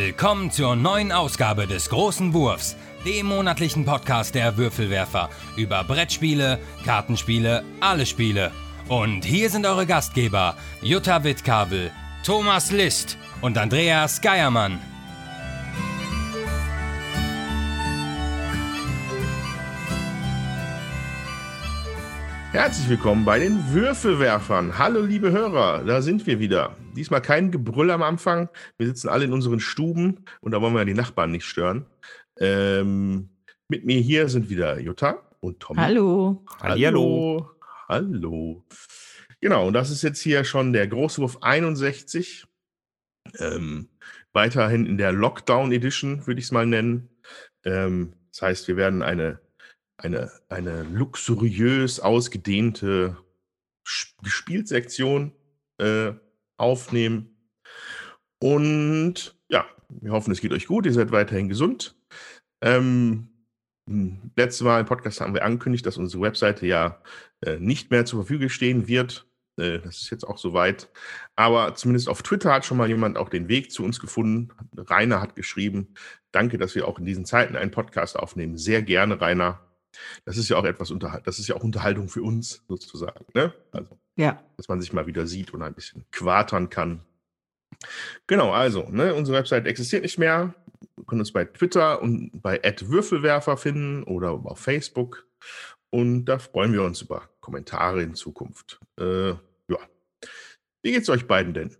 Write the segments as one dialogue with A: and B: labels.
A: Willkommen zur neuen Ausgabe des Großen Wurfs, dem monatlichen Podcast der Würfelwerfer über Brettspiele, Kartenspiele, alle Spiele. Und hier sind eure Gastgeber Jutta Wittkabel, Thomas List und Andreas Geiermann.
B: Herzlich willkommen bei den Würfelwerfern. Hallo liebe Hörer, da sind wir wieder. Diesmal kein Gebrüll am Anfang. Wir sitzen alle in unseren Stuben und da wollen wir ja die Nachbarn nicht stören. Ähm, mit mir hier sind wieder Jutta und Tom.
C: Hallo.
B: Hallo. Hallo. Genau, und das ist jetzt hier schon der Großwurf 61. Ähm, weiterhin in der Lockdown Edition, würde ich es mal nennen. Ähm, das heißt, wir werden eine eine, eine luxuriös ausgedehnte Gespielsektion äh, aufnehmen. Und ja, wir hoffen, es geht euch gut. Ihr seid weiterhin gesund. Ähm, letztes Mal im Podcast haben wir angekündigt, dass unsere Webseite ja äh, nicht mehr zur Verfügung stehen wird. Äh, das ist jetzt auch soweit. Aber zumindest auf Twitter hat schon mal jemand auch den Weg zu uns gefunden. Rainer hat geschrieben, danke, dass wir auch in diesen Zeiten einen Podcast aufnehmen. Sehr gerne, Rainer. Das ist ja auch etwas Unterhalt, das ist ja auch Unterhaltung für uns sozusagen, ne? Also,
C: ja.
B: dass man sich mal wieder sieht und ein bisschen quatern kann. Genau, also, ne, unsere Website existiert nicht mehr. Wir können uns bei Twitter und bei Würfelwerfer finden oder auf Facebook. Und da freuen wir uns über Kommentare in Zukunft. Äh, ja. Wie geht's euch beiden denn?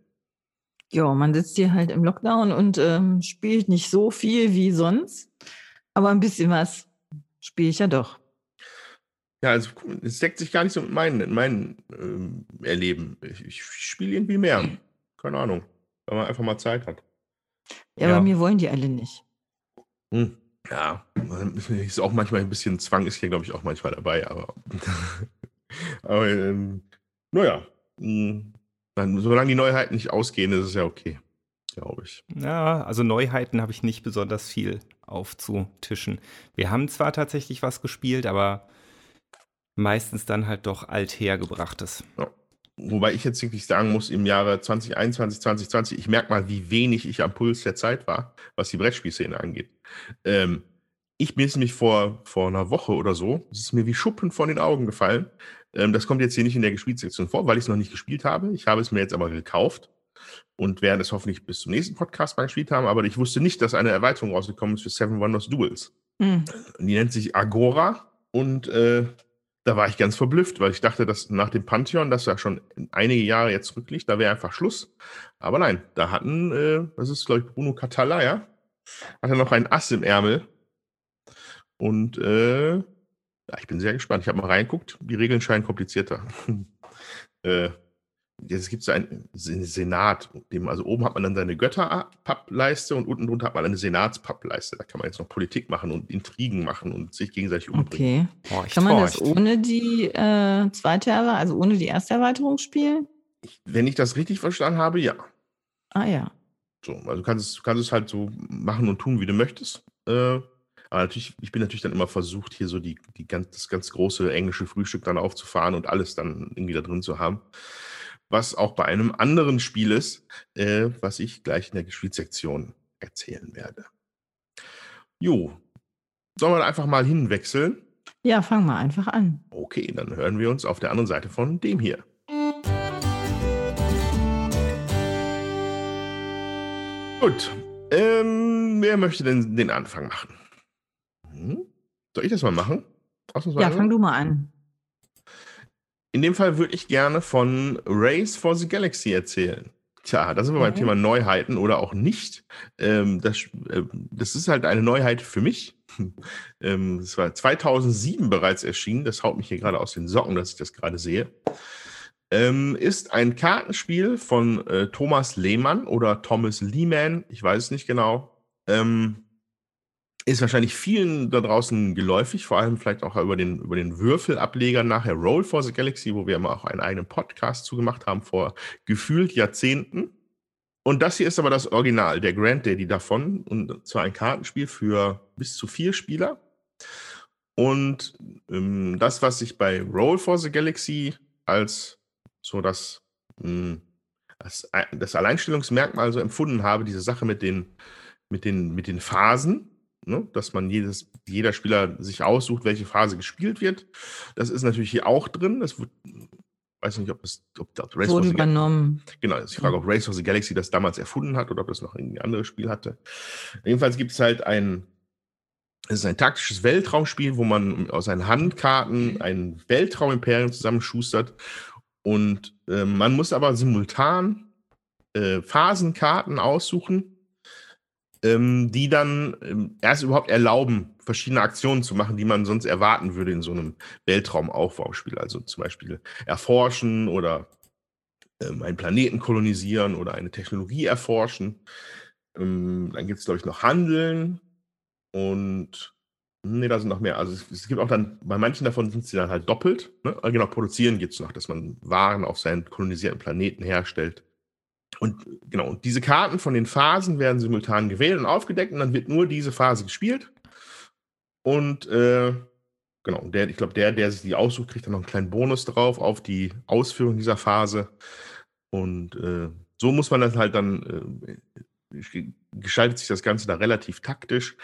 C: Ja, man sitzt hier halt im Lockdown und ähm, spielt nicht so viel wie sonst, aber ein bisschen was Spiele ich ja doch.
B: Ja, also es deckt sich gar nicht so mit meinem, meinen ähm, Erleben. Ich, ich spiele irgendwie mehr. Keine Ahnung. Weil man einfach mal Zeit hat.
C: Ja, ja. bei mir wollen die alle nicht.
B: Hm. Ja, ist auch manchmal ein bisschen Zwang, ist hier, glaube ich, auch manchmal dabei, aber. aber ähm, naja, hm, solange die Neuheiten nicht ausgehen, ist es ja okay glaube ich.
D: Ja, also Neuheiten habe ich nicht besonders viel aufzutischen. Wir haben zwar tatsächlich was gespielt, aber meistens dann halt doch althergebrachtes.
B: Ja. Wobei ich jetzt wirklich sagen muss, im Jahre 2021, 2020, ich merke mal, wie wenig ich am Puls der Zeit war, was die Brettspielszene angeht. Ähm, ich bin nämlich vor, vor einer Woche oder so, es ist mir wie Schuppen von den Augen gefallen. Ähm, das kommt jetzt hier nicht in der Gespielsektion vor, weil ich es noch nicht gespielt habe. Ich habe es mir jetzt aber gekauft und werden es hoffentlich bis zum nächsten Podcast mal gespielt haben. Aber ich wusste nicht, dass eine Erweiterung rausgekommen ist für Seven Wonders Duels. Mhm. Die nennt sich Agora und äh, da war ich ganz verblüfft, weil ich dachte, dass nach dem Pantheon, das ja schon einige Jahre jetzt zurückliegt, da wäre einfach Schluss. Aber nein, da hatten, äh, das ist glaube ich Bruno Catala, ja, hat er noch ein Ass im Ärmel. Und äh, ja, ich bin sehr gespannt. Ich habe mal reinguckt. Die Regeln scheinen komplizierter. äh, Jetzt gibt es einen Senat, dem, also oben hat man dann seine Götterpappleiste und unten drunter hat man eine Senatspappleiste. Da kann man jetzt noch Politik machen und Intrigen machen und sich gegenseitig umbringen.
C: Okay. Oh, kann man das ohne die äh, zweite Erweiterung, also ohne die erste Erweiterung spielen?
B: Ich, wenn ich das richtig verstanden habe, ja.
C: Ah ja.
B: So, also du kannst, du kannst es halt so machen und tun, wie du möchtest. Äh, aber natürlich, ich bin natürlich dann immer versucht, hier so die, die ganz, das ganz große englische Frühstück dann aufzufahren und alles dann irgendwie da drin zu haben was auch bei einem anderen Spiel ist, äh, was ich gleich in der Gespielsektion erzählen werde. Jo, sollen wir einfach mal hinwechseln?
C: Ja, fangen wir einfach an.
B: Okay, dann hören wir uns auf der anderen Seite von dem hier. Gut, ähm, wer möchte denn den Anfang machen? Hm? Soll ich das mal machen?
C: Ja, fang du mal an.
B: In dem Fall würde ich gerne von Race for the Galaxy erzählen. Tja, da sind wir beim Thema Neuheiten oder auch nicht. Ähm, das, äh, das, ist halt eine Neuheit für mich. ähm, das war 2007 bereits erschienen. Das haut mich hier gerade aus den Socken, dass ich das gerade sehe. Ähm, ist ein Kartenspiel von äh, Thomas Lehmann oder Thomas Lehman, ich weiß es nicht genau. Ähm, ist wahrscheinlich vielen da draußen geläufig, vor allem vielleicht auch über den, über den Würfelableger nachher Roll for the Galaxy, wo wir immer auch einen eigenen Podcast zugemacht haben vor gefühlt Jahrzehnten. Und das hier ist aber das Original, der Grand Daddy davon, und zwar ein Kartenspiel für bis zu vier Spieler. Und ähm, das, was ich bei Roll for the Galaxy als so das, mh, hm, das, das Alleinstellungsmerkmal so empfunden habe, diese Sache mit den mit den, mit den Phasen, ne? dass man jedes, jeder Spieler sich aussucht, welche Phase gespielt wird. Das ist natürlich hier auch drin. Das wird, weiß nicht, ob es ob das
C: Race wurde übernommen.
B: Genau, das ist die Frage, ob Race for the Galaxy das damals erfunden hat oder ob das noch irgendwie ein anderes Spiel hatte. Jedenfalls gibt es halt ein, es ist ein taktisches Weltraumspiel, wo man aus seinen Handkarten ein Weltraumimperium zusammenschustert. Und äh, man muss aber simultan äh, Phasenkarten aussuchen, ähm, die dann ähm, erst überhaupt erlauben, verschiedene Aktionen zu machen, die man sonst erwarten würde in so einem Weltraumaufbauspiel. Also zum Beispiel erforschen oder ähm, einen Planeten kolonisieren oder eine Technologie erforschen. Ähm, dann gibt es, glaube ich, noch Handeln und Nee, da sind noch mehr. Also es, es, gibt auch dann, bei manchen davon sind sie dann halt doppelt. Ne? Genau, produzieren gibt es noch, dass man Waren auf seinen kolonisierten Planeten herstellt. Und genau, diese Karten von den Phasen werden simultan gewählt und aufgedeckt und dann wird nur diese Phase gespielt. Und äh, genau, der, ich glaube, der, der sich die aussucht, kriegt dann noch einen kleinen Bonus drauf auf die Ausführung dieser Phase. Und äh, so muss man das halt dann, äh, gestaltet sich das Ganze da relativ taktisch.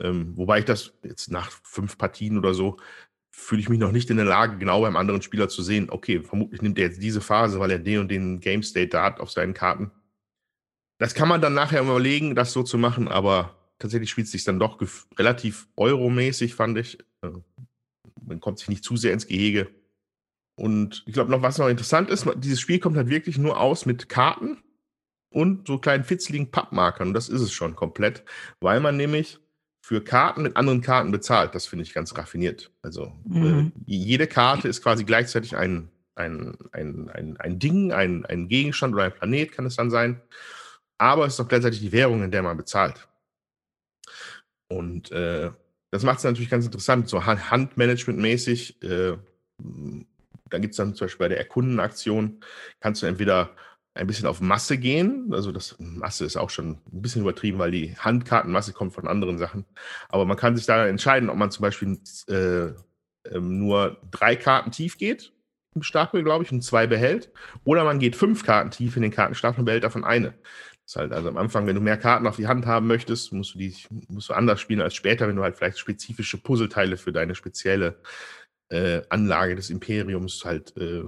B: Ähm, wobei ich das jetzt nach fünf Partien oder so fühle ich mich noch nicht in der Lage, genau beim anderen Spieler zu sehen, okay, vermutlich nimmt er jetzt diese Phase, weil er den und den Game State da hat auf seinen Karten. Das kann man dann nachher überlegen, das so zu machen, aber tatsächlich spielt es sich dann doch relativ euromäßig, fand ich. Äh, man kommt sich nicht zu sehr ins Gehege. Und ich glaube noch, was noch interessant ist, dieses Spiel kommt halt wirklich nur aus mit Karten und so kleinen fitzeligen Pappmarkern. Und das ist es schon komplett, weil man nämlich für Karten mit anderen Karten bezahlt. Das finde ich ganz raffiniert. Also äh, mhm. äh, jede Karte ist quasi gleichzeitig ein, ein, ein, ein, ein Ding, ein, ein Gegenstand oder ein Planet kann es dann sein. Aber es ist auch gleichzeitig die Währung, in der man bezahlt. Und äh, das macht es natürlich ganz interessant, so Handmanagement-mäßig. Äh, da gibt es dann zum Beispiel bei der Erkundenaktion, kannst du entweder ein bisschen auf Masse gehen. Also das Masse ist auch schon ein bisschen übertrieben, weil die Handkartenmasse kommt von anderen Sachen. Aber man kann sich da entscheiden, ob man zum Beispiel äh, ähm, nur drei Karten tief geht im Stapel, glaube ich, und zwei behält. Oder man geht fünf Karten tief in den Kartenstapel und behält davon eine. Das ist halt also am Anfang, wenn du mehr Karten auf die Hand haben möchtest, musst du die musst du anders spielen als später, wenn du halt vielleicht spezifische Puzzleteile für deine spezielle äh, Anlage des Imperiums halt äh,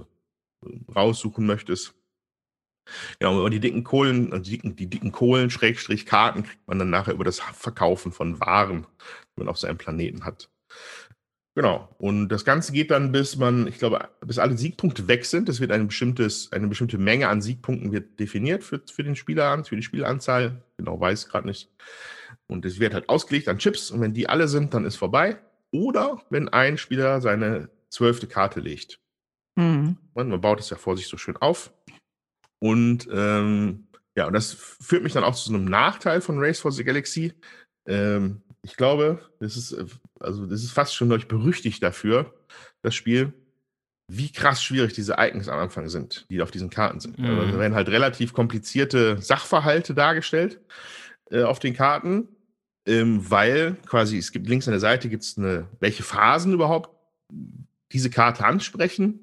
B: raussuchen möchtest. Genau, aber die dicken Kohlen, also die dicken, die dicken Kohlen, Schrägstrich Karten, kriegt man dann nachher über das Verkaufen von Waren, die man auf seinem Planeten hat. Genau. Und das Ganze geht dann, bis man, ich glaube, bis alle Siegpunkte weg sind. Es wird ein bestimmtes, eine bestimmte Menge an Siegpunkten wird definiert für, für den Spieler, für die Spielanzahl. Genau, weiß gerade nicht. Und es wird halt ausgelegt an Chips. Und wenn die alle sind, dann ist vorbei. Oder wenn ein Spieler seine zwölfte Karte legt. Mhm. Man baut es ja vor sich so schön auf. Und ähm, ja, und das führt mich dann auch zu einem Nachteil von Race for the Galaxy. Ähm, ich glaube, das ist, äh, also das ist fast schon durch berüchtigt dafür, das Spiel, wie krass schwierig diese Icons am Anfang sind, die auf diesen Karten sind. Mhm. Also, da werden halt relativ komplizierte Sachverhalte dargestellt äh, auf den Karten, ähm, weil quasi es gibt links an der Seite gibt es eine, welche Phasen überhaupt diese Karte ansprechen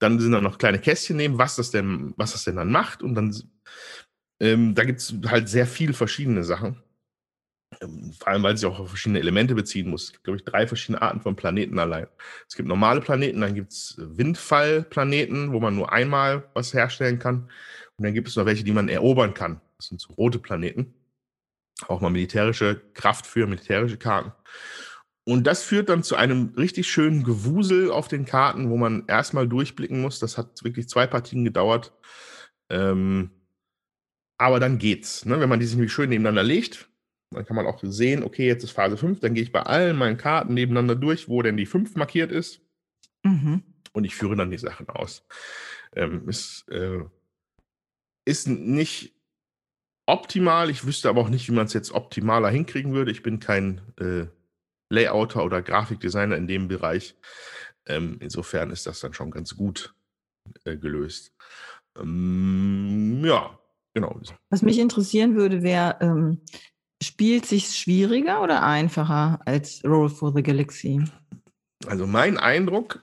B: dann sind da noch kleine Kästchen nehmen, was das denn, was das denn dann macht. Und dann, ähm, da gibt es halt sehr viele verschiedene Sachen. Ähm, vor allem, weil sie auch auf verschiedene Elemente beziehen muss. Es gibt, glaube ich, drei verschiedene Arten von Planeten allein. Es gibt normale Planeten, dann gibt es Windfallplaneten, wo man nur einmal was herstellen kann. Und dann gibt es noch welche, die man erobern kann. Das sind so rote Planeten. Auch mal militärische Kraft für militärische Karten. Und das führt dann zu einem richtig schönen Gewusel auf den Karten, wo man erstmal durchblicken muss. Das hat wirklich zwei Partien gedauert. Ähm, aber dann geht's. Ne? Wenn man die sich nämlich schön nebeneinander legt, dann kann man auch sehen, okay, jetzt ist Phase 5, dann gehe ich bei allen meinen Karten nebeneinander durch, wo denn die 5 markiert ist. Mhm. Und ich führe dann die Sachen aus. Ähm, ist, äh, ist nicht optimal. Ich wüsste aber auch nicht, wie man es jetzt optimaler hinkriegen würde. Ich bin kein äh, Layouter oder Grafikdesigner in dem Bereich. Ähm, insofern ist das dann schon ganz gut äh, gelöst. Ähm, ja, genau.
C: Was mich interessieren würde, wäre, ähm, spielt sich schwieriger oder einfacher als Roll for the Galaxy?
B: Also mein Eindruck,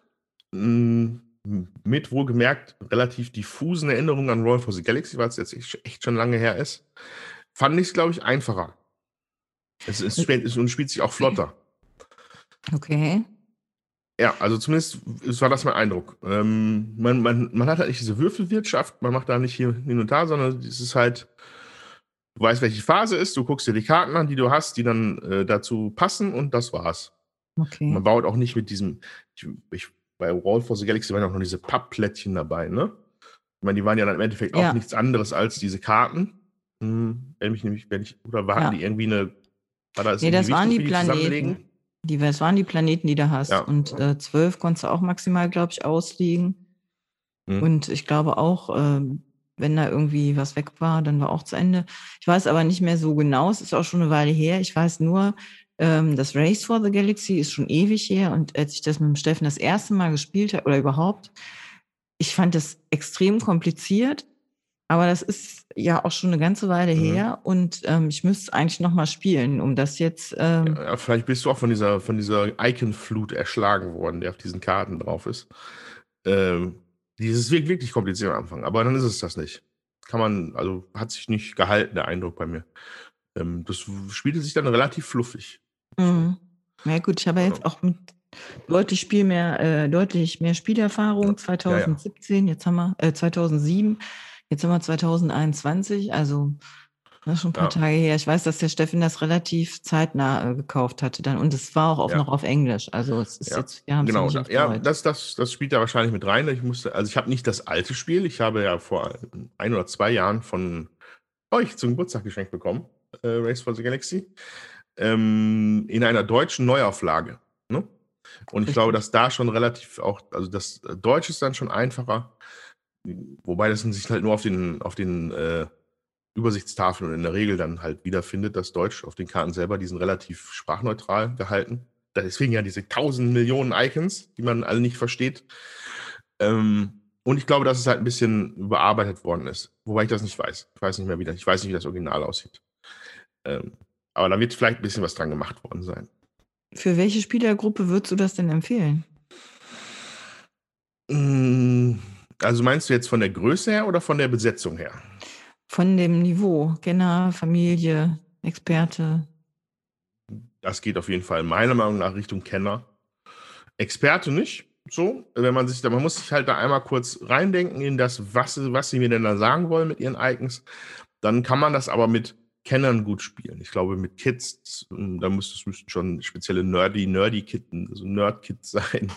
B: mh, hm, mit wohlgemerkt relativ diffusen Erinnerungen an Roll for the Galaxy, weil es jetzt echt schon lange her ist, fand ich es, glaube ich, einfacher Es, ist, es, und spielt sich auch flotter.
C: Okay.
B: Ja, also zumindest es war das mein Eindruck. Ähm, man, man, man hat halt nicht diese Würfelwirtschaft, man macht da nicht hier hin und da, sondern es ist halt, du weißt, welche Phase ist, du guckst dir die Karten an, die du hast, die dann äh, dazu passen und das war's.
C: Okay.
B: Man baut auch nicht mit diesem, ich, bei Roll for the Galaxy waren auch noch diese Pappplättchen dabei, ne? Ich meine, die waren ja dann im Endeffekt
C: Ja.
B: auch nichts anderes als diese Karten. Hm, nämlich, wenn ich, oder hatten
C: Ja.
B: die irgendwie eine, war das
C: Nee, das waren die? Planeten. Die, das waren die Planeten, die du hast.
B: Ja.
C: Und äh, zwölf konntest du auch maximal, glaube ich, auslegen.
B: Mhm.
C: Und ich glaube auch, ähm, wenn da irgendwie was weg war, dann war auch zu Ende. Ich weiß aber nicht mehr so genau, es ist auch schon eine Weile her. Ich weiß nur, ähm, das Race for the Galaxy ist schon ewig her. Und als ich das mit dem Steffen das erste Mal gespielt habe, oder überhaupt, ich fand das extrem kompliziert. Aber das ist ja auch schon eine ganze Weile
B: Mhm.
C: her. Und ähm, ich müsste es eigentlich noch mal spielen, um das jetzt. Ähm,
B: Ja, vielleicht bist du auch von dieser, von dieser Icon-Flut erschlagen worden, der auf diesen Karten drauf ist. Ähm, dieses wirkt wirklich kompliziert am Anfang, aber dann ist es das nicht. Kann man, also hat sich nicht gehalten, der Eindruck bei mir. Ähm, das spielte sich dann relativ fluffig.
C: Mhm. Ja gut, ich habe ja jetzt auch mit deutlich Spiel mehr, äh, deutlich mehr Spielerfahrung. 2017, jetzt haben wir äh, 2007, jetzt haben wir 2021. Also das ist schon ein paar
B: Ja.
C: Tage her. Ich weiß, dass der Steffen das relativ zeitnah äh, gekauft hatte dann und es war auch, auch
B: Ja.
C: noch auf Englisch. Also es ist
B: Ja,
C: jetzt, wir haben es
B: Genau,
C: auf
B: ja, das, das, das spielt da wahrscheinlich mit rein. Ich musste, also ich habe nicht das alte Spiel, ich habe ja vor ein oder zwei Jahren von euch zum Geburtstag geschenkt bekommen, äh, Race for the Galaxy, ähm, in einer deutschen Neuauflage. Ne? Und ich
C: Richtig.
B: glaube, dass da schon relativ auch, also das äh, Deutsch ist dann schon einfacher, wobei das sich halt nur auf den, auf den äh, Übersichtstafeln und in der Regel dann halt wiederfindet, das Deutsch auf den Karten selber, die sind relativ sprachneutral gehalten. Deswegen ja diese tausend Millionen Icons, die man alle nicht versteht. Ähm, und ich glaube, dass es halt ein bisschen überarbeitet worden ist. Wobei ich das nicht weiß. Ich weiß nicht mehr, wie das, ich weiß nicht, wie das Original aussieht. Ähm, aber da wird vielleicht ein bisschen was dran gemacht worden sein.
C: Für welche Spielergruppe würdest du das denn empfehlen?
B: Mm, Also meinst du jetzt von der Größe her oder von der Besetzung her?
C: Von dem Niveau, Kenner, Familie, Experte.
B: Das geht auf jeden Fall meiner Meinung nach Richtung Kenner. Experte nicht. So, wenn man sich da, man muss sich halt da einmal kurz reindenken in das, was, was sie mir denn da sagen wollen mit ihren Icons. Dann kann man das aber mit Kennern gut spielen. Ich glaube, mit Kids, da müssten schon spezielle nerdy, nerdy Kitten, also Nerd-Kids sein,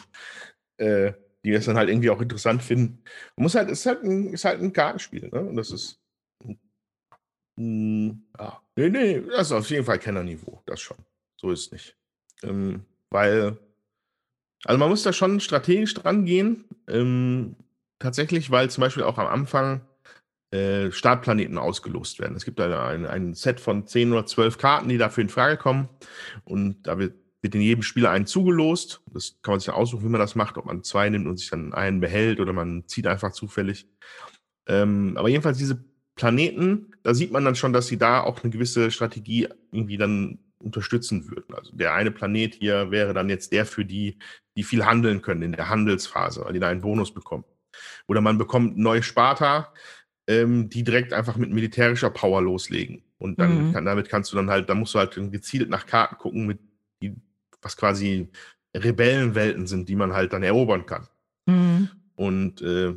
B: äh, die das dann halt irgendwie auch interessant finden. Man muss halt, es ist halt ein, ist halt ein Kartenspiel, ne? Und das ist. Mm, ja. Nee, nee, das ist auf jeden Fall Kennerniveau, das schon. So ist es nicht. Ähm, weil, also man muss da schon strategisch dran gehen. Ähm, tatsächlich, weil zum Beispiel auch am Anfang äh, Startplaneten ausgelost werden. Es gibt da ein, ein Set von 10 oder 12 Karten, die dafür in Frage kommen. Und da wird, wird in jedem Spieler einen zugelost. Das kann man sich dann aussuchen, wie man das macht, ob man zwei nimmt und sich dann einen behält oder man zieht einfach zufällig. Ähm, aber jedenfalls diese Planeten, da sieht man dann schon, dass sie da auch eine gewisse Strategie irgendwie dann unterstützen würden. Also der eine Planet hier wäre dann jetzt der für die, die viel handeln können in der Handelsphase, weil die da einen Bonus bekommen. Oder man bekommt neue Sparta, ähm, die direkt einfach mit militärischer Power loslegen. Und dann
C: Mhm.
B: kann, damit kannst du dann halt, da musst du halt gezielt nach Karten gucken, mit was quasi Rebellenwelten sind, die man halt dann erobern kann.
C: Mhm.
B: Und äh,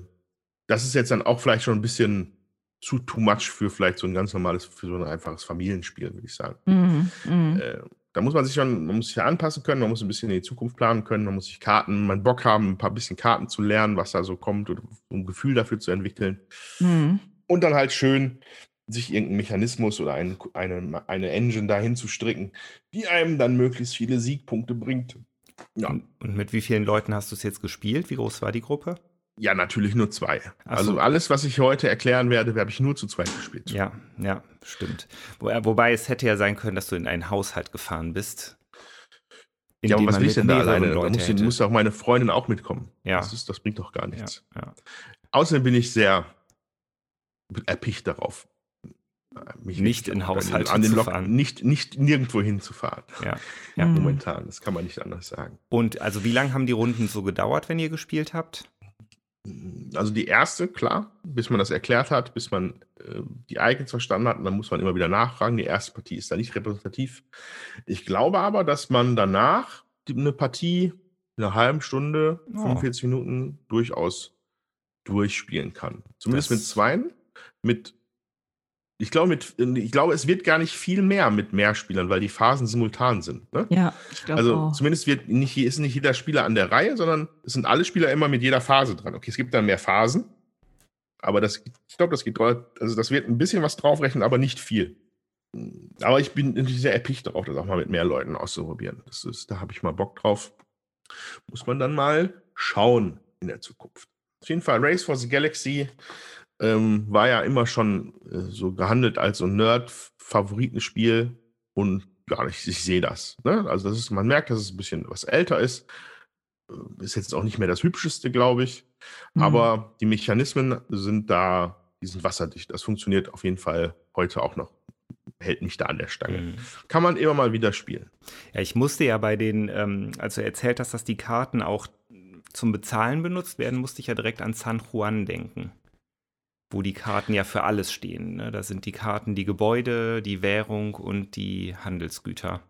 B: das ist jetzt dann auch vielleicht schon ein bisschen zu too much für vielleicht so ein ganz normales, für so ein einfaches Familienspiel, würde ich sagen.
C: Mhm. Mhm.
B: Äh, da muss man sich schon, man muss sich ja anpassen können, man muss ein bisschen in die Zukunft planen können, man muss sich Karten, man Bock haben, ein paar bisschen Karten zu lernen, was da so kommt oder um ein Gefühl dafür zu entwickeln.
C: Mhm.
B: Und dann halt schön sich irgendeinen Mechanismus oder ein, eine, eine Engine dahin zu stricken, die einem dann möglichst viele Siegpunkte bringt. Ja,
D: Und, mit wie vielen Leuten hast du es jetzt gespielt? Wie groß war die Gruppe?
B: ja natürlich nur zwei. Also
D: so.
B: alles, was ich heute erklären werde, habe ich nur zu zweit gespielt.
D: Ja, ja, stimmt. Wo, äh, wobei es hätte ja sein können, dass du in einen Haushalt gefahren bist. in
B: Ja, aber was will ich denn da alleine? Da
D: Leute
B: muss,
D: hätte.
B: muss auch meine Freundin auch mitkommen.
D: Ja.
B: Das, ist, das bringt doch gar
D: ja,
B: nichts.
D: ja.
B: Außerdem bin ich sehr erpicht darauf, mich
D: Nicht in
B: auch
D: Haushalte
B: an den
D: fahren.
B: Nicht, nicht nirgendwo hinzufahren.
D: ja, ja.
B: Momentan. Das kann man nicht anders sagen.
D: Und also wie lange haben die Runden so gedauert, wenn ihr gespielt habt?
B: Also die erste, klar, bis man das erklärt hat, bis man äh, die Icons verstanden hat, und dann muss man immer wieder nachfragen. Die erste Partie ist da nicht repräsentativ. Ich glaube aber, dass man danach eine Partie in einer halben Stunde,
D: Oh.
B: 45 Minuten durchaus durchspielen kann. Zumindest
D: Das-
B: mit zweien. Mit, ich glaube, mit, ich glaube, es wird gar nicht viel mehr mit mehr Spielern, weil die Phasen simultan sind. Ne?
C: Ja, ich glaube
B: Also
C: auch.
B: zumindest wird nicht, ist nicht jeder Spieler an der Reihe, sondern es sind alle Spieler immer mit jeder Phase dran. Okay, es gibt dann mehr Phasen, aber das, ich glaube, das geht also das wird ein bisschen was draufrechnen, aber nicht viel. Aber ich bin natürlich sehr erpicht darauf, das auch mal mit mehr Leuten auszuprobieren. Das ist, da habe ich mal Bock drauf. Muss man dann mal schauen in der Zukunft. Auf jeden Fall, Race for the Galaxy ähm, war ja immer schon äh, so gehandelt als so ein Nerd-Favoritenspiel und ja, ich, ich sehe das. Ne? Also das ist, man merkt, dass es ein bisschen was älter ist. Äh, Ist jetzt auch nicht mehr das Hübscheste, glaube ich.
C: Mhm.
B: Aber die Mechanismen sind da, die sind wasserdicht. Das funktioniert auf jeden Fall heute auch noch. Hält mich da an der Stange.
D: Mhm.
B: Kann man immer mal wieder spielen.
D: Ja, ich musste ja bei den, ähm, als du erzählt hast, dass die Karten auch zum Bezahlen benutzt werden, musste ich ja direkt an San Juan denken. Wo die Karten ja für alles stehen. Ne? Da sind die Karten die Gebäude, die Währung und die Handelsgüter.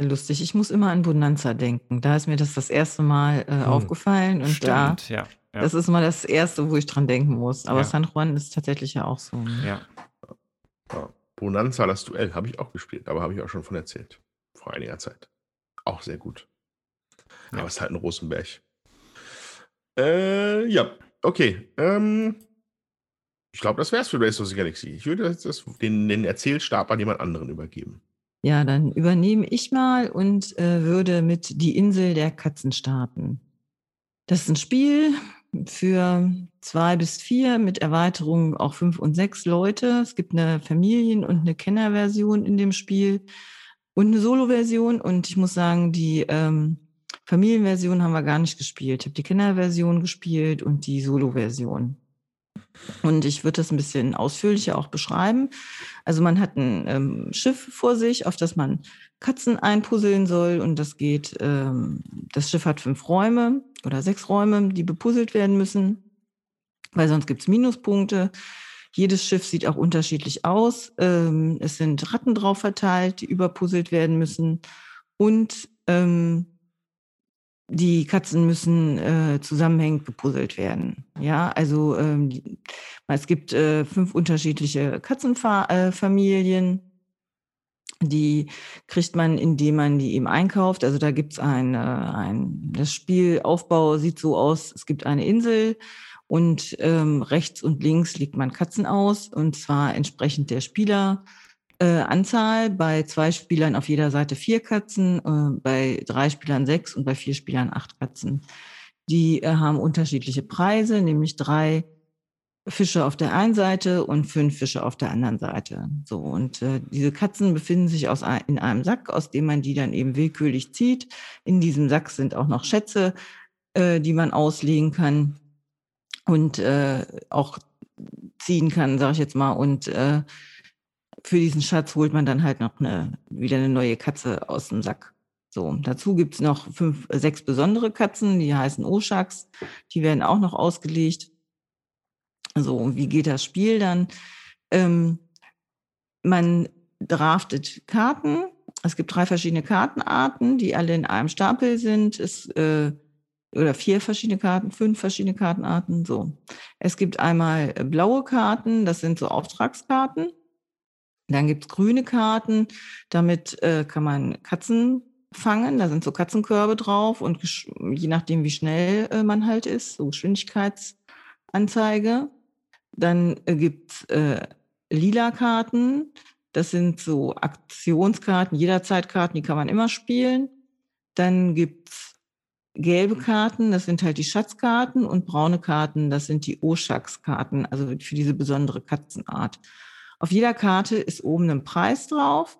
C: Lustig, ich muss immer an Bonanza denken. Da ist mir das das erste Mal äh,
B: Hm.
C: aufgefallen und da,
D: Stimmt, ja. ja,
C: das ist mal das erste, wo ich dran denken muss. Aber
D: Ja.
C: San Juan ist tatsächlich ja auch so. ne?
D: ja.
B: Ja. Bonanza, das Duell, habe ich auch gespielt, aber habe ich auch schon von erzählt. Vor einiger Zeit. Auch sehr gut.
D: Ja.
B: Aber es ist halt ein Rosenberg. Äh, ja, okay. Ähm, ich glaube, das wäre es für Race of the Galaxy. Ich würde das, den, den Erzählstab an jemand anderen übergeben.
C: Ja, dann übernehme ich mal und äh, würde mit Die Insel der Katzen starten. Das ist ein Spiel für zwei bis vier mit Erweiterungen auch fünf und sechs Leute. Es gibt eine Familien- und eine Kennerversion in dem Spiel und eine Solo-Version. Und ich muss sagen, die ähm, Familienversion haben wir gar nicht gespielt. Ich habe die Kennerversion gespielt und die Solo-Version. Und ich würde das ein bisschen ausführlicher auch beschreiben. Also man hat ein ähm, Schiff vor sich, auf das man Katzen einpuzzeln soll. Und das geht, ähm, das Schiff hat fünf Räume oder sechs Räume, die bepuzzelt werden müssen, weil sonst gibt's Minuspunkte. Jedes Schiff sieht auch unterschiedlich aus. Ähm, es sind Ratten drauf verteilt, die überpuzzelt werden müssen. Und ähm, die Katzen müssen äh, zusammenhängend gepuzzelt werden. Ja, also ähm, es gibt äh, fünf unterschiedliche Katzenfamilien. Die kriegt man, indem man die eben einkauft. Also da gibt es ein, äh, ein, das Spielaufbau sieht so aus, es gibt eine Insel und ähm, rechts und links legt man Katzen aus und zwar entsprechend der Spieler. Äh, Anzahl bei zwei Spielern auf jeder Seite vier Katzen, äh, bei drei Spielern sechs und bei vier Spielern acht Katzen. Die äh, haben unterschiedliche Preise, nämlich drei Fische auf der einen Seite und fünf Fische auf der anderen Seite. So und äh, diese Katzen befinden sich aus in einem Sack, aus dem man die dann eben willkürlich zieht. In diesem Sack sind auch noch Schätze, äh, die man auslegen kann und äh, auch ziehen kann, sage ich jetzt mal. Und äh, für diesen Schatz holt man dann halt noch eine, wieder eine neue Katze aus dem Sack. So, dazu gibt's noch fünf, äh, sechs besondere Katzen, die heißen Oshaks. Die werden auch noch ausgelegt. So, wie geht das Spiel dann? Ähm, man draftet Karten. Es gibt drei verschiedene Kartenarten, die alle in einem Stapel sind. Es, äh, oder vier verschiedene Karten, fünf verschiedene Kartenarten. So. Es gibt einmal äh, blaue Karten, das sind so Auftragskarten. Dann gibt's grüne Karten, damit äh, kann man Katzen fangen. Da sind so Katzenkörbe drauf und je nachdem, wie schnell äh, man halt ist, so Geschwindigkeitsanzeige. Dann äh, gibt's äh, lila Karten. Das sind so Aktionskarten, Jederzeitkarten, die kann man immer spielen. Dann gibt's gelbe Karten, das sind halt die Schatzkarten und braune Karten, das sind die Oshaks-Karten, also für diese besondere Katzenart. Auf jeder Karte ist oben ein Preis drauf,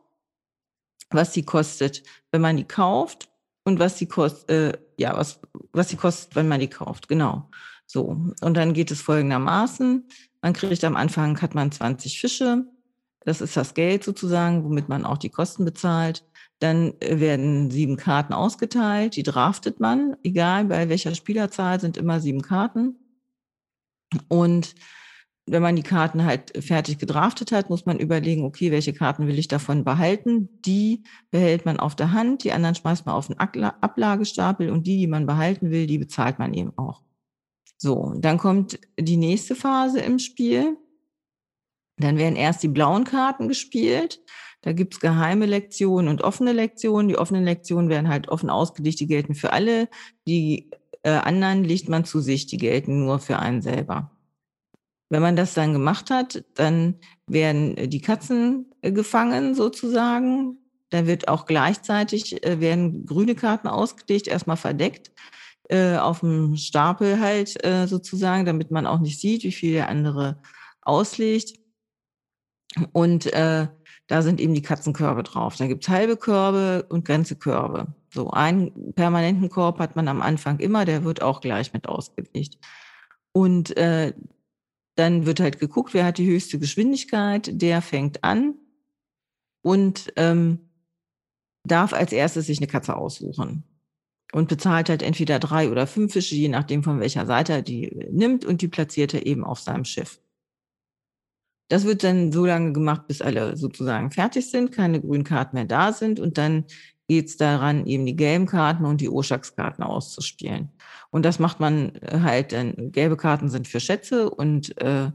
C: was sie kostet, wenn man die kauft und was sie kostet, äh, ja, was, was sie kostet, wenn man die kauft, genau. So. Und dann geht es folgendermaßen. Man kriegt am Anfang, hat man 20 Fische. Das ist das Geld sozusagen, womit man auch die Kosten bezahlt. Dann werden sieben Karten ausgeteilt, die draftet man, egal bei welcher Spielerzahl sind immer sieben Karten. Und wenn man die Karten halt fertig gedraftet hat, muss man überlegen, okay, welche Karten will ich davon behalten? Die behält man auf der Hand, die anderen schmeißt man auf den Ablagestapel und die, die man behalten will, die bezahlt man eben auch. So, dann kommt die nächste Phase im Spiel. Dann werden erst die blauen Karten gespielt. Da gibt's geheime Lektionen und offene Lektionen. Die offenen Lektionen werden halt offen ausgelegt, die gelten für alle. Die äh, anderen legt man zu sich, die gelten nur für einen selber. Wenn man das dann gemacht hat, dann werden die Katzen äh, gefangen sozusagen. Da wird auch gleichzeitig äh, werden grüne Karten ausgelegt, erstmal verdeckt äh, auf dem Stapel halt äh, sozusagen, damit man auch nicht sieht, wie viel der andere auslegt. Und äh, da sind eben die Katzenkörbe drauf. Da gibt's halbe Körbe und ganze Körbe. So einen permanenten Korb hat man am Anfang immer, der wird auch gleich mit ausgelegt. Und äh, dann wird halt geguckt, wer hat die höchste Geschwindigkeit, der fängt an und ähm, darf als erstes sich eine Katze aussuchen und bezahlt halt entweder drei oder fünf Fische, je nachdem von welcher Seite er die nimmt und die platziert er eben auf seinem Schiff. Das wird dann so lange gemacht, bis alle sozusagen fertig sind, keine grünen Karten mehr da sind und dann geht es daran, eben die gelben Karten und die Orschakskarten auszuspielen. Und das macht man äh, halt, dann gelbe Karten sind für Schätze und äh,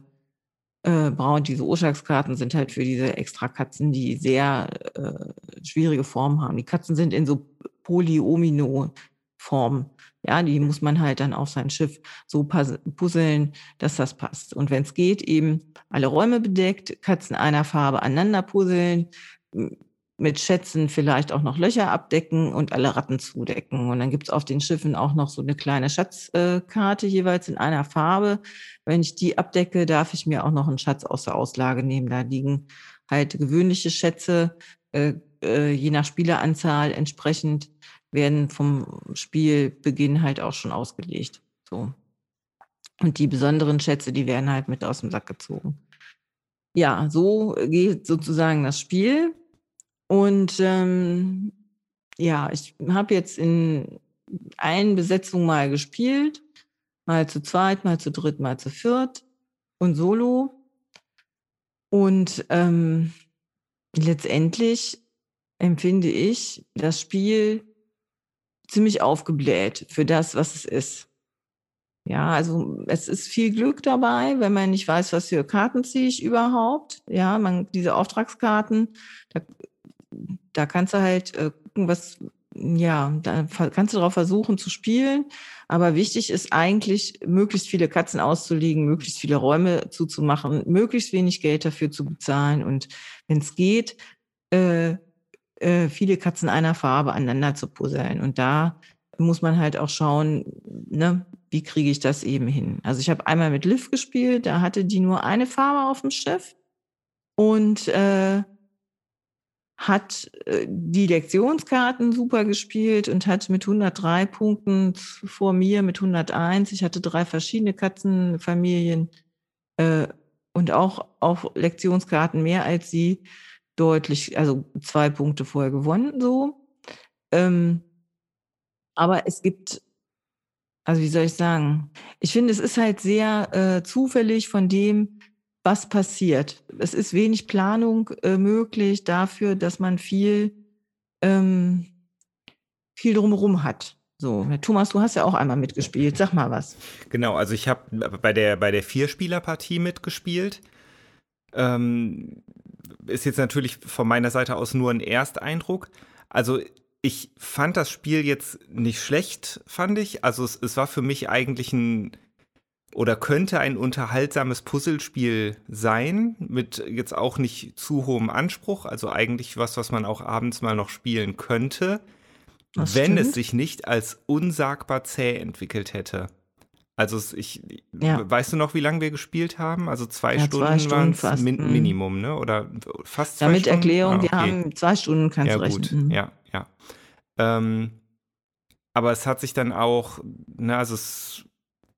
C: äh, braun, diese Orschakskarten sind halt für diese extra Katzen, die sehr äh, schwierige Formen haben. Die Katzen sind in so Polyomino-Form. Ja, die muss man halt dann auf sein Schiff so puzzeln, dass das passt. Und wenn es geht, eben alle Räume bedeckt, Katzen einer Farbe aneinander puzzeln, mit Schätzen vielleicht auch noch Löcher abdecken und alle Ratten zudecken. Und dann gibt's auf den Schiffen auch noch so eine kleine Schatzkarte jeweils in einer Farbe. Wenn ich die abdecke, darf ich mir auch noch einen Schatz aus der Auslage nehmen. Da liegen halt gewöhnliche Schätze, äh, äh, je nach Spieleranzahl entsprechend werden vom Spielbeginn halt auch schon ausgelegt. So. Und die besonderen Schätze, die werden halt mit aus dem Sack gezogen. Ja, so geht sozusagen das Spiel. Und ähm, ja, ich habe jetzt in allen Besetzungen mal gespielt. Mal zu zweit, mal zu dritt, mal zu viert und solo. Und ähm, letztendlich empfinde ich das Spiel ziemlich aufgebläht für das, was es ist. Ja, also es ist viel Glück dabei, wenn man nicht weiß, was für Karten ziehe ich überhaupt. Ja, man diese Auftragskarten, da, da kannst du halt äh, gucken, was ja, da kannst du darauf versuchen zu spielen. Aber wichtig ist eigentlich, möglichst viele Katzen auszulegen, möglichst viele Räume zuzumachen, möglichst wenig Geld dafür zu bezahlen und wenn es geht, äh, äh, viele Katzen einer Farbe aneinander zu puzzeln. Und da muss man halt auch schauen, ne, wie kriege ich das eben hin. Also ich habe einmal mit Liv gespielt, da hatte die nur eine Farbe auf dem Schiff und äh, hat äh, die Lektionskarten super gespielt und hat mit 103 Punkten vor mir mit 101. Ich hatte drei verschiedene Katzenfamilien äh, und auch auf Lektionskarten mehr als sie deutlich, also zwei Punkte vorher gewonnen, so. Ähm, aber es gibt, also wie soll ich sagen? Ich finde, es ist halt sehr äh, zufällig von dem, was passiert. Es ist wenig Planung äh, möglich dafür, dass man viel, ähm, viel drumherum hat. So, Thomas, du hast ja auch einmal mitgespielt. Sag mal was.
D: Genau, also ich habe bei der, bei der Vierspielerpartie mitgespielt. Ähm, ist jetzt natürlich von meiner Seite aus nur ein Ersteindruck. Also ich fand das Spiel jetzt nicht schlecht, fand ich. Also es, es war für mich eigentlich ein oder könnte ein unterhaltsames Puzzlespiel sein, mit jetzt auch nicht zu hohem Anspruch. Also eigentlich was, was man auch abends mal noch spielen könnte, das wenn stimmt. es sich nicht als unsagbar zäh entwickelt hätte. Also ich, ja. weißt du noch, wie lange wir gespielt haben? Also zwei ja, Stunden waren es min mhm. Minimum, ne? Oder fast zwei
C: Damit
D: Stunden?
C: Erklärung, ah, okay. wir haben zwei Stunden, kannst
D: ja,
C: du
D: rechnen. Gut. Mhm. Ja, ja. Ähm, aber es hat sich dann auch, ne, also es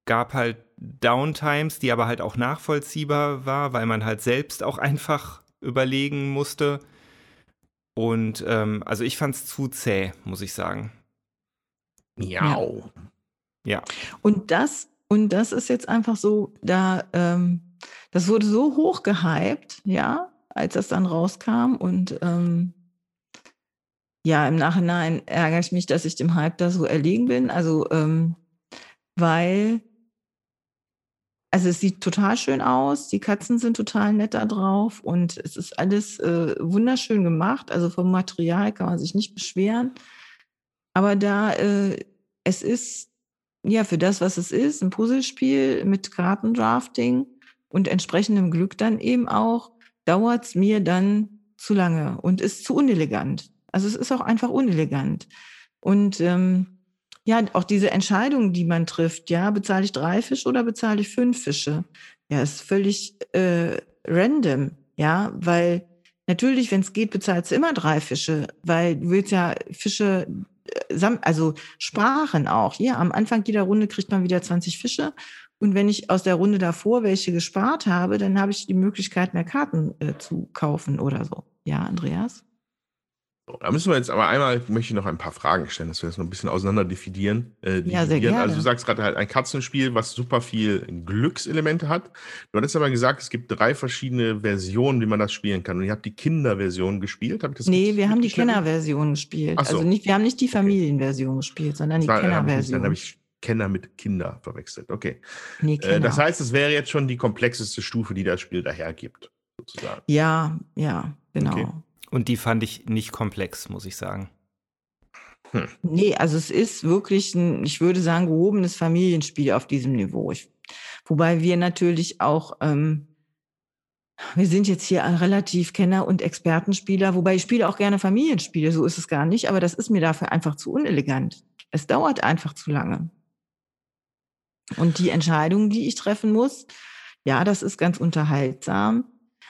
D: gab halt Downtimes, die aber halt auch nachvollziehbar war, weil man halt selbst auch einfach überlegen musste. Und ähm, also ich fand es zu zäh, muss ich sagen.
B: Miau.
C: Ja. Und das Und das ist jetzt einfach so, da, ähm, das wurde so hoch gehypt, ja, als das dann rauskam. Und ähm, ja, im Nachhinein ärgere ich mich, dass ich dem Hype da so erlegen bin. Also, ähm, weil, also es sieht total schön aus, die Katzen sind total nett da drauf und es ist alles äh, wunderschön gemacht. Also vom Material kann man sich nicht beschweren. Aber da, äh, es ist ja für das, was es ist, ein Puzzlespiel mit Kartendrafting und entsprechendem Glück dann eben auch, dauert es mir dann zu lange und ist zu unelegant. Also es ist auch einfach unelegant. Und ähm, ja, auch diese Entscheidung, die man trifft, ja, bezahle ich drei Fische oder bezahle ich fünf Fische? Ja, ist völlig äh, random, ja, weil natürlich, wenn es geht, bezahlst du immer drei Fische, weil du willst ja Fische, äh, also Sprachen auch. Ja, am Anfang jeder Runde kriegt man wieder 20 Fische und wenn ich aus der Runde davor welche gespart habe, dann habe ich die Möglichkeit, mehr Karten äh, zu kaufen oder so. Ja, Andreas?
B: Da müssen wir jetzt aber einmal, möchte ich noch ein paar Fragen stellen, dass wir das noch ein bisschen auseinander definieren.
C: Äh, ja, sehr gerne.
B: Also du sagst gerade halt ein Katzenspiel, was super viel Glückselemente hat. Du hattest aber gesagt, es gibt drei verschiedene Versionen, wie man das spielen kann. Und ihr habt die Kinderversion gespielt.
C: Hab ich das nee, wir haben die Kennerversion gespielt. So. Also nicht, wir haben nicht die Familienversion gespielt, sondern die Kennerversion.
B: Dann habe ich Kenner mit Kinder verwechselt. Okay. Nee, äh, das heißt, es wäre jetzt schon die komplexeste Stufe, die das Spiel dahergibt, sozusagen.
C: Ja, ja, genau. Okay.
D: Und die fand ich nicht komplex, muss ich sagen.
C: Hm. Nee, also es ist wirklich ein, ich würde sagen, gehobenes Familienspiel auf diesem Niveau. Ich, wobei wir natürlich auch, ähm, wir sind jetzt hier relativ Kenner- und Expertenspieler, wobei ich spiele auch gerne Familienspiele, so ist es gar nicht, aber das ist mir dafür einfach zu unelegant. Es dauert einfach zu lange. Und die Entscheidungen, die ich treffen muss, ja, das ist ganz unterhaltsam.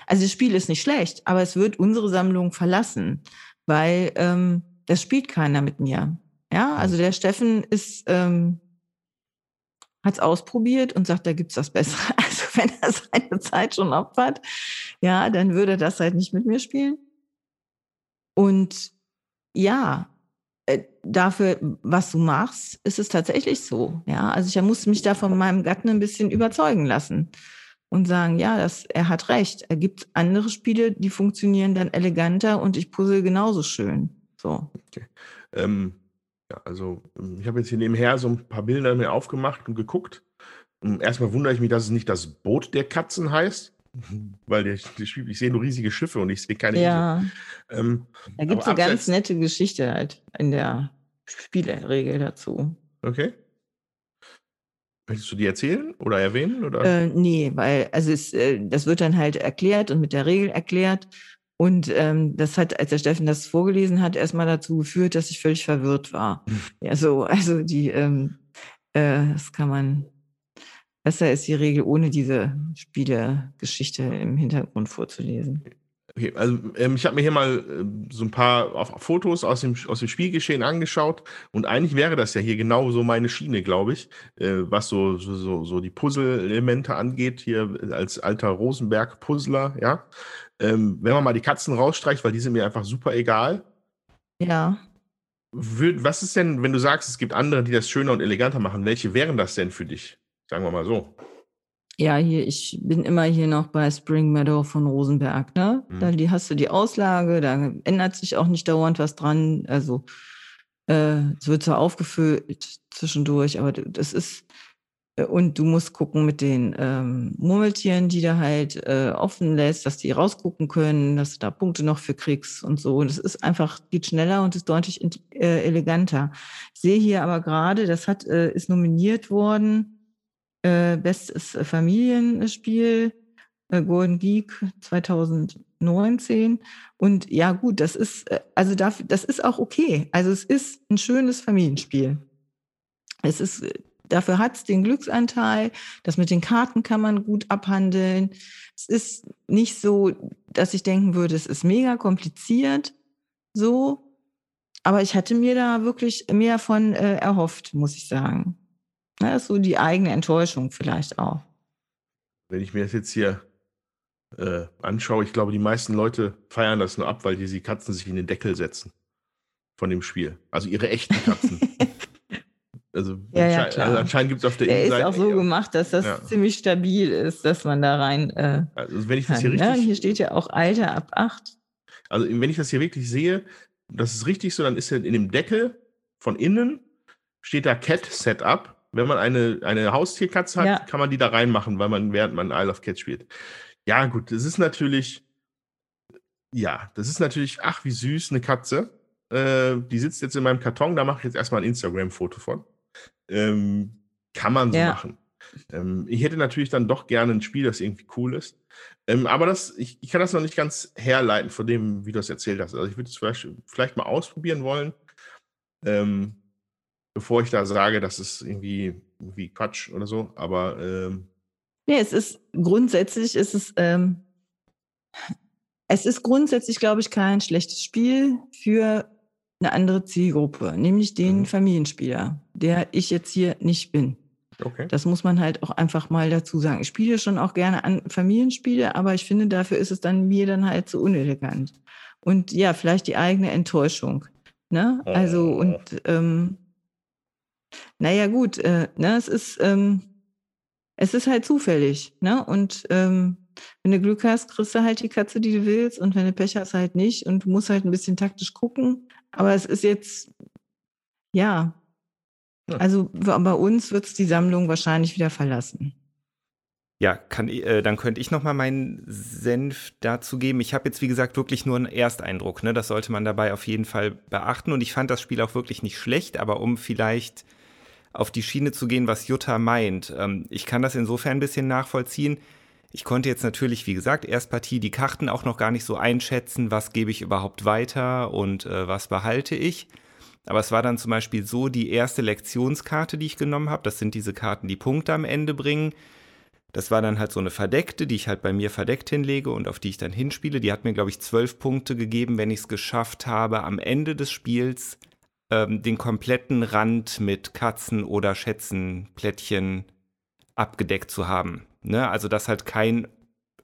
C: Also das Spiel ist nicht schlecht, aber es wird unsere Sammlung verlassen, weil ähm, das spielt keiner mit mir. Ja, also der Steffen ist, ähm, hat es ausprobiert und sagt, da gibt's was Besseres. Also wenn er seine Zeit schon opfert, ja, dann würde er das halt nicht mit mir spielen. Und ja, äh, dafür, was du machst, ist es tatsächlich so. Ja, also ich musste mich da von meinem Gatten ein bisschen überzeugen lassen und sagen, ja, das, er hat recht. Er gibt andere Spiele, die funktionieren dann eleganter und ich puzzle genauso schön. So.
B: Okay. Ähm, ja, also ich habe jetzt hier nebenher so ein paar Bilder mir aufgemacht und geguckt. Und erstmal wundere ich mich, dass es nicht das Boot der Katzen heißt, weil der ich sehe nur riesige Schiffe und ich sehe keine.
C: Ja. Ähm, da gibt es eine ganz nette Geschichte halt in der Spielregel dazu.
B: Okay. Möchtest du die erzählen oder erwähnen? Oder?
C: Äh, nee, weil also es, äh, das wird dann halt erklärt und mit der Regel erklärt. Und ähm, das hat, als der Steffen das vorgelesen hat, erstmal dazu geführt, dass ich völlig verwirrt war. Ja, so, also die, ähm, äh, das kann man besser ist die Regel, ohne diese Spielegeschichte im Hintergrund vorzulesen.
B: Okay, also ähm, ich habe mir hier mal äh, so ein paar auf, Fotos aus dem, aus dem Spielgeschehen angeschaut und eigentlich wäre das ja hier genau so meine Schiene, glaube ich, äh, was so, so, so, die Puzzle-Elemente angeht, hier als alter Rosenberg-Puzzler, ja. Ähm, wenn man mal die Katzen rausstreicht, weil die sind mir einfach super egal.
C: Ja.
B: Würd, was ist denn, wenn du sagst, es gibt andere, die das schöner und eleganter machen, welche wären das denn für dich? Sagen wir mal so.
C: Ja, hier, ich bin immer hier noch bei Spring Meadow von Rosenberg, ne? Mhm. Da die, hast du die Auslage, da ändert sich auch nicht dauernd was dran. Also äh, es wird zwar aufgefüllt zwischendurch, aber das ist, äh, und du musst gucken mit den ähm, Murmeltieren, die da halt äh, offen lässt, dass die rausgucken können, dass du da Punkte noch für kriegst und so. Das ist einfach, geht schneller und ist deutlich äh, eleganter. Ich sehe hier aber gerade, das hat, äh, ist nominiert worden äh, bestes Familienspiel, äh, Golden Geek 2019. Und ja, gut, das ist, äh, also dafür, das ist auch okay. Also es ist ein schönes Familienspiel. Es ist, dafür hat es den Glücksanteil. Das mit den Karten kann man gut abhandeln. Es ist nicht so, dass ich denken würde, es ist mega kompliziert. So. Aber ich hatte mir da wirklich mehr von äh, erhofft, muss ich sagen. Das ist so die eigene Enttäuschung vielleicht auch.
B: Wenn ich mir das jetzt hier äh, anschaue, ich glaube, die meisten Leute feiern das nur ab, weil diese Katzen sich in den Deckel setzen von dem Spiel. Also ihre echten Katzen. Also,
C: Ja, ja,
B: anscheinend,
C: klar.
B: also anscheinend gibt es auf der
C: Der ist auch so gemacht, dass das
B: Ja.
C: ziemlich stabil ist, dass man da rein äh,
B: Also, wenn ich das
C: kann.
B: hier
C: Ne?
B: richtig.
C: Hier steht ja auch Alter ab 8.
B: Also, wenn ich das hier wirklich sehe, das ist richtig so, dann ist ja in dem Deckel von innen steht da Cat Setup. Wenn man eine, eine Haustierkatze hat,
C: Ja.
B: kann man die da reinmachen, weil man, während man Isle of Cat spielt. Ja, gut, das ist natürlich, ja, das ist natürlich, ach, wie süß, eine Katze. Äh, die sitzt jetzt in meinem Karton, da mache ich jetzt erstmal ein Instagram-Foto von. Ähm, kann man so
C: Ja.
B: machen. Ähm, ich hätte natürlich dann doch gerne ein Spiel, das irgendwie cool ist. Ähm, aber das, ich, ich kann das noch nicht ganz herleiten von dem, wie du es erzählt hast. Also ich würde es vielleicht, vielleicht mal ausprobieren wollen, ähm, bevor ich da sage, das ist irgendwie, irgendwie Quatsch oder so. Aber ähm,
C: Nee, es ist grundsätzlich, ist es, ähm, es ist grundsätzlich, glaube ich, kein schlechtes Spiel für eine andere Zielgruppe, nämlich den
B: Mhm.
C: Familienspieler, der ich jetzt hier nicht bin.
B: okay.
C: Das muss man halt auch einfach mal dazu sagen. Ich spiele schon auch gerne an Familienspiele, aber ich finde, dafür ist es dann mir dann halt zu unelegant. Und ja, vielleicht die eigene Enttäuschung. Ne? Also,
B: Oh.
C: und ähm, naja, gut, äh, ne, es ist, ähm, es ist halt zufällig, ne? Und ähm, wenn du Glück hast, kriegst du halt die Katze, die du willst, und wenn du Pech hast, halt nicht. Und du musst halt ein bisschen taktisch gucken. Aber es ist jetzt, ja,
B: Ja.
C: also bei uns wird es die Sammlung wahrscheinlich wieder verlassen.
D: Ja, kann, äh, dann könnte ich noch mal meinen Senf dazu geben. Ich habe jetzt, wie gesagt, wirklich nur einen Ersteindruck. Ne? Das sollte man dabei auf jeden Fall beachten. Und ich fand das Spiel auch wirklich nicht schlecht, aber um vielleicht auf die Schiene zu gehen, was Jutta meint. Ähm, ich kann das insofern ein bisschen nachvollziehen. Ich konnte jetzt natürlich, wie gesagt, Erstpartie die Karten auch noch gar nicht so einschätzen, was gebe ich überhaupt weiter und äh, was behalte ich. Aber es war dann zum Beispiel so, die erste Lektionskarte, die ich genommen habe, das sind diese Karten, die Punkte am Ende bringen. Das war dann halt so eine verdeckte, die ich halt bei mir verdeckt hinlege und auf die ich dann hinspiele. Die hat mir, glaube ich, zwölf Punkte gegeben, wenn ich es geschafft habe, am Ende des Spiels ähm, den kompletten Rand mit Katzen oder Schätzen, Plättchen abgedeckt zu haben. Ne? Also, dass halt kein,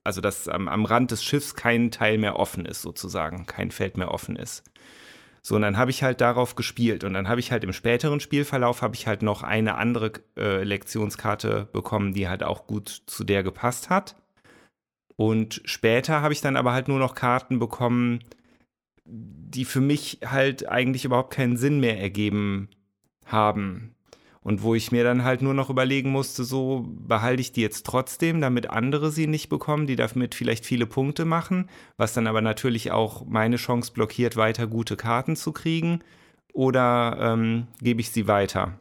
D: also dass am, am Rand des Schiffs kein Teil mehr offen ist, sozusagen, kein Feld mehr offen ist. So, und dann habe ich halt darauf gespielt. Und dann habe ich halt im späteren Spielverlauf habe ich halt noch eine andere äh, Lektionskarte bekommen, die halt auch gut zu der gepasst hat. Und später habe ich dann aber halt nur noch Karten bekommen, die für mich halt eigentlich überhaupt keinen Sinn mehr ergeben haben. Und wo ich mir dann halt nur noch überlegen musste, so behalte ich die jetzt trotzdem, damit andere sie nicht bekommen, die damit vielleicht viele Punkte machen, was dann aber natürlich auch meine Chance blockiert, weiter gute Karten zu kriegen, oder ähm, gebe ich sie weiter.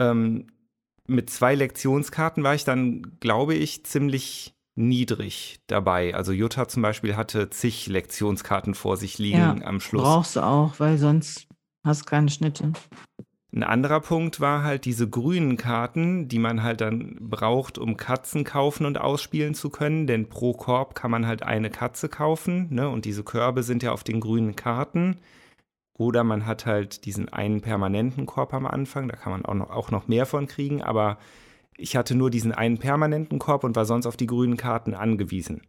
D: Ähm, mit zwei Lektionskarten war ich dann, glaube ich, ziemlich niedrig dabei. Also Jutta zum Beispiel hatte zig Lektionskarten vor sich liegen
C: Ja,
D: am Schluss.
C: Brauchst du auch, weil sonst hast du keine Schnitte.
D: Ein anderer Punkt war halt diese grünen Karten, die man halt dann braucht, um Katzen kaufen und ausspielen zu können. Denn pro Korb kann man halt eine Katze kaufen. Ne? Und diese Körbe sind ja auf den grünen Karten. Oder man hat halt diesen einen permanenten Korb am Anfang. Da kann man auch noch, auch noch mehr von kriegen. Aber ich hatte nur diesen einen permanenten Korb und war sonst auf die grünen Karten angewiesen.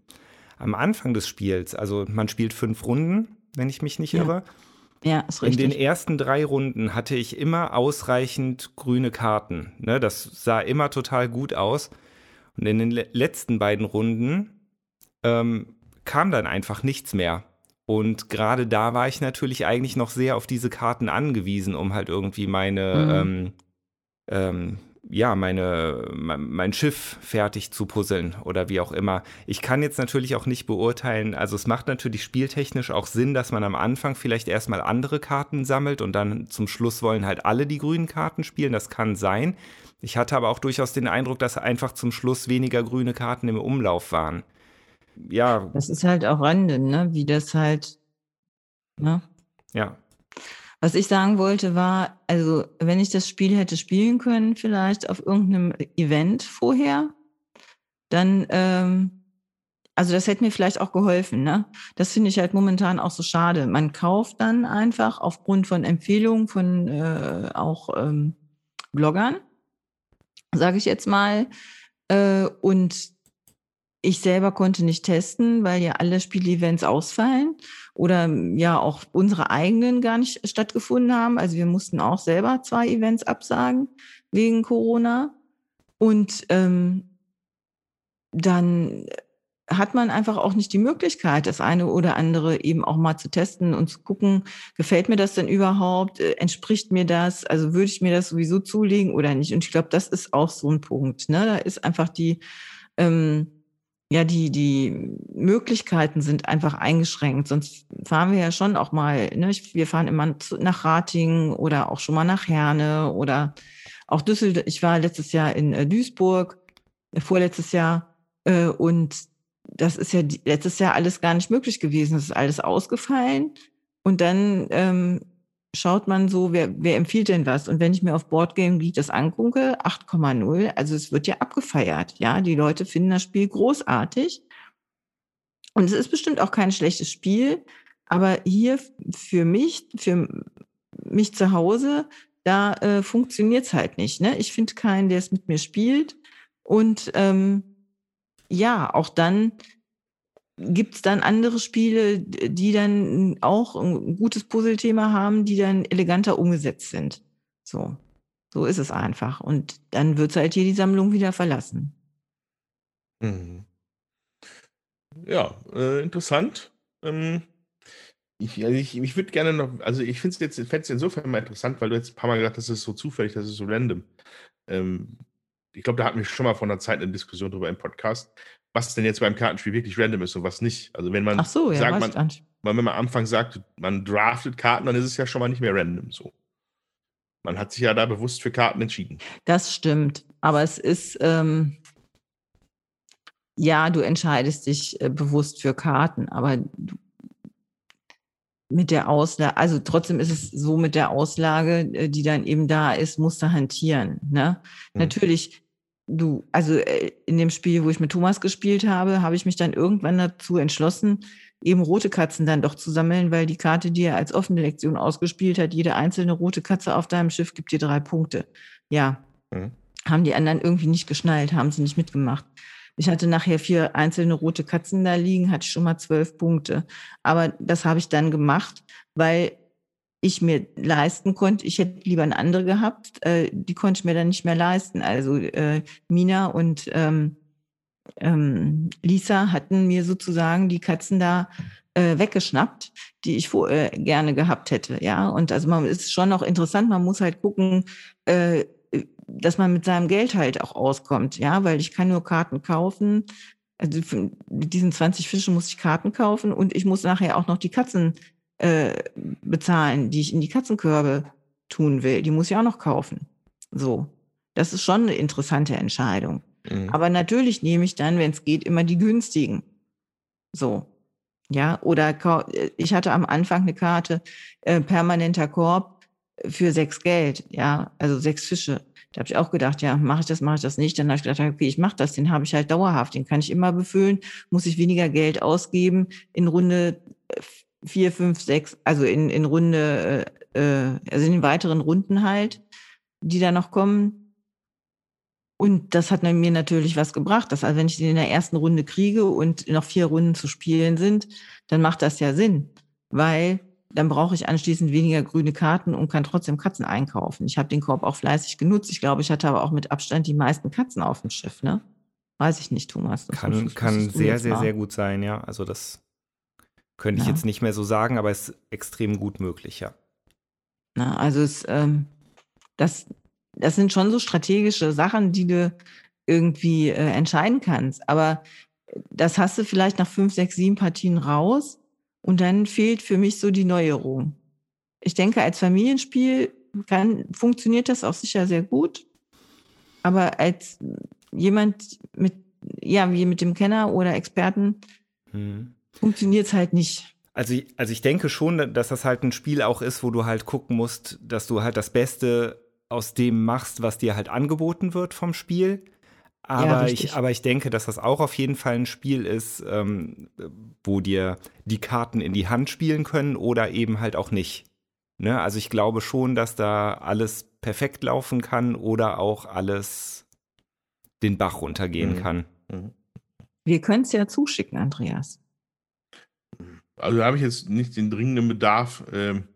D: Am Anfang des Spiels, also man spielt fünf Runden, wenn ich mich nicht
C: Ja.
D: irre.
C: Ja, ist
D: In den
C: richtig.
D: ersten drei Runden hatte ich immer ausreichend grüne Karten. Ne, das sah immer total gut aus. Und in den le letzten beiden Runden ähm, kam dann einfach nichts mehr. Und gerade da war ich natürlich eigentlich noch sehr auf diese Karten angewiesen, um halt irgendwie meine,
C: Mhm.
D: ähm, ähm, ja, meine, mein, Schiff fertig zu puzzeln oder wie auch immer. Ich kann jetzt natürlich auch nicht beurteilen, also es macht natürlich spieltechnisch auch Sinn, dass man am Anfang vielleicht erstmal andere Karten sammelt und dann zum Schluss wollen halt alle die grünen Karten spielen. Das kann sein. Ich hatte aber auch durchaus den Eindruck, dass einfach zum Schluss weniger grüne Karten im Umlauf waren. Ja,
C: Das ist halt auch random, ne? Wie das halt. Ne?
D: ja.
C: Was ich sagen wollte war, also wenn ich das Spiel hätte spielen können, vielleicht auf irgendeinem Event vorher, dann, ähm, also das hätte mir vielleicht auch geholfen, ne? Das finde ich halt momentan auch so schade. Man kauft dann einfach aufgrund von Empfehlungen von äh, auch ähm, Bloggern, sage ich jetzt mal, äh, und ich selber konnte nicht testen, weil ja alle Spielevents ausfallen oder ja auch unsere eigenen gar nicht stattgefunden haben. Also wir mussten auch selber zwei Events absagen wegen Corona. Und ähm, dann hat man einfach auch nicht die Möglichkeit, das eine oder andere eben auch mal zu testen und zu gucken, gefällt mir das denn überhaupt, äh, entspricht mir das, also würde ich mir das sowieso zulegen oder nicht. Und ich glaube, das ist auch so ein Punkt. Ne? Da ist einfach die ähm, ja, die, die Möglichkeiten sind einfach eingeschränkt. Sonst fahren wir ja schon auch mal, ne? wir fahren immer nach Ratingen oder auch schon mal nach Herne oder auch Düsseldorf. Ich war letztes Jahr in äh, Duisburg, äh, vorletztes Jahr, äh, und das ist ja letztes Jahr alles gar nicht möglich gewesen. Es ist alles ausgefallen. Und dann ähm, schaut man so, wer, wer empfiehlt denn was? Und wenn ich mir auf Boardgame Geek das angucke, 8,0, also es wird ja abgefeiert. Ja, die Leute finden das Spiel großartig. Und es ist bestimmt auch kein schlechtes Spiel, aber hier für mich, für mich zu Hause, da äh, funktioniert es halt nicht. Ne? Ich finde keinen, der es mit mir spielt. Und ähm, ja, auch dann Gibt es dann andere Spiele, die dann auch ein gutes Puzzlethema haben, die dann eleganter umgesetzt sind? So, so ist es einfach. Und dann wird halt hier die Sammlung wieder verlassen.
B: Mhm. Ja, äh, interessant. Ähm, ich, also ich, ich würde gerne noch, also ich finde es jetzt, jetzt insofern mal interessant, weil du jetzt ein paar Mal gesagt hast, das ist so zufällig, das ist so random. Ähm, ich glaube, da hatten wir schon mal vor einer Zeit eine Diskussion darüber im Podcast was denn jetzt beim Kartenspiel wirklich random ist und was nicht. Also wenn man
C: Ach so, ja,
B: sagt, man, wenn man am Anfang sagt, man draftet Karten, dann ist es ja schon mal nicht mehr random so. Man hat sich ja da bewusst für Karten entschieden.
C: Das stimmt. Aber es ist, ähm, ja, du entscheidest dich äh, bewusst für Karten, aber du, mit der Auslage, also trotzdem ist es so mit der Auslage, äh, die dann eben da ist, musst du hantieren. Ne? Hm. Natürlich du, also äh, in dem Spiel, wo ich mit Thomas gespielt habe, habe ich mich dann irgendwann dazu entschlossen, eben rote Katzen dann doch zu sammeln, weil die Karte, die er als offene Lektion ausgespielt hat, jede einzelne rote Katze auf deinem Schiff gibt dir drei Punkte. Ja. Mhm. Haben die anderen irgendwie nicht geschnallt, haben sie nicht mitgemacht. Ich hatte nachher vier einzelne rote Katzen da liegen, hatte schon mal zwölf Punkte. Aber das habe ich dann gemacht, weil ich mir leisten konnte. Ich hätte lieber eine andere gehabt, äh, die konnte ich mir dann nicht mehr leisten. Also äh, Mina und ähm, ähm, Lisa hatten mir sozusagen die Katzen da äh, weggeschnappt, die ich vor, äh, gerne gehabt hätte. Ja, und also man ist schon auch interessant. Man muss halt gucken, äh, dass man mit seinem Geld halt auch auskommt. Ja, weil ich kann nur Karten kaufen. Also mit diesen 20 Fischen muss ich Karten kaufen und ich muss nachher auch noch die Katzen äh, bezahlen, die ich in die Katzenkörbe tun will. Die muss ich auch noch kaufen. So. Das ist schon eine interessante Entscheidung. Mhm. Aber natürlich nehme ich dann, wenn es geht, immer die günstigen. So. Ja, oder äh, ich hatte am Anfang eine Karte, äh, permanenter Korb für sechs Geld, ja, also sechs Fische. Da habe ich auch gedacht, ja, mache ich das, mache ich das nicht. Dann habe ich gedacht, okay, ich mache das, den habe ich halt dauerhaft, den kann ich immer befüllen, muss ich weniger Geld ausgeben. In Runde äh, vier, fünf, sechs, also in, in Runde, äh, äh, also in den weiteren Runden halt, die da noch kommen. Und das hat mir natürlich was gebracht. Dass, also wenn ich den in der ersten Runde kriege und noch vier Runden zu spielen sind, dann macht das ja Sinn, weil dann brauche ich anschließend weniger grüne Karten und kann trotzdem Katzen einkaufen. Ich habe den Korb auch fleißig genutzt. Ich glaube, ich hatte aber auch mit Abstand die meisten Katzen auf dem Schiff, ne? Weiß ich nicht, Thomas.
D: Das kann, kann sehr, sehr, sehr gut sein, ja. Also das könnte ich ja. jetzt nicht mehr so sagen, aber es ist extrem gut möglich, ja.
C: Na, also es, ähm, das, das sind schon so strategische Sachen, die du irgendwie äh, entscheiden kannst. Aber das hast du vielleicht nach fünf, sechs, sieben Partien raus und dann fehlt für mich so die Neuerung. Ich denke, als Familienspiel kann, funktioniert das auch sicher sehr gut. Aber als jemand mit, ja, wie mit dem Kenner oder Experten, hm funktioniert es halt nicht.
D: Also, also ich denke schon, dass das halt ein Spiel auch ist, wo du halt gucken musst, dass du halt das Beste aus dem machst, was dir halt angeboten wird vom Spiel. Aber, ja, ich, aber ich denke, dass das auch auf jeden Fall ein Spiel ist, ähm, wo dir die Karten in die Hand spielen können oder eben halt auch nicht. Ne? Also ich glaube schon, dass da alles perfekt laufen kann oder auch alles den Bach runtergehen mhm. kann. Mhm.
C: Wir können es ja zuschicken, Andreas.
B: Also da habe ich jetzt nicht den dringenden Bedarf. Ähm,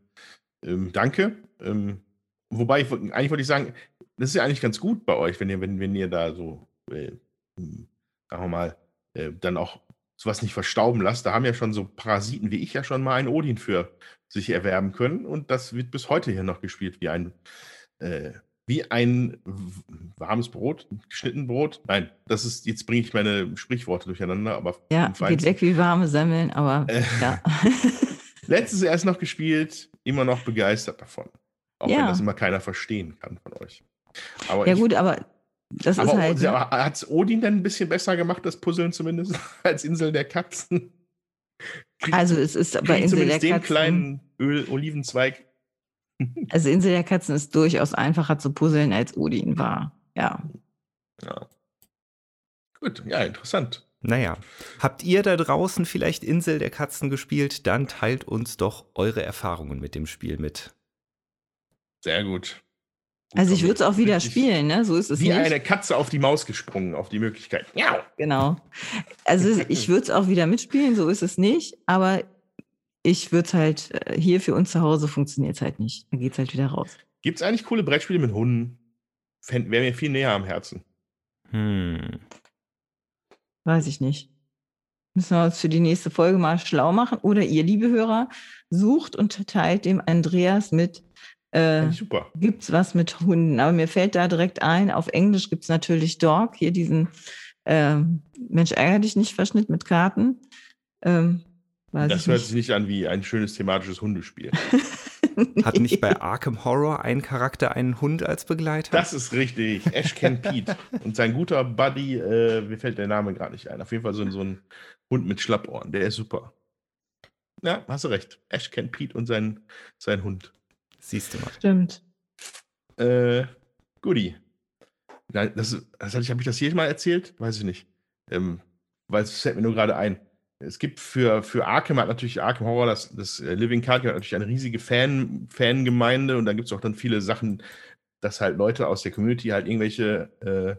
B: ähm, danke. Ähm, wobei, ich, eigentlich wollte ich sagen, das ist ja eigentlich ganz gut bei euch, wenn ihr, wenn, wenn ihr da so, äh, hm, sagen wir mal, äh, dann auch sowas nicht verstauben lasst. Da haben ja schon so Parasiten wie ich ja schon mal einen Odin für sich erwerben können. Und das wird bis heute hier noch gespielt wie ein, äh, wie ein warmes Brot, geschnitten Brot. Nein, das ist, jetzt bringe ich meine Sprichworte durcheinander, aber.
C: Ja, geht weg wie warme Semmeln, aber äh, ja.
B: Letztes erst noch gespielt, immer noch begeistert davon. Auch ja. wenn das immer keiner verstehen kann von euch.
C: Aber ja, ich, gut, aber das aber, ist halt.
B: Ne? Hat es Odin denn ein bisschen besser gemacht, das Puzzeln zumindest, als Insel der Katzen?
C: Kriegt, also, es ist bei Insel der
B: Katzen. kleinen Öl, Olivenzweig.
C: Also, Insel der Katzen ist durchaus einfacher zu puzzeln, als Odin war. Ja.
B: Ja. Gut, ja, interessant.
D: Naja, habt ihr da draußen vielleicht Insel der Katzen gespielt? Dann teilt uns doch eure Erfahrungen mit dem Spiel mit.
B: Sehr gut.
C: Also ich würde es auch wieder spielen, ne? So ist es
B: Wie
C: nicht.
B: eine Katze auf die Maus gesprungen, auf die Möglichkeit. Ja.
C: Genau. Also ich würde es auch wieder mitspielen, so ist es nicht. Aber ich würde es halt, äh, hier für uns zu Hause funktioniert es halt nicht. Da geht es halt wieder raus.
B: Gibt es eigentlich coole Brettspiele mit Hunden? Wäre mir viel näher am Herzen.
D: Hm.
C: Weiß ich nicht. Müssen wir uns für die nächste Folge mal schlau machen. Oder ihr, liebe Hörer, sucht und teilt dem Andreas mit, äh,
B: super.
C: Gibt es was mit Hunden? Aber mir fällt da direkt ein, auf Englisch gibt es natürlich Dog, hier diesen äh, Mensch ärger dich nicht Verschnitt mit Karten. Ähm,
B: das hört nicht. sich nicht an wie ein schönes thematisches Hundespiel.
D: nee. Hat nicht bei Arkham Horror ein Charakter einen Hund als Begleiter?
B: Das ist richtig. Ash Ken Pete. Und sein guter Buddy, äh, mir fällt der Name gerade nicht ein. Auf jeden Fall so, so ein Hund mit Schlappohren. Der ist super. Ja, hast du recht. Ash Ken Pete und sein, sein Hund.
D: Siehst du mal.
C: Stimmt.
B: Äh, Goodie. Das, das, habe ich das jedes Mal erzählt? Weiß ich nicht. Ähm, weil es fällt mir nur gerade ein. Es gibt für, für Arkham hat natürlich Arkham Horror, das, das äh, Living Card hat natürlich eine riesige Fan, Fangemeinde und da gibt es auch dann viele Sachen, dass halt Leute aus der Community halt irgendwelche äh,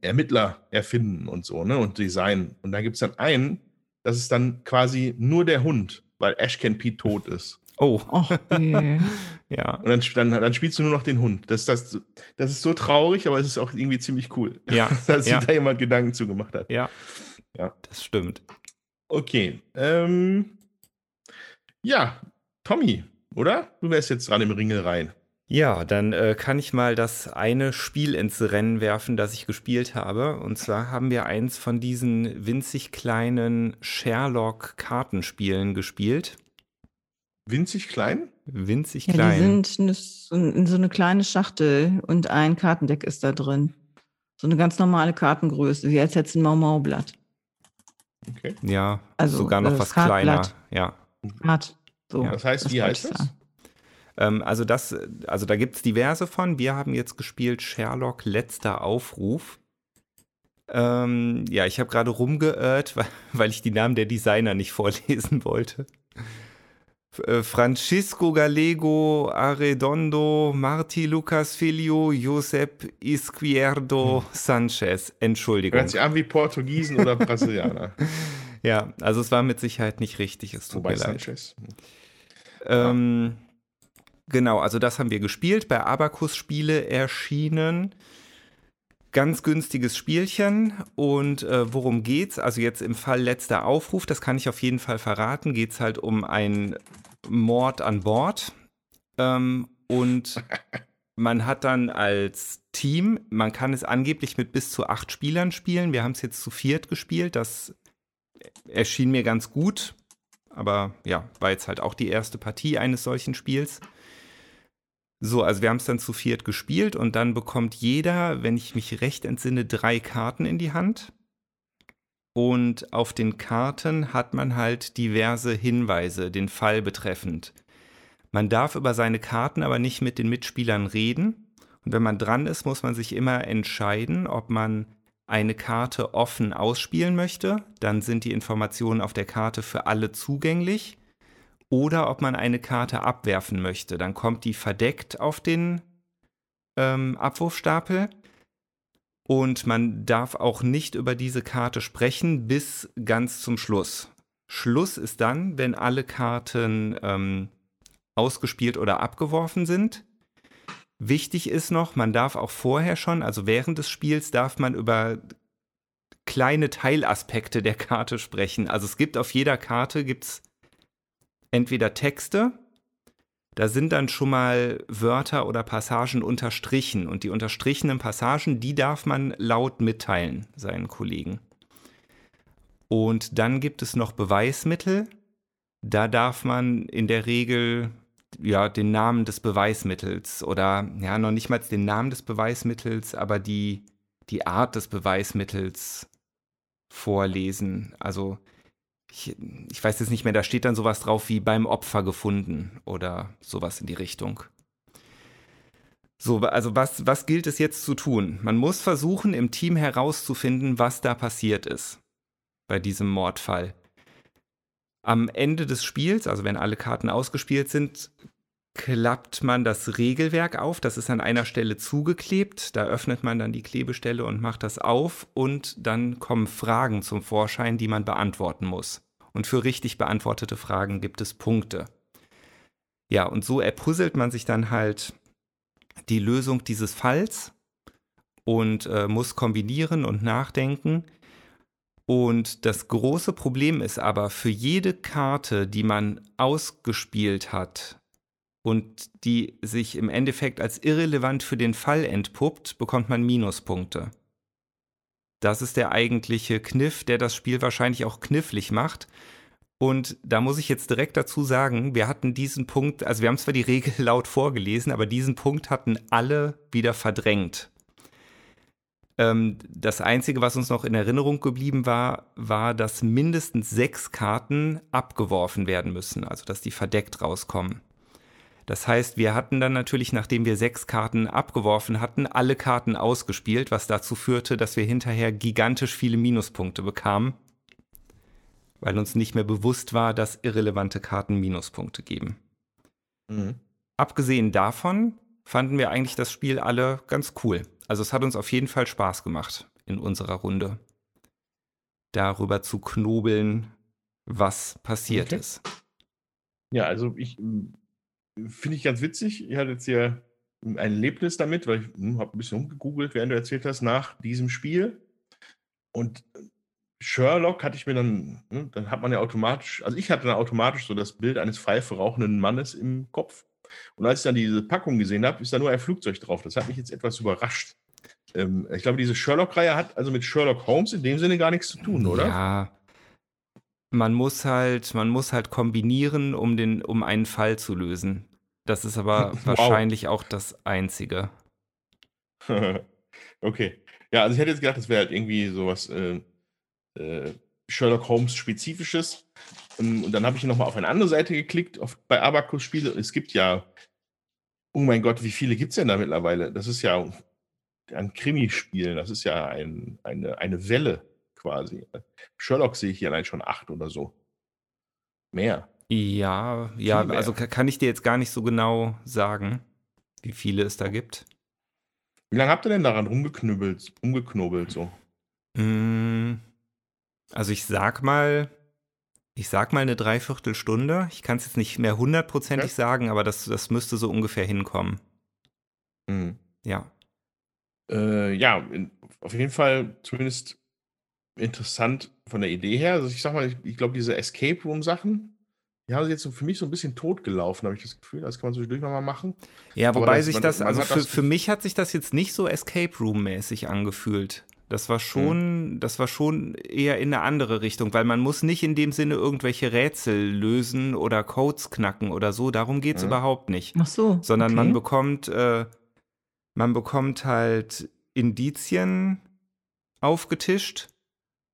B: Ermittler erfinden und so, ne? Und designen. Und da gibt es dann einen, das ist dann quasi nur der Hund, weil Ashken Pete tot ist.
D: Oh.
C: Och, nee.
D: ja.
B: Und dann, dann, dann, spielst du nur noch den Hund. Das, das, das ist so traurig, aber es ist auch irgendwie ziemlich cool.
D: Ja.
B: dass
D: ja.
B: sich da jemand Gedanken zugemacht hat.
D: Ja.
B: Ja.
D: Das stimmt.
B: Okay. Ähm, ja, Tommy, oder? Du wärst jetzt dran im Ringel rein.
D: Ja, dann äh, kann ich mal das eine Spiel ins Rennen werfen, das ich gespielt habe. Und zwar haben wir eins von diesen winzig kleinen Sherlock-Kartenspielen gespielt.
B: Winzig klein?
D: Winzig
C: ja,
D: klein.
C: Die sind in so eine kleine Schachtel und ein Kartendeck ist da drin. So eine ganz normale Kartengröße, wie als hättest du ein Mau-Mau-Blatt.
B: Okay.
D: Ja, also sogar noch was kleiner. Ja.
C: Kart. So,
B: ja. Das heißt, das wie heißt das?
D: Ähm, also das, also da gibt es diverse von. Wir haben jetzt gespielt Sherlock letzter Aufruf. Ähm, ja, ich habe gerade rumgeirrt, weil, weil ich die Namen der Designer nicht vorlesen wollte. Äh, Francisco Gallego Arredondo, Marti Lucas Filio, Josep Izquierdo hm. Sanchez. Entschuldigung.
B: Hört sich an wie Portugiesen oder Brasilianer.
D: ja, also es war mit Sicherheit nicht richtig. Es tut
B: Wobei
D: mir
B: Sanchez.
D: Ähm, ja. Genau, also das haben wir gespielt. Bei Abacus Spiele erschienen. Ganz günstiges Spielchen. Und äh, worum geht's? Also jetzt im Fall letzter Aufruf, das kann ich auf jeden Fall verraten, geht es halt um ein Mord an Bord. Ähm, und man hat dann als Team, man kann es angeblich mit bis zu acht Spielern spielen. Wir haben es jetzt zu viert gespielt. Das erschien mir ganz gut. Aber ja, war jetzt halt auch die erste Partie eines solchen Spiels. So, also wir haben es dann zu viert gespielt und dann bekommt jeder, wenn ich mich recht entsinne, drei Karten in die Hand. Und auf den Karten hat man halt diverse Hinweise, den Fall betreffend. Man darf über seine Karten aber nicht mit den Mitspielern reden. Und wenn man dran ist, muss man sich immer entscheiden, ob man eine Karte offen ausspielen möchte. Dann sind die Informationen auf der Karte für alle zugänglich. Oder ob man eine Karte abwerfen möchte. Dann kommt die verdeckt auf den ähm, Abwurfstapel Und man darf auch nicht über diese Karte sprechen bis ganz zum Schluss. Schluss ist dann, wenn alle Karten ähm, ausgespielt oder abgeworfen sind. Wichtig ist noch, man darf auch vorher schon, also während des Spiels, darf man über kleine Teilaspekte der Karte sprechen. Also es gibt auf jeder Karte gibt's entweder Texte, da sind dann schon mal Wörter oder Passagen unterstrichen und die unterstrichenen Passagen, die darf man laut mitteilen seinen Kollegen. Und dann gibt es noch Beweismittel. Da darf man in der Regel ja den Namen des Beweismittels oder ja noch nicht mal den Namen des Beweismittels, aber die die Art des Beweismittels vorlesen. Also ich, ich weiß jetzt nicht mehr, da steht dann sowas drauf wie beim Opfer gefunden oder sowas in die Richtung. So, also was, was gilt es jetzt zu tun? Man muss versuchen, im Team herauszufinden, was da passiert ist bei diesem Mordfall. Am Ende des Spiels, also wenn alle Karten ausgespielt sind, klappt man das Regelwerk auf. Das ist an einer Stelle zugeklebt. Da öffnet man dann die Klebestelle und macht das auf. Und dann kommen Fragen zum Vorschein, die man beantworten muss. Und für richtig beantwortete Fragen gibt es Punkte. Ja, und so erpuzzelt man sich dann halt die Lösung dieses Falls und äh, muss kombinieren und nachdenken. Und das große Problem ist aber, für jede Karte, die man ausgespielt hat, und die sich im Endeffekt als irrelevant für den Fall entpuppt, bekommt man Minuspunkte. Das ist der eigentliche Kniff, der das Spiel wahrscheinlich auch knifflig macht. Und da muss ich jetzt direkt dazu sagen, wir hatten diesen Punkt, also wir haben zwar die Regel laut vorgelesen, aber diesen Punkt hatten alle wieder verdrängt. Ähm, das Einzige, was uns noch in Erinnerung geblieben war, war, dass mindestens sechs Karten abgeworfen werden müssen, also dass die verdeckt rauskommen. Das heißt, wir hatten dann natürlich, nachdem wir sechs Karten abgeworfen hatten, alle Karten ausgespielt, was dazu führte, dass wir hinterher gigantisch viele Minuspunkte bekamen, weil uns nicht mehr bewusst war, dass irrelevante Karten Minuspunkte geben. Mhm. Abgesehen davon fanden wir eigentlich das Spiel alle ganz cool. Also es hat uns auf jeden Fall Spaß gemacht in unserer Runde, darüber zu knobeln, was passiert okay. ist.
B: Ja, also ich Finde ich ganz witzig. Ich hatte jetzt hier ein Erlebnis damit, weil ich hm, habe ein bisschen umgegoogelt, während du erzählt hast, nach diesem Spiel. Und Sherlock hatte ich mir dann, ne, dann hat man ja automatisch, also ich hatte dann automatisch so das Bild eines pfeife rauchenden Mannes im Kopf. Und als ich dann diese Packung gesehen habe, ist da nur ein Flugzeug drauf. Das hat mich jetzt etwas überrascht. Ähm, ich glaube, diese Sherlock-Reihe hat also mit Sherlock Holmes in dem Sinne gar nichts zu tun, oder?
D: Ja, man muss halt, man muss halt kombinieren, um, den, um einen Fall zu lösen. Das ist aber wow. wahrscheinlich auch das Einzige.
B: okay. Ja, also ich hätte jetzt gedacht, das wäre halt irgendwie sowas äh, äh, Sherlock Holmes spezifisches. Ähm, und dann habe ich nochmal auf eine andere Seite geklickt, auf, bei Abacus-Spiele. Es gibt ja, oh mein Gott, wie viele gibt es denn da mittlerweile? Das ist ja ein Krimispiel, das ist ja ein, eine, eine Welle quasi. Sherlock sehe ich hier allein schon acht oder so. Mehr.
D: Ja, ja, mehr. also kann ich dir jetzt gar nicht so genau sagen, wie viele es da gibt.
B: Wie lange habt ihr denn daran rumgeknüppelt, umgeknobelt so?
D: Mm, also ich sag mal, ich sag mal eine Dreiviertelstunde. Ich kann es jetzt nicht mehr hundertprozentig okay. sagen, aber das, das müsste so ungefähr hinkommen.
B: Mhm.
D: Ja.
B: Äh, ja, auf jeden Fall zumindest interessant von der Idee her. Also ich sag mal, ich, ich glaube, diese Escape Room-Sachen, die haben sich jetzt so für mich so ein bisschen totgelaufen, habe ich das Gefühl. Das kann man zwischendurch nochmal machen.
D: Ja, wobei das, sich man, das, man also für, das für mich hat sich das jetzt nicht so Escape Room-mäßig angefühlt. Das war schon, mhm. das war schon eher in eine andere Richtung, weil man muss nicht in dem Sinne irgendwelche Rätsel lösen oder Codes knacken oder so. Darum geht es mhm. überhaupt nicht.
C: Ach so.
D: Sondern okay. man bekommt, äh, man bekommt halt Indizien aufgetischt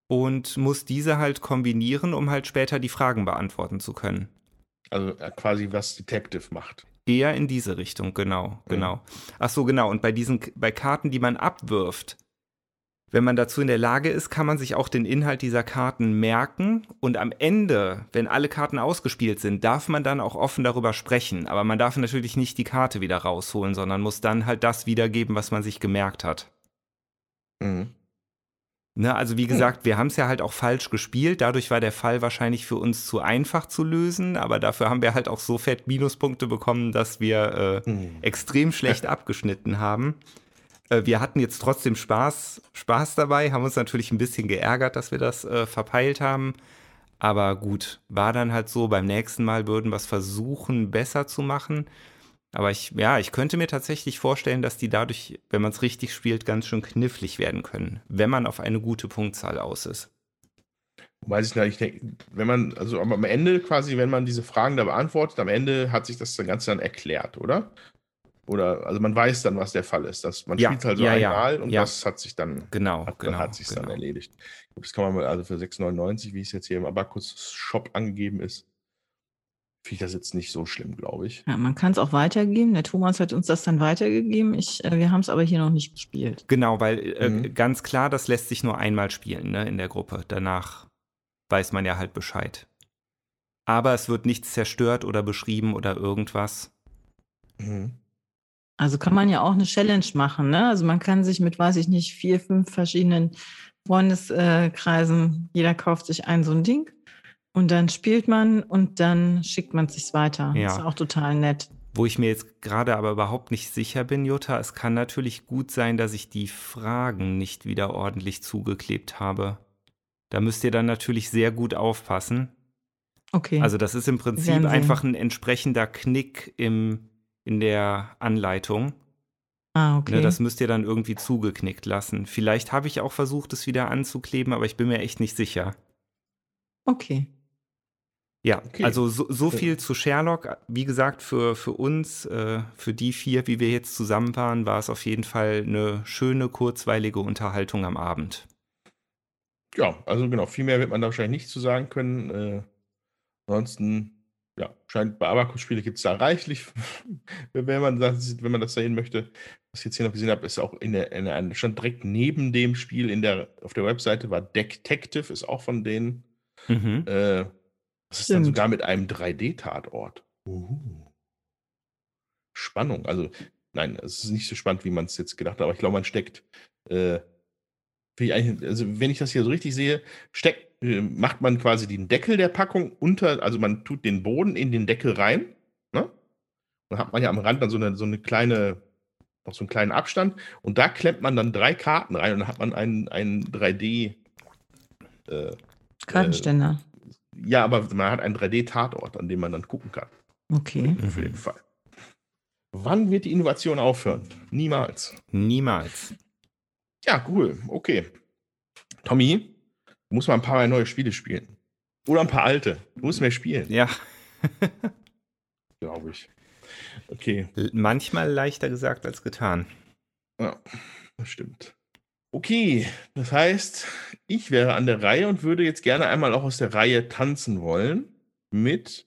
D: und muss diese halt kombinieren, um halt später die Fragen beantworten zu können.
B: Also äh, quasi was Detective macht.
D: Eher in diese Richtung, genau, mhm. genau. Ach so, genau. Und bei diesen, bei Karten, die man abwirft, wenn man dazu in der Lage ist, kann man sich auch den Inhalt dieser Karten merken und am Ende, wenn alle Karten ausgespielt sind, darf man dann auch offen darüber sprechen. Aber man darf natürlich nicht die Karte wieder rausholen, sondern muss dann halt das wiedergeben, was man sich gemerkt hat. Mhm. Ne, also wie gesagt, wir haben es ja halt auch falsch gespielt. Dadurch war der Fall wahrscheinlich für uns zu einfach zu lösen. Aber dafür haben wir halt auch so fett Minuspunkte bekommen, dass wir äh, mhm. extrem schlecht abgeschnitten haben. Äh, wir hatten jetzt trotzdem Spaß, Spaß dabei, haben uns natürlich ein bisschen geärgert, dass wir das äh, verpeilt haben. Aber gut, war dann halt so. Beim nächsten Mal würden wir es versuchen, besser zu machen. Aber ich, ja, ich könnte mir tatsächlich vorstellen, dass die dadurch, wenn man es richtig spielt, ganz schön knifflig werden können, wenn man auf eine gute Punktzahl aus ist.
B: Weiß ich nicht, ich denke, wenn man, also am Ende quasi, wenn man diese Fragen da beantwortet, am Ende hat sich das Ganze dann erklärt, oder? Oder, also man weiß dann, was der Fall ist. Dass man ja, spielt halt so
D: ja,
B: einmal
D: ja,
B: und das hat sich dann,
D: genau,
B: hat,
D: genau,
B: dann hat sich
D: genau.
B: dann erledigt. Das kann man mal, also für 6,99, wie es jetzt hier im Abacus-Shop angegeben ist, finde ich das jetzt nicht so schlimm, glaube ich.
C: Ja, man kann es auch weitergeben. Der Thomas hat uns das dann weitergegeben. Ich, äh, wir haben es aber hier noch nicht gespielt.
D: Genau, weil äh, mhm. ganz klar, das lässt sich nur einmal spielen ne, in der Gruppe. Danach weiß man ja halt Bescheid. Aber es wird nichts zerstört oder beschrieben oder irgendwas.
C: Mhm. Also kann man ja auch eine Challenge machen. Ne? Also man kann sich mit, weiß ich nicht, vier, fünf verschiedenen Freundeskreisen, jeder kauft sich ein so ein Ding und dann spielt man und dann schickt man es sich weiter. Ja. Das ist auch total nett.
D: Wo ich mir jetzt gerade aber überhaupt nicht sicher bin, Jutta, es kann natürlich gut sein, dass ich die Fragen nicht wieder ordentlich zugeklebt habe. Da müsst ihr dann natürlich sehr gut aufpassen.
C: Okay.
D: Also das ist im Prinzip einfach ein entsprechender Knick im, in der Anleitung.
C: Ah, okay. Ne,
D: das müsst ihr dann irgendwie zugeknickt lassen. Vielleicht habe ich auch versucht, es wieder anzukleben, aber ich bin mir echt nicht sicher.
C: Okay.
D: Ja, okay. also so, so, viel zu Sherlock. Wie gesagt, für, für uns, äh, für die vier, wie wir jetzt zusammen waren, war es auf jeden Fall eine schöne, kurzweilige Unterhaltung am Abend.
B: Ja, also genau, viel mehr wird man da wahrscheinlich nicht zu sagen können. Äh, ansonsten, ja, scheint bei Abakus-Spiele gibt es da reichlich, wenn man, das, wenn man das sehen möchte. Was ich jetzt hier noch gesehen habe, ist auch in der, in der, stand direkt neben dem Spiel in der, auf der Webseite war Detective, ist auch von denen. Mhm. Äh, das ist dann sogar mit einem 3D-Tatort. Uh. Spannung. Also, nein, es ist nicht so spannend, wie man es jetzt gedacht hat, aber ich glaube, man steckt. Äh, also, wenn ich das hier so richtig sehe, steckt, äh, macht man quasi den Deckel der Packung unter, also man tut den Boden in den Deckel rein. Ne? Dann hat man ja am Rand dann so eine, so eine kleine, noch so einen kleinen Abstand und da klemmt man dann drei Karten rein und dann hat man einen, einen 3D.
C: Äh, Kartenständer.
B: Ja, aber man hat einen 3D-Tatort, an dem man dann gucken kann.
C: Okay.
B: Für den Fall. Wann wird die Innovation aufhören? Niemals.
D: Niemals.
B: Ja, cool. Okay. Tommy, du musst mal ein paar neue Spiele spielen. Oder ein paar alte. Du musst mehr spielen.
D: Ja.
B: Glaube ich. Okay.
D: Manchmal leichter gesagt als getan.
B: Ja, das stimmt. Okay, das heißt, ich wäre an der Reihe und würde jetzt gerne einmal auch aus der Reihe tanzen wollen mit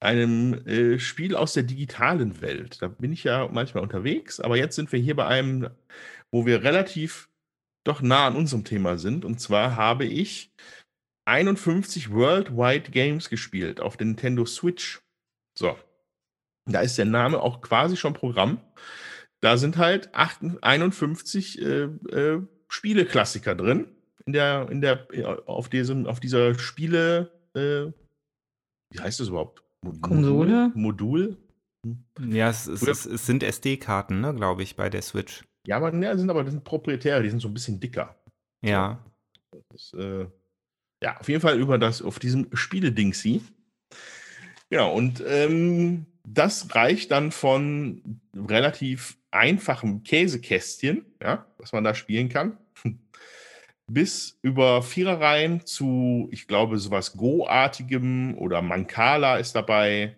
B: einem äh, Spiel aus der digitalen Welt. Da bin ich ja manchmal unterwegs, aber jetzt sind wir hier bei einem, wo wir relativ doch nah an unserem Thema sind. Und zwar habe ich 51 Worldwide Games gespielt auf der Nintendo Switch. So. Da ist der Name auch quasi schon Programm. Da sind halt 51 äh, äh, Spieleklassiker drin. In der, in der, auf, diesem, auf dieser Spiele, äh, wie heißt das überhaupt?
C: Modul? Konsole?
B: Modul?
D: Ja, es, es, es, es sind SD-Karten, ne, glaube ich, bei der Switch.
B: Ja, aber ne, sind aber das sind proprietäre, die sind so ein bisschen dicker.
D: Ja.
B: Das, äh, ja, auf jeden Fall über das, auf diesem Spiele-Dingsy. Ja, und ähm, das reicht dann von relativ einfachem Käsekästchen, ja, was man da spielen kann, bis über Viererreihen zu, ich glaube, sowas Go-artigem oder Mancala ist dabei.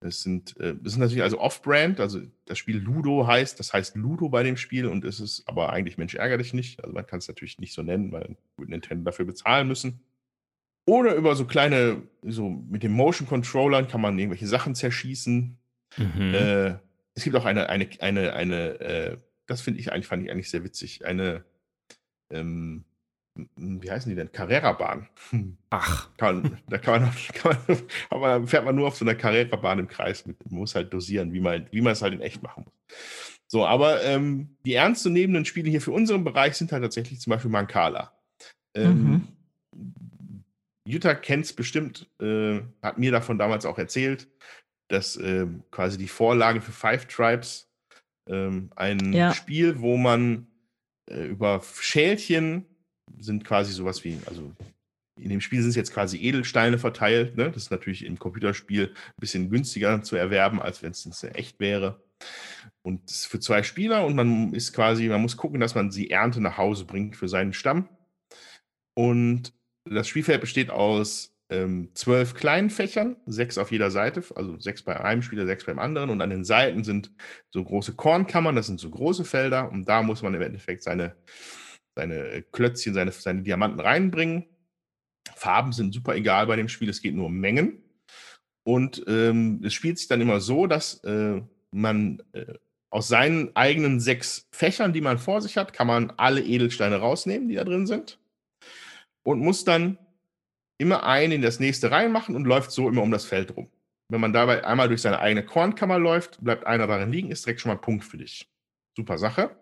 B: Es sind, äh, sind natürlich also Off-Brand, also das Spiel Ludo heißt, das heißt Ludo bei dem Spiel und es ist aber eigentlich Mensch ärger dich nicht. Also man kann es natürlich nicht so nennen, weil Nintendo dafür bezahlen müssen. Oder über so kleine, so mit dem Motion Controllern kann man irgendwelche Sachen zerschießen. Mhm. Äh, es gibt auch eine, eine, eine, eine, äh, das finde ich eigentlich, fand ich eigentlich sehr witzig, eine, ähm, wie heißen die denn? Carrera-Bahn.
D: Ach.
B: Kann, da kann man, kann man, aber fährt man nur auf so einer Carrera-Bahn im Kreis mit. Man muss halt dosieren, wie man, wie man es halt in echt machen muss. So, aber ähm, die ernstzunehmenden Spiele hier für unseren Bereich sind halt tatsächlich zum Beispiel Mancala. Ähm, mhm. Jutta kennt es bestimmt, äh, hat mir davon damals auch erzählt, dass äh, quasi die Vorlage für Five Tribes ähm, ein ja. Spiel, wo man äh, über Schälchen sind quasi sowas wie, also in dem Spiel sind es jetzt quasi Edelsteine verteilt. Ne? Das ist natürlich im Computerspiel ein bisschen günstiger zu erwerben, als wenn es echt wäre. Und das ist für zwei Spieler und man ist quasi, man muss gucken, dass man die Ernte nach Hause bringt für seinen Stamm. Und das Spielfeld besteht aus ähm, zwölf kleinen Fächern, sechs auf jeder Seite, also sechs bei einem Spieler, sechs beim anderen. Und an den Seiten sind so große Kornkammern, das sind so große Felder. Und da muss man im Endeffekt seine, seine Klötzchen, seine, seine Diamanten reinbringen. Farben sind super egal bei dem Spiel, es geht nur um Mengen. Und ähm, es spielt sich dann immer so, dass äh, man äh, aus seinen eigenen sechs Fächern, die man vor sich hat, kann man alle Edelsteine rausnehmen, die da drin sind. Und muss dann immer einen in das nächste reinmachen und läuft so immer um das Feld rum. Wenn man dabei einmal durch seine eigene Kornkammer läuft, bleibt einer darin liegen, ist direkt schon mal ein Punkt für dich. Super Sache.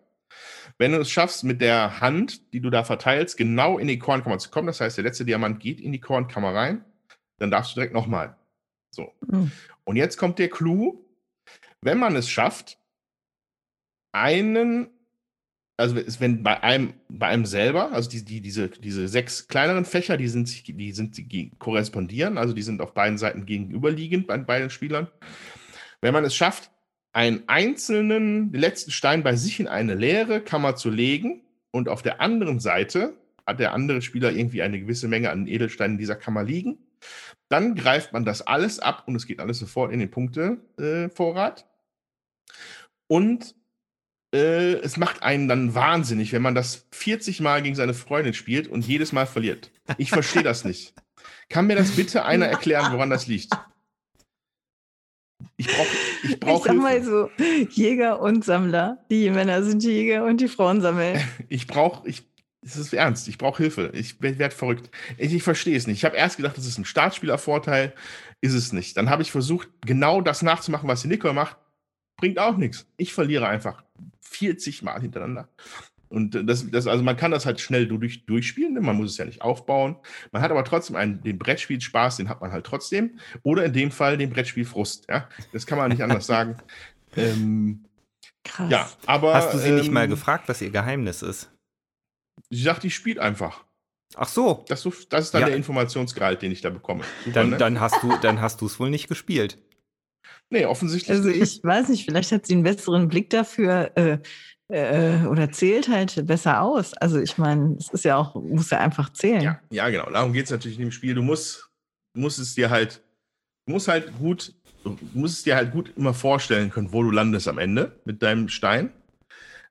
B: Wenn du es schaffst, mit der Hand, die du da verteilst, genau in die Kornkammer zu kommen, das heißt, der letzte Diamant geht in die Kornkammer rein, dann darfst du direkt nochmal. So. Mhm. Und jetzt kommt der Clou. Wenn man es schafft, einen, also wenn bei einem, bei einem selber, also die, die, diese, diese sechs kleineren Fächer, die sind, die sind die korrespondieren, also die sind auf beiden Seiten gegenüberliegend bei beiden Spielern. Wenn man es schafft, einen einzelnen letzten Stein bei sich in eine leere Kammer zu legen und auf der anderen Seite hat der andere Spieler irgendwie eine gewisse Menge an Edelsteinen in dieser Kammer liegen. Dann greift man das alles ab und es geht alles sofort in den Punktevorrat. Äh, und äh, es macht einen dann wahnsinnig, wenn man das 40 Mal gegen seine Freundin spielt und jedes Mal verliert. Ich verstehe das nicht. Kann mir das bitte einer erklären, woran das liegt?
C: Ich brauche ich brauch Ich sag mal so, Jäger und Sammler. Die Männer sind Jäger und die Frauen sammeln.
B: Ich brauche, ich, es ist ernst, ich brauche Hilfe. Ich werde verrückt. Ich, ich verstehe es nicht. Ich habe erst gedacht, das ist ein Startspielervorteil. Ist es nicht. Dann habe ich versucht, genau das nachzumachen, was die Nicole macht. Bringt auch nichts. Ich verliere einfach 40 Mal hintereinander. Und das, das, also man kann das halt schnell durch, durchspielen, ne? man muss es ja nicht aufbauen. Man hat aber trotzdem einen, den Brettspielspaß, den hat man halt trotzdem. Oder in dem Fall den Brettspielfrust. Ja? Das kann man nicht anders sagen. Ähm,
D: Krass. Ja, aber. Hast du sie ähm, nicht mal ähm, gefragt, was ihr Geheimnis ist?
B: Sie sagt, die spielt einfach.
D: Ach so.
B: Das, das ist dann ja. der Informationsgehalt, den ich da bekomme.
D: Super, dann, ne? dann hast du, dann hast du es wohl nicht gespielt.
B: Nee, offensichtlich.
C: Also ich weiß nicht, vielleicht hat sie einen besseren Blick dafür äh, äh, oder zählt halt besser aus. Also ich meine, es ist ja auch, muss ja einfach zählen.
B: Ja, ja genau. Darum geht es natürlich in dem Spiel. Du musst, musst es dir halt, du musst halt gut, musst es dir halt gut immer vorstellen können, wo du landest am Ende mit deinem Stein.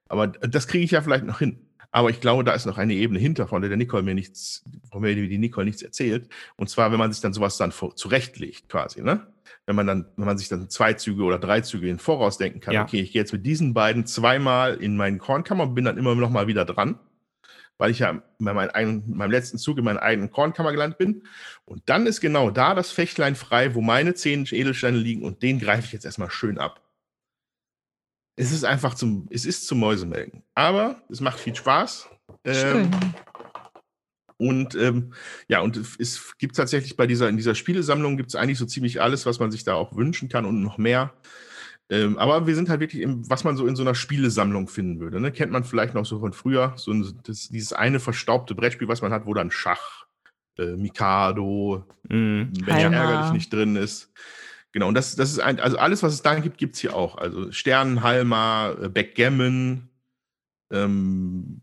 B: Aber das kriege ich ja vielleicht noch hin. Aber ich glaube, da ist noch eine Ebene hinter, von der der Nicole mir nichts, von der die Nicole nichts erzählt. Und zwar, wenn man sich dann sowas dann zurechtlegt, quasi, ne? Wenn man dann, wenn man sich dann zwei Züge oder drei Züge in Voraus denken kann, ja. okay, ich gehe jetzt mit diesen beiden zweimal in meinen Kornkammer und bin dann immer noch mal wieder dran, weil ich ja bei meinem, eigenen, meinem letzten Zug in meiner eigenen Kornkammer gelandet bin. Und dann ist genau da das Fächlein frei, wo meine zehn Edelsteine liegen und den greife ich jetzt erstmal schön ab es ist einfach zum, es ist zum Mäusemelken. Aber es macht viel Spaß. Ähm, und ähm, ja, und es gibt tatsächlich bei dieser, in dieser Spielesammlung gibt es eigentlich so ziemlich alles, was man sich da auch wünschen kann und noch mehr. Ähm, aber wir sind halt wirklich, im, was man so in so einer Spielesammlung finden würde. Ne? Kennt man vielleicht noch so von früher, so ein, das, dieses eine verstaubte Brettspiel, was man hat, wo dann Schach, äh, Mikado, mm, wenn ja ärgerlich nicht drin ist. Genau, und das, das ist ein, also alles, was es da gibt, gibt es hier auch. Also Sternenhalma, äh, Backgammon, ähm,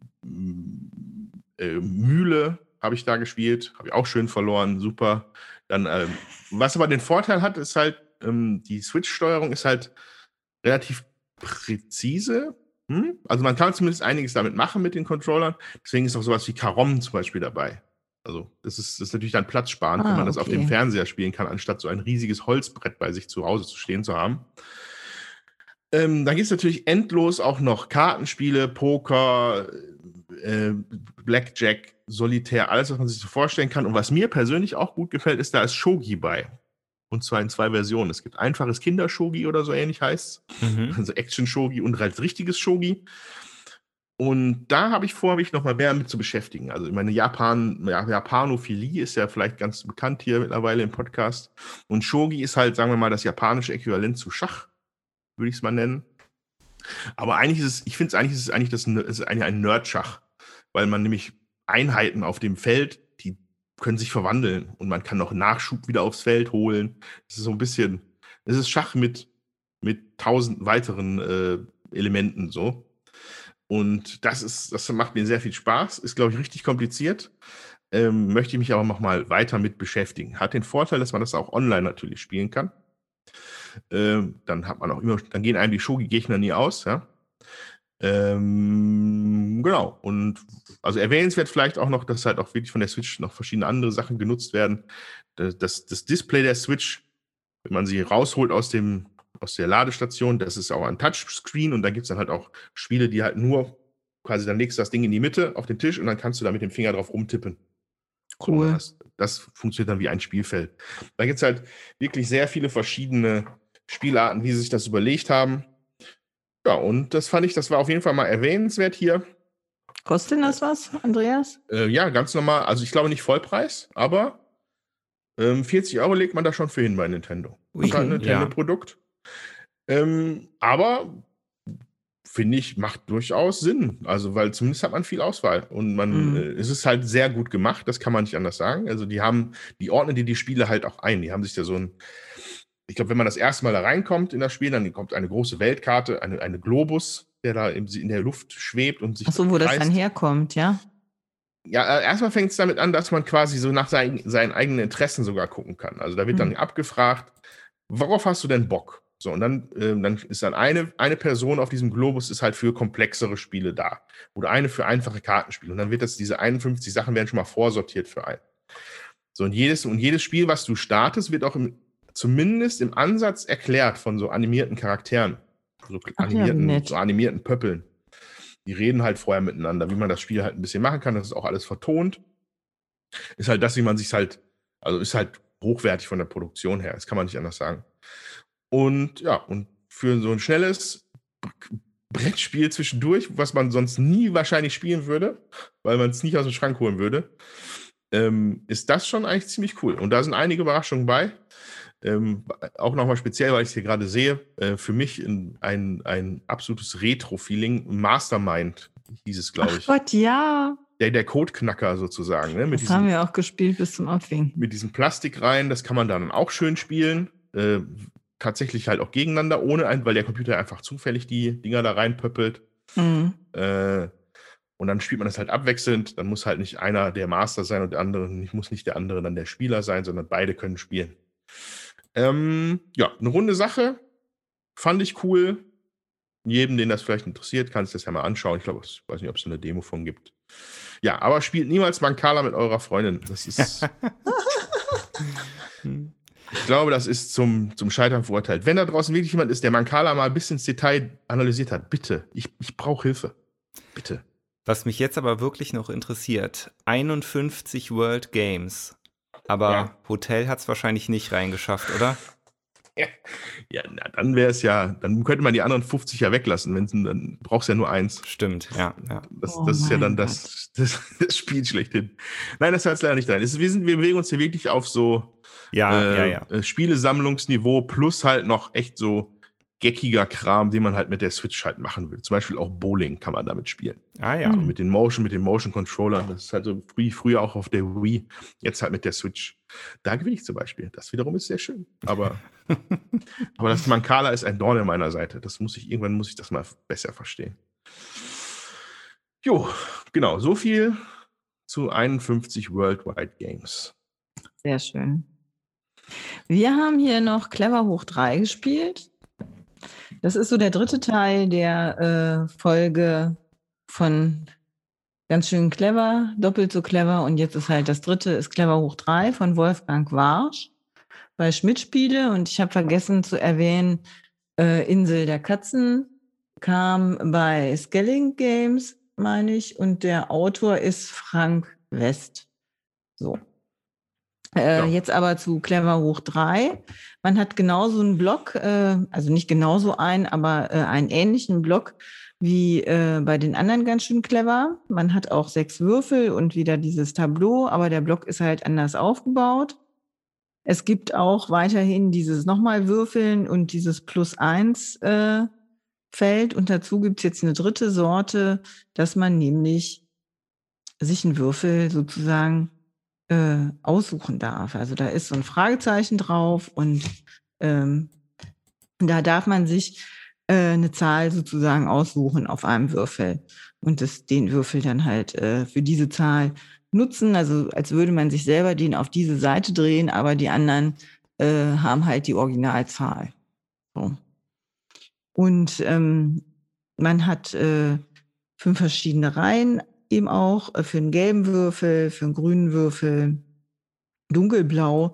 B: äh, Mühle habe ich da gespielt, habe ich auch schön verloren, super. Dann, ähm, was aber den Vorteil hat, ist halt, ähm, die Switch-Steuerung ist halt relativ präzise. Hm? Also man kann zumindest einiges damit machen mit den Controllern. Deswegen ist auch sowas wie Karom zum Beispiel dabei. Also das ist, das ist natürlich dann platzsparend, ah, wenn man das auf dem Fernseher spielen kann, anstatt so ein riesiges Holzbrett bei sich zu Hause zu stehen zu haben. Ähm, dann gibt es natürlich endlos auch noch Kartenspiele, Poker, äh, Blackjack, Solitär, alles, was man sich so vorstellen kann. Und was mir persönlich auch gut gefällt, ist, da ist Shogi bei. Und zwar in zwei Versionen. Es gibt einfaches Kindershogi oder so ähnlich heißt
D: Mhm.
B: Also Action-Shogi und als richtiges Shogi. Und da habe ich vor, mich nochmal mehr mit zu beschäftigen. Also meine Japan, ja, Japanophilie ist ja vielleicht ganz bekannt hier mittlerweile im Podcast. Und Shogi ist halt, sagen wir mal, das japanische Äquivalent zu Schach, würde ich es mal nennen. Aber eigentlich ist es, ich finde es eigentlich, ist es eigentlich das, es ist eigentlich ein Nerd-Schach, weil man nämlich Einheiten auf dem Feld, die können sich verwandeln und man kann noch Nachschub wieder aufs Feld holen. Es ist so ein bisschen, es ist Schach mit, mit tausend weiteren äh, Elementen so. Und das ist, das macht mir sehr viel Spaß, ist, glaube ich, richtig kompliziert. Ähm, möchte ich mich aber noch mal weiter mit beschäftigen. Hat den Vorteil, dass man das auch online natürlich spielen kann. Ähm, dann hat man auch immer, dann gehen einem die Shogi-Gegner nie aus, ja. Ähm, genau. Und also erwähnenswert vielleicht auch noch, dass halt auch wirklich von der Switch noch verschiedene andere Sachen genutzt werden. Das, das, Display der Switch, wenn man sie rausholt aus dem, aus der Ladestation, das ist auch ein Touchscreen und da gibt es dann halt auch Spiele, die halt nur quasi, dann legst du das Ding in die Mitte auf den Tisch und dann kannst du da mit dem Finger drauf rumtippen.
C: Cool.
B: das, das funktioniert dann wie ein Spielfeld. Da gibt es halt wirklich sehr viele verschiedene Spielarten, wie sie sich das überlegt haben. Ja, und das fand ich, das war auf jeden Fall mal erwähnenswert hier.
C: Kostet denn das was, Andreas?
B: Äh, ja, ganz normal. Also ich glaube nicht Vollpreis, aber ähm, 40 Euro legt man da schon für hin bei Nintendo.
D: Ui,
B: ist halt ein
D: ja.
B: Nintendo-Produkt. Ähm, aber finde ich, macht durchaus Sinn. Also, weil zumindest hat man viel Auswahl. Und man,
C: Mhm.
B: äh, es ist halt sehr gut gemacht, das kann man nicht anders sagen. Also, die haben, die ordnen dir die Spiele halt auch ein. Die haben sich da so ein, ich glaube, wenn man das erste Mal da reinkommt in das Spiel, dann kommt eine große Weltkarte, eine, eine Globus, der da in der Luft schwebt und sich
C: Ach so, wo das
B: kreist.
C: dann herkommt, ja?
B: Ja, äh, erstmal fängt es damit an, dass man quasi so nach seinen, seinen eigenen Interessen sogar gucken kann. Also da wird dann
C: Mhm.
B: abgefragt, worauf hast du denn Bock? So, und dann, ähm, dann ist dann eine, eine Person auf diesem Globus ist halt für komplexere Spiele da. Oder eine für einfache Kartenspiele. Und dann wird das, diese 51 Sachen werden schon mal vorsortiert für einen. So, und jedes, und jedes Spiel, was du startest, wird auch im, zumindest im Ansatz erklärt von so animierten Charakteren. So
C: ja,
B: animierten,
C: nett.
B: so animierten Pöppeln. Die reden halt vorher miteinander, wie man das Spiel halt ein bisschen machen kann. Das ist auch alles vertont. Ist halt das, wie man sich halt, also ist halt hochwertig von der Produktion her. Das kann man nicht anders sagen. Und ja, und für so ein schnelles Brettspiel zwischendurch, was man sonst nie wahrscheinlich spielen würde, weil man es nicht aus dem Schrank holen würde, ähm, ist das schon eigentlich ziemlich cool. Und da sind einige Überraschungen bei. Ähm, auch nochmal speziell, weil ich es hier gerade sehe, äh, für mich in, ein, ein absolutes Retro-Feeling. Mastermind hieß es, glaube ich.
C: Gott, ja.
B: Der, der Codeknacker sozusagen. Ne? Mit
C: Das haben
B: diesem,
C: wir auch gespielt bis zum Abwinken.
B: mit diesem Plastik rein, das kann man dann auch schön spielen. Äh, tatsächlich halt auch gegeneinander, ohne ein, weil der Computer einfach zufällig die Dinger da reinpöppelt.
C: Mhm.
B: Äh, und dann spielt man das halt abwechselnd. Dann muss halt nicht einer der Master sein und der andere, nicht, muss nicht der andere dann der Spieler sein, sondern beide können spielen. Ähm, ja, eine runde Sache. Fand ich cool. Jedem, den das vielleicht interessiert, kann sich das ja mal anschauen. Ich glaube, ich weiß nicht, ob es eine Demo von gibt. Ja, aber spielt niemals Mancala mit eurer Freundin. Das ist, ich glaube, das ist zum, zum Scheitern verurteilt. Wenn da draußen wirklich jemand ist, der Mancala mal ein bisschen ins Detail analysiert hat, bitte, ich, ich brauche Hilfe. Bitte.
D: Was mich jetzt aber wirklich noch interessiert, 51 World Games. Aber
B: Ja.
D: Hotel hat es wahrscheinlich nicht reingeschafft, oder?
B: Ja, na, dann wäre es ja, dann könnte man die anderen 50 ja weglassen, wenn's, dann brauchst du ja nur eins.
D: Stimmt, ja. ja.
B: Das,
C: Oh
B: das ist ja dann das, das, das Spiel schlechthin. Nein, das hört leider nicht rein. Es wir, sind, wir bewegen uns hier wirklich auf so
D: Ja,
B: äh,
D: ja, ja.
B: Spielesammlungsniveau plus halt noch echt so geckiger Kram, den man halt mit der Switch halt machen will. Zum Beispiel auch Bowling kann man damit spielen.
D: Ah ja.
B: Also mit den Motion, mit den Motion Controllern. Das ist halt so früh, früher auch auf der Wii, jetzt halt mit der Switch. Da gewinne ich zum Beispiel. Das wiederum ist sehr schön. Aber, aber das Mancala ist ein Dorn in meiner Seite. Das muss ich, irgendwann muss ich das mal besser verstehen. Jo, genau, so viel zu 51 Worldwide Games.
C: Sehr schön. Wir haben hier noch Clever hoch 3 gespielt. Das ist so der dritte Teil der äh, Folge von Ganz schön clever, doppelt so clever. Und jetzt ist halt das dritte, ist Clever hoch 3 von Wolfgang Warsch bei Schmidt Spiele. Und ich habe vergessen zu erwähnen, äh, Insel der Katzen kam bei Skelling Games, meine ich. Und der Autor ist Frank West. So. Äh, ja. Jetzt aber zu Clever hoch 3. Man hat genauso einen Block, äh, also nicht genauso einen, aber äh, einen ähnlichen Block wie äh, bei den anderen ganz schön clever. Man hat auch sechs Würfel und wieder dieses Tableau, aber der Block ist halt anders aufgebaut. Es gibt auch weiterhin dieses nochmal Würfeln und dieses Plus eins äh, Feld. Und dazu gibt es jetzt eine dritte Sorte, dass man nämlich sich einen Würfel sozusagen äh, aussuchen darf. Also da ist so ein Fragezeichen drauf und ähm, da darf man sich äh, eine Zahl sozusagen aussuchen auf einem Würfel und das, den Würfel dann halt äh, für diese Zahl nutzen. Also als würde man sich selber den auf diese Seite drehen, aber die anderen äh, haben halt die Originalzahl. So. Und ähm, man hat äh, fünf verschiedene Reihen eben auch äh, für einen gelben Würfel, für einen grünen Würfel, dunkelblau,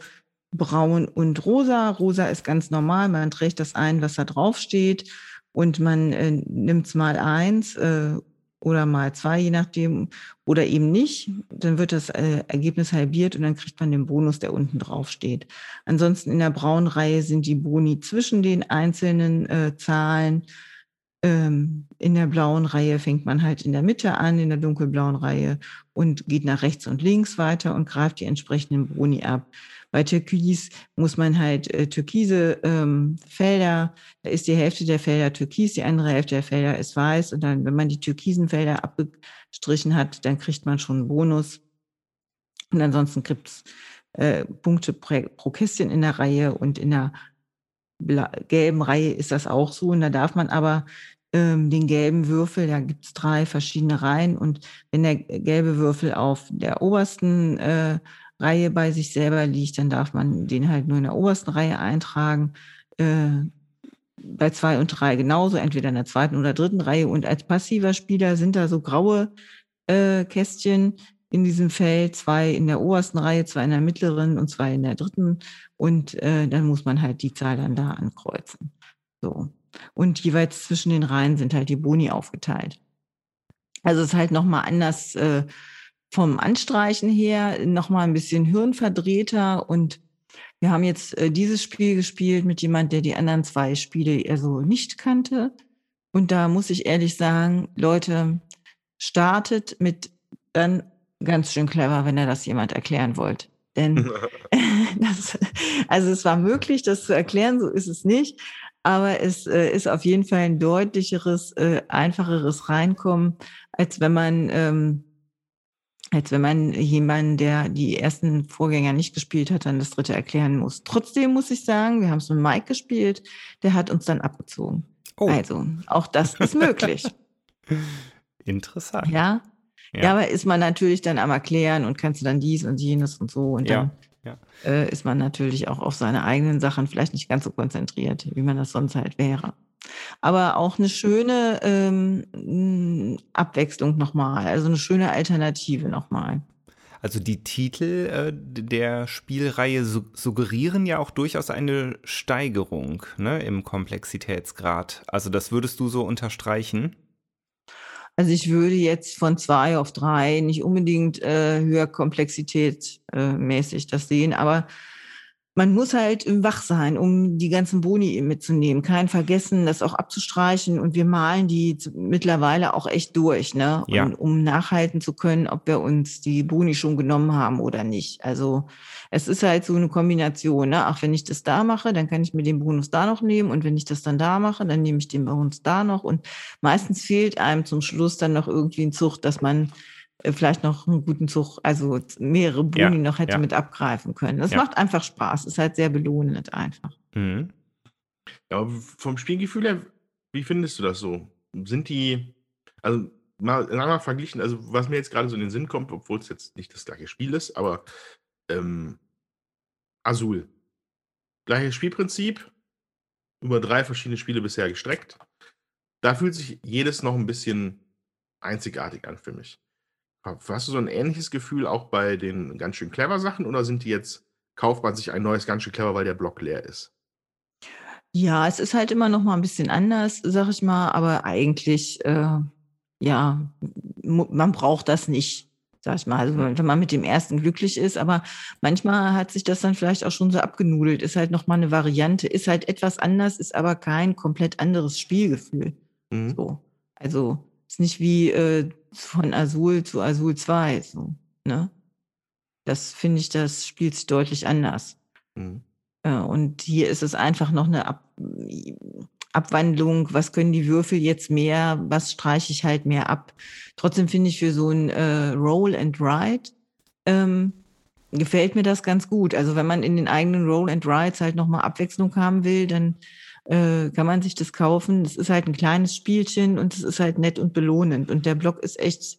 C: braun und rosa. Rosa ist ganz normal, man trägt das ein, was da drauf steht und man äh, nimmt mal eins äh, oder mal zwei, je nachdem, oder eben nicht. Dann wird das äh, Ergebnis halbiert und dann kriegt man den Bonus, der unten drauf steht. Ansonsten in der braunen Reihe sind die Boni zwischen den einzelnen äh, Zahlen in der blauen Reihe fängt man halt in der Mitte an, in der dunkelblauen Reihe und geht nach rechts und links weiter und greift die entsprechenden Boni ab. Bei Türkis muss man halt äh, türkise ähm, Felder, da ist die Hälfte der Felder türkis, die andere Hälfte der Felder ist weiß. Und dann, wenn man die türkisen Felder abgestrichen hat, dann kriegt man schon einen Bonus. Und ansonsten gibt's äh, Punkte pro, pro Kästchen in der Reihe und in der gelben Reihe ist das auch so. Und da darf man aber ähm, den gelben Würfel, da gibt es drei verschiedene Reihen. Und wenn der gelbe Würfel auf der obersten äh, Reihe bei sich selber liegt, dann darf man den halt nur in der obersten Reihe eintragen. Äh, bei zwei und drei genauso, entweder in der zweiten oder dritten Reihe. Und als passiver Spieler sind da so graue äh, Kästchen in diesem Feld, zwei in der obersten Reihe, zwei in der mittleren und zwei in der dritten. Und äh, dann muss man halt die Zahl dann da ankreuzen. So. Und jeweils zwischen den Reihen sind halt die Boni aufgeteilt. Also es ist halt nochmal anders äh, vom Anstreichen her, nochmal ein bisschen hirnverdrehter. Und wir haben jetzt äh, dieses Spiel gespielt mit jemand, der die anderen zwei Spiele eher so nicht kannte. Und da muss ich ehrlich sagen, Leute, startet mit dann ganz schön clever, wenn er das jemand erklären wollte. Denn das, also es war möglich, das zu erklären, so ist es nicht. Aber es äh, ist auf jeden Fall ein deutlicheres, äh, einfacheres Reinkommen, als wenn man, ähm, als wenn man jemanden, der die ersten Vorgänger nicht gespielt hat, dann das dritte erklären muss. Trotzdem muss ich sagen, wir haben es mit Mike gespielt, der hat uns dann abgezogen. Oh. Also, auch das ist möglich.
D: Interessant.
C: Ja, ja. ja, aber ist man natürlich dann am Erklären und kannst du dann dies und jenes und so und dann ja. Äh, ist man natürlich auch auf seine eigenen Sachen vielleicht nicht ganz so konzentriert, wie man das sonst halt wäre. Aber auch eine schöne ähm, Abwechslung nochmal, also eine schöne Alternative nochmal.
D: Also die Titel äh, der Spielreihe su suggerieren ja auch durchaus eine Steigerung ne, im Komplexitätsgrad. Also das würdest du so unterstreichen?
C: Also ich würde jetzt von zwei auf drei nicht unbedingt äh, höher Komplexität äh, das sehen, aber man muss halt wach sein, um die ganzen Boni mitzunehmen. Kein vergessen, das auch abzustreichen. Und wir malen die mittlerweile auch echt durch, ne? Ja. Und, um nachhalten zu können, ob wir uns die Boni schon genommen haben oder nicht. Also es ist halt so eine Kombination, ne? Ach, wenn ich das da mache, dann kann ich mir den Bonus da noch nehmen. Und wenn ich das dann da mache, dann nehme ich den Bonus da noch. Und meistens fehlt einem zum Schluss dann noch irgendwie ein Zug, dass man vielleicht noch einen guten Zug, also mehrere Boni ja, noch hätte ja. mit abgreifen können. Das ja. macht einfach Spaß, ist halt sehr belohnend einfach. Mhm.
B: Ja, vom Spielgefühl her, wie findest du das so? Sind die, also mal lange verglichen, also was mir jetzt gerade so in den Sinn kommt, obwohl es jetzt nicht das gleiche Spiel ist, aber ähm, Azul. Gleiches Spielprinzip, über drei verschiedene Spiele bisher gestreckt. Da fühlt sich jedes noch ein bisschen einzigartig an für mich. Hast du so ein ähnliches Gefühl auch bei den ganz schön clever Sachen oder sind die jetzt kauft man sich ein neues ganz schön clever, weil der Block leer ist?
C: Ja, es ist halt immer noch mal ein bisschen anders, sag ich mal, aber eigentlich, äh, ja, man braucht das nicht. sag ich mal. Also wenn man mit dem ersten glücklich ist, aber manchmal hat sich das dann vielleicht auch schon so abgenudelt, ist halt nochmal eine Variante, ist halt etwas anders, ist aber kein komplett anderes Spielgefühl. Mhm. So. Also ist nicht wie äh, von Azul zu Azul 2. So, ne? Das finde ich, das spielt sich deutlich anders. Mhm. Äh, und hier ist es einfach noch eine Ab Abwandlung, was können die Würfel jetzt mehr, was streiche ich halt mehr ab. Trotzdem finde ich für so ein äh, Roll and Ride ähm, gefällt mir das ganz gut. Also wenn man in den eigenen Roll and Rides halt nochmal Abwechslung haben will, dann äh, kann man sich das kaufen. Das ist halt ein kleines Spielchen und es ist halt nett und belohnend. Und der Block ist echt,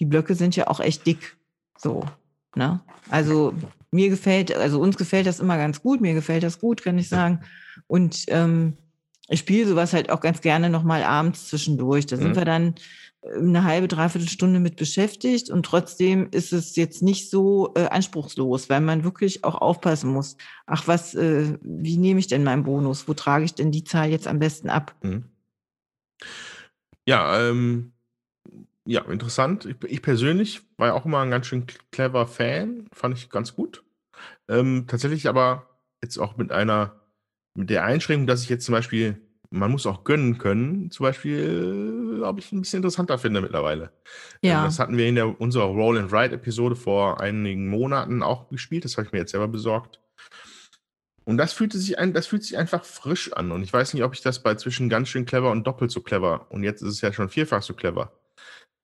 C: die Blöcke sind ja auch echt dick. So, ne? Also mir gefällt, also uns gefällt das immer ganz gut, mir gefällt das gut, kann ich sagen. Und ähm, ich spiele sowas halt auch ganz gerne nochmal abends zwischendurch. Da sind mhm. wir dann eine halbe, dreiviertel Stunde mit beschäftigt und trotzdem ist es jetzt nicht so äh, anspruchslos, weil man wirklich auch aufpassen muss. Ach, was, äh, wie nehme ich denn meinen Bonus? Wo trage ich denn die Zahl jetzt am besten ab? Mhm.
B: Ja, ähm, ja, interessant. Ich, ich, persönlich war ja auch immer ein ganz schön clever Fan, fand ich ganz gut. Ähm, tatsächlich aber jetzt auch mit einer mit der Einschränkung, dass ich jetzt zum Beispiel, man muss auch gönnen können, zum Beispiel, glaube ich, ein bisschen interessanter finde mittlerweile. Ähm, ja. Das hatten wir in der, unserer Roll and Ride Episode vor einigen Monaten auch gespielt. Das habe ich mir jetzt selber besorgt. Und das fühlte sich ein, das fühlt sich einfach frisch an. Und ich weiß nicht, ob ich das bei zwischen ganz schön clever und doppelt so clever. Und jetzt ist es ja schon vierfach so clever.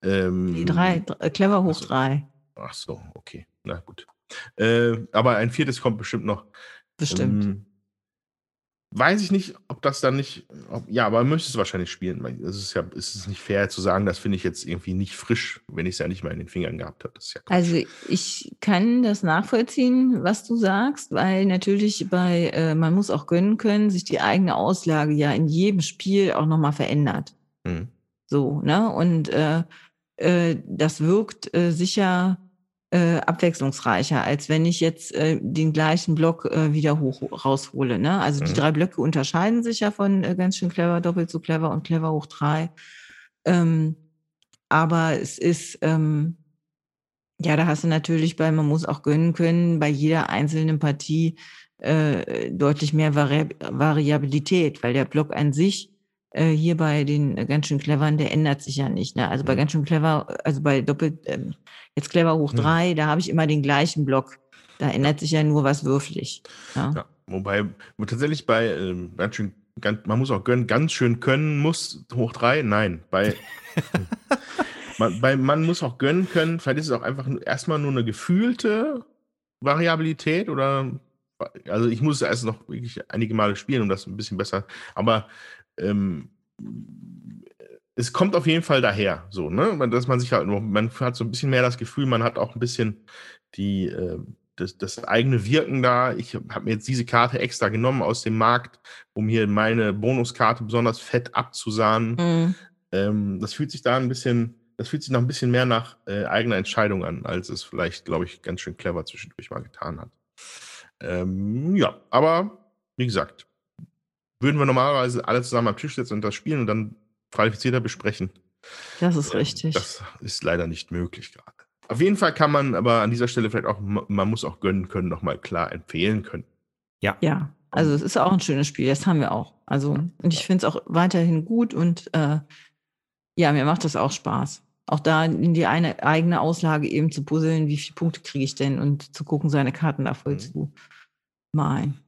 C: Ähm, Die drei, äh, clever hoch also, drei.
B: Ach so, okay. Na gut. Äh, aber ein viertes kommt bestimmt noch.
C: Bestimmt. Ähm,
B: Weiß ich nicht, ob das dann nicht, ob, ja, aber man müsste es wahrscheinlich spielen. Es ist ja, es ist nicht fair zu sagen, das finde ich jetzt irgendwie nicht frisch, wenn ich es ja nicht mal in den Fingern gehabt habe. Ja
C: also ich kann das nachvollziehen, was du sagst, weil natürlich bei, äh, man muss auch gönnen können, sich die eigene Auslage ja in jedem Spiel auch nochmal verändert. Mhm. So, ne? Und äh, äh, das wirkt äh, sicher äh, abwechslungsreicher, als wenn ich jetzt äh, den gleichen Block äh, wieder hoch raushole. Ne? Also mhm. die drei Blöcke unterscheiden sich ja von äh, ganz schön clever, doppelt so clever und clever hoch drei. Ähm, aber es ist, ähm, ja, da hast du natürlich bei, man muss auch gönnen können, bei jeder einzelnen Partie äh, deutlich mehr Vari Variabilität, weil der Block an sich äh, hier bei den äh, ganz schön cleveren, der ändert sich ja nicht. Ne? Also bei mhm. ganz schön clever, also bei doppelt, ähm, jetzt clever hoch mhm. drei, da habe ich immer den gleichen Block. Da ändert sich ja nur was würflich. Ja, ja
B: wobei tatsächlich bei ähm, ganz schön, ganz, man muss auch gönnen, ganz schön können muss hoch drei, nein, bei man, bei man muss auch gönnen können, vielleicht ist es auch einfach erstmal nur eine gefühlte Variabilität oder also ich muss es erst noch wirklich einige Male spielen, um das ein bisschen besser, aber ähm, es kommt auf jeden Fall daher, so, ne? Dass man sich halt, man hat so ein bisschen mehr das Gefühl, man hat auch ein bisschen die, äh, das, das eigene Wirken da. Ich habe mir jetzt diese Karte extra genommen aus dem Markt, um hier meine Bonuskarte besonders fett abzusahnen. Mhm. Ähm, das fühlt sich da ein bisschen, das fühlt sich noch ein bisschen mehr nach äh, eigener Entscheidung an, als es vielleicht, glaube ich, ganz schön clever zwischendurch mal getan hat. Ähm, ja, aber wie gesagt, würden wir normalerweise alle zusammen am Tisch sitzen und das spielen und dann qualifizierter besprechen.
C: Das ist ähm, richtig.
B: Das ist leider nicht möglich gerade. Auf jeden Fall kann man aber an dieser Stelle vielleicht auch, man muss auch gönnen können, nochmal klar empfehlen können.
C: Ja. Ja, also es ist auch ein schönes Spiel, das haben wir auch. Also, und ich finde es auch weiterhin gut und äh, ja, mir macht das auch Spaß. Auch da in die eine eigene Auslage eben zu puzzeln, wie viele Punkte kriege ich denn und zu gucken, seine Karten da voll mhm. zu malen.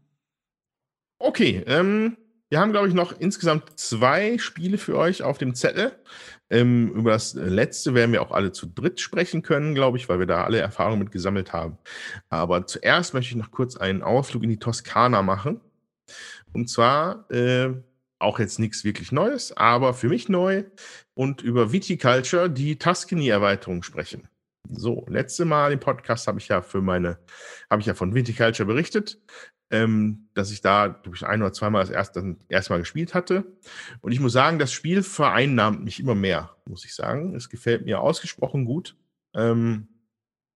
B: Okay, ähm, wir haben, glaube ich, noch insgesamt zwei Spiele für euch auf dem Zettel. Ähm, über das letzte werden wir auch alle zu dritt sprechen können, glaube ich, weil wir da alle Erfahrungen mit gesammelt haben. Aber zuerst möchte ich noch kurz einen Ausflug in die Toskana machen. Und zwar äh, auch jetzt nichts wirklich Neues, aber für mich neu und über Viticulture, die Tuscany-Erweiterung sprechen. So, letzte Mal im Podcast habe ich ja für meine, habe ich ja von Viticulture berichtet ähm, dass ich da, glaube ich, ein oder zweimal das erste, erste Mal gespielt hatte. Und ich muss sagen, das Spiel vereinnahmt mich immer mehr, muss ich sagen. Es gefällt mir ausgesprochen gut. Ähm,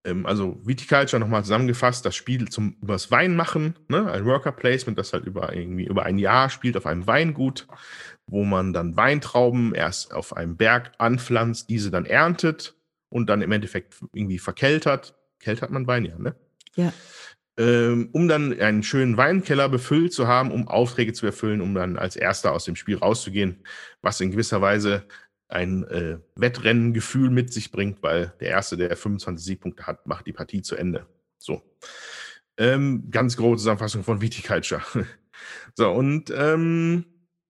B: ähm, also Viticulture nochmal zusammengefasst, das Spiel zum übers Wein machen, ne? ein Worker Placement, das halt über irgendwie über ein Jahr spielt auf einem Weingut, wo man dann Weintrauben erst auf einem Berg anpflanzt, diese dann erntet und dann im Endeffekt irgendwie verkeltert. Keltert man Wein, ja, ne?
C: Ja.
B: Ähm, um dann einen schönen Weinkeller befüllt zu haben, um Aufträge zu erfüllen, um dann als Erster aus dem Spiel rauszugehen, was in gewisser Weise ein äh, Wettrennengefühl mit sich bringt, weil der Erste, der 25 Siegpunkte hat, macht die Partie zu Ende. So. Ähm, ganz grobe Zusammenfassung von Viticulture. so, und ähm,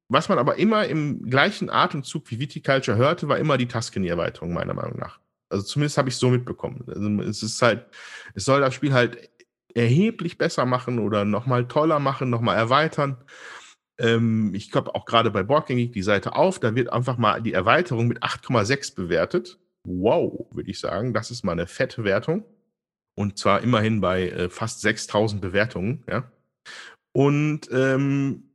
B: was man aber immer im gleichen Atemzug wie Viticulture hörte, war immer die Tuscany-Erweiterung, meiner Meinung nach. Also zumindest habe ich es so mitbekommen. Also es ist halt, es soll das Spiel halt erheblich besser machen oder nochmal toller machen, nochmal erweitern. Ähm, ich glaube auch gerade bei Boardgame die Seite auf, da wird einfach mal die Erweiterung mit 8,6 bewertet. Wow, würde ich sagen. Das ist mal eine fette Wertung. Und zwar immerhin bei äh, fast 6000 Bewertungen. Ja. Und ähm,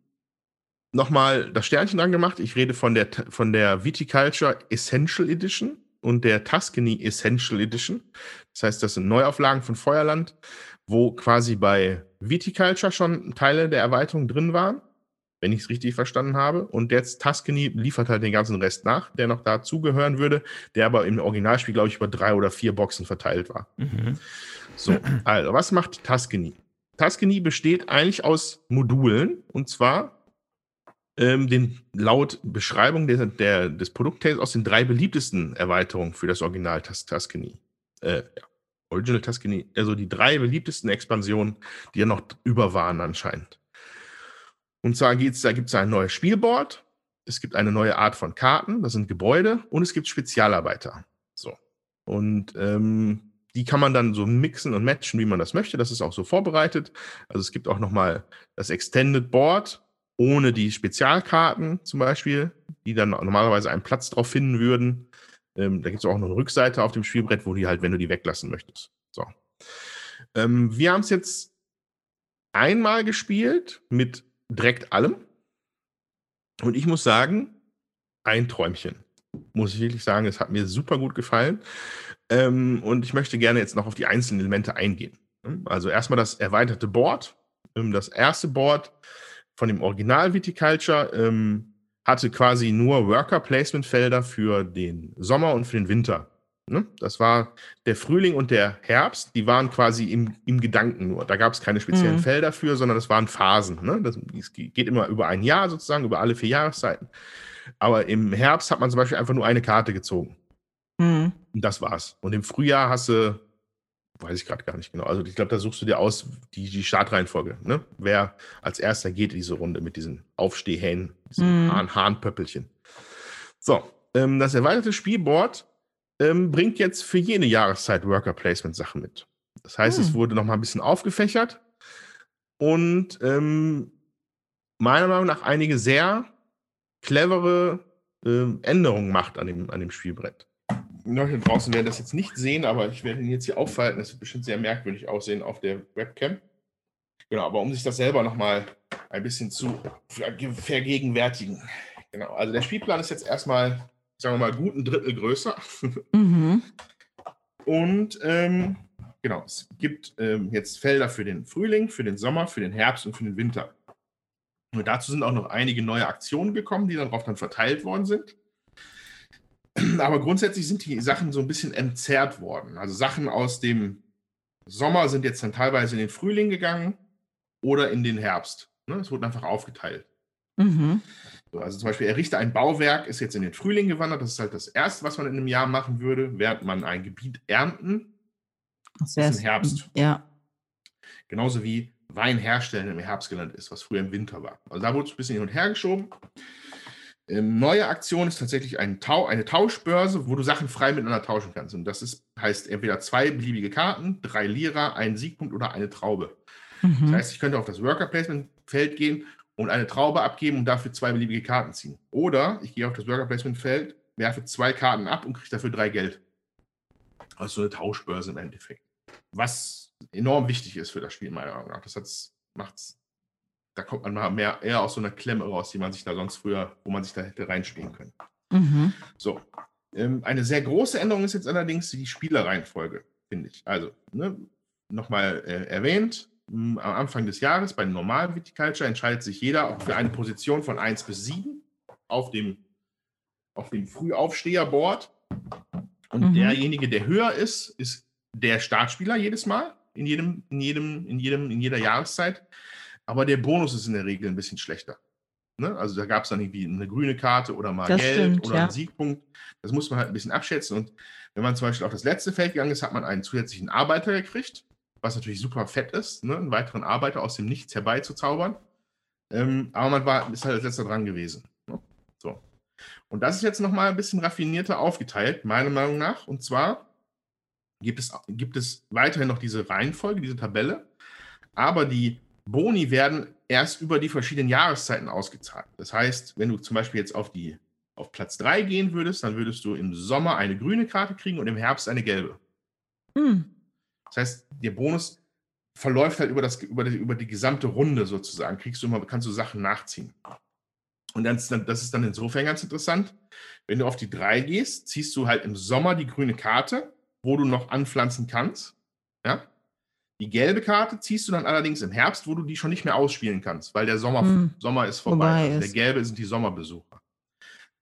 B: nochmal das Sternchen dran gemacht. Ich rede von der, von der Viticulture Essential Edition und der Tuscany Essential Edition. Das heißt, das sind Neuauflagen von Feuerland, wo quasi bei Viticulture schon Teile der Erweiterung drin waren, wenn ich es richtig verstanden habe. Und jetzt Tuscany liefert halt den ganzen Rest nach, der noch dazugehören würde, der aber im Originalspiel, glaube ich, über drei oder vier Boxen verteilt war. Mhm. So, also, was macht Tuscany? Tuscany besteht eigentlich aus Modulen und zwar ähm, den laut Beschreibung der, der, des Produkttexts aus den drei beliebtesten Erweiterungen für das Original Tus Tuscany. Äh, ja. Original Tuscany, also die drei beliebtesten Expansionen, die ja noch über waren anscheinend. Und zwar geht's, da gibt es ein neues Spielboard, es gibt eine neue Art von Karten, das sind Gebäude und es gibt Spezialarbeiter. So. Und ähm, die kann man dann so mixen und matchen, wie man das möchte. Das ist auch so vorbereitet. Also es gibt auch nochmal das Extended Board, ohne die Spezialkarten zum Beispiel, die dann normalerweise einen Platz drauf finden würden. Ähm, da gibt es auch noch eine Rückseite auf dem Spielbrett, wo die halt, wenn du die weglassen möchtest. So. Ähm, wir haben es jetzt einmal gespielt mit direkt allem. Und ich muss sagen, ein Träumchen. Muss ich wirklich sagen, es hat mir super gut gefallen. Ähm, und ich möchte gerne jetzt noch auf die einzelnen Elemente eingehen. Also erstmal das erweiterte Board. Ähm, das erste Board von dem Original Viticulture ähm, hatte quasi nur Worker-Placement-Felder für den Sommer und für den Winter. Ne? Das war der Frühling und der Herbst, die waren quasi im, im Gedanken nur. Da gab es keine speziellen mhm. Felder für, sondern das waren Phasen. Ne? Das, das geht immer über ein Jahr sozusagen, über alle vier Jahreszeiten. Aber im Herbst hat man zum Beispiel einfach nur eine Karte gezogen. Mhm. Und das war's. Und im Frühjahr hast du weiß ich gerade gar nicht genau. Also ich glaube, da suchst du dir aus die, die Startreihenfolge, ne? Wer als erster geht in diese Runde mit diesen Aufstehhähnen, diesen mm. Hahn Hahnpöppelchen. So, ähm, das erweiterte Spielboard ähm, bringt jetzt für jede Jahreszeit Worker Placement Sachen mit. Das heißt, mm. es hm. wurde noch mal ein bisschen aufgefächert und ähm, meiner Meinung nach einige sehr clevere äh, Änderungen macht an dem, an dem Spielbrett. Leute draußen werden das jetzt nicht sehen, aber ich werde ihn jetzt hier aufhalten. Das wird bestimmt sehr merkwürdig aussehen auf der Webcam. Genau, aber um sich das selber nochmal ein bisschen zu vergegenwärtigen. Genau, also der Spielplan ist jetzt erstmal, sagen wir mal, gut ein Drittel größer. Mhm. Und ähm, genau, es gibt ähm, jetzt Felder für den Frühling, für den Sommer, für den Herbst und für den Winter. Und dazu sind auch noch einige neue Aktionen gekommen, die darauf dann verteilt worden sind. Aber grundsätzlich sind die Sachen so ein bisschen entzerrt worden. Also Sachen aus dem Sommer sind jetzt dann teilweise in den Frühling gegangen oder in den Herbst. Ne? Es wurde einfach aufgeteilt. Mhm. So, also zum Beispiel errichte ein Bauwerk, ist jetzt in den Frühling gewandert. Das ist halt das Erste, was man in einem Jahr machen würde, während man ein Gebiet ernten. Das ist im Herbst.
C: Ja.
B: Genauso wie Wein herstellen im Herbst gelandet ist, was früher im Winter war. Also da wurde es ein bisschen hin und her geschoben. Ähm, neue Aktion ist tatsächlich ein Tau eine Tauschbörse, wo du Sachen frei miteinander tauschen kannst. Und das ist, heißt entweder zwei beliebige Karten, drei Lira, einen Siegpunkt oder eine Traube. Mhm. Das heißt, ich könnte auf das Worker Placement Feld gehen und eine Traube abgeben und dafür zwei beliebige Karten ziehen. Oder ich gehe auf das Worker Placement Feld, werfe zwei Karten ab und kriege dafür drei Geld. Also so eine Tauschbörse im Endeffekt. Was enorm wichtig ist für das Spiel, meiner Meinung nach. Das macht es da kommt man mal mehr eher aus so einer Klemme raus, die man sich da sonst früher, wo man sich da hätte reinspielen können. Mhm. So. Ähm, eine sehr große Änderung ist jetzt allerdings die Spielereihenfolge, finde ich. Also, ne, nochmal äh, erwähnt, am Anfang des Jahres bei normalen Viticulture entscheidet sich jeder für eine Position von 1 bis 7 auf dem, auf dem Frühaufsteherboard. Und
C: Mhm.
B: derjenige, der höher ist, ist der Startspieler jedes Mal, in jedem, in jedem, in jedem, in jeder Jahreszeit. Aber der Bonus ist in der Regel ein bisschen schlechter. Ne? Also da gab es dann irgendwie eine grüne Karte oder mal
C: Das
B: gelb
C: stimmt,
B: oder
C: ja.
B: einen Siegpunkt. Das muss man halt ein bisschen abschätzen. Und wenn man zum Beispiel auf das letzte Feld gegangen ist, hat man einen zusätzlichen Arbeiter gekriegt, was natürlich super fett ist, ne? einen weiteren Arbeiter aus dem Nichts herbeizuzaubern. Ähm, aber man war, ist halt als letzter dran gewesen. Ne? So. Und das ist jetzt nochmal ein bisschen raffinierter aufgeteilt, meiner Meinung nach. Und zwar gibt es, gibt es weiterhin noch diese Reihenfolge, diese Tabelle, aber die Boni werden erst über die verschiedenen Jahreszeiten ausgezahlt. Das heißt, wenn du zum Beispiel jetzt auf, die, auf Platz 3 gehen würdest, dann würdest du im Sommer eine grüne Karte kriegen und im Herbst eine gelbe.
C: Hm.
B: Das heißt, der Bonus verläuft halt über, das, über, die, über die gesamte Runde sozusagen. Kriegst du immer, kannst du Sachen nachziehen. Und dann ist dann, das ist dann insofern ganz interessant. Wenn du auf die 3 gehst, ziehst du halt im Sommer die grüne Karte, wo du noch anpflanzen kannst. Ja? Die gelbe Karte ziehst du dann allerdings im Herbst, wo du die schon nicht mehr ausspielen kannst, weil der Sommer,
C: Hm.
B: Sommer ist vorbei. Also der gelbe sind die Sommerbesucher.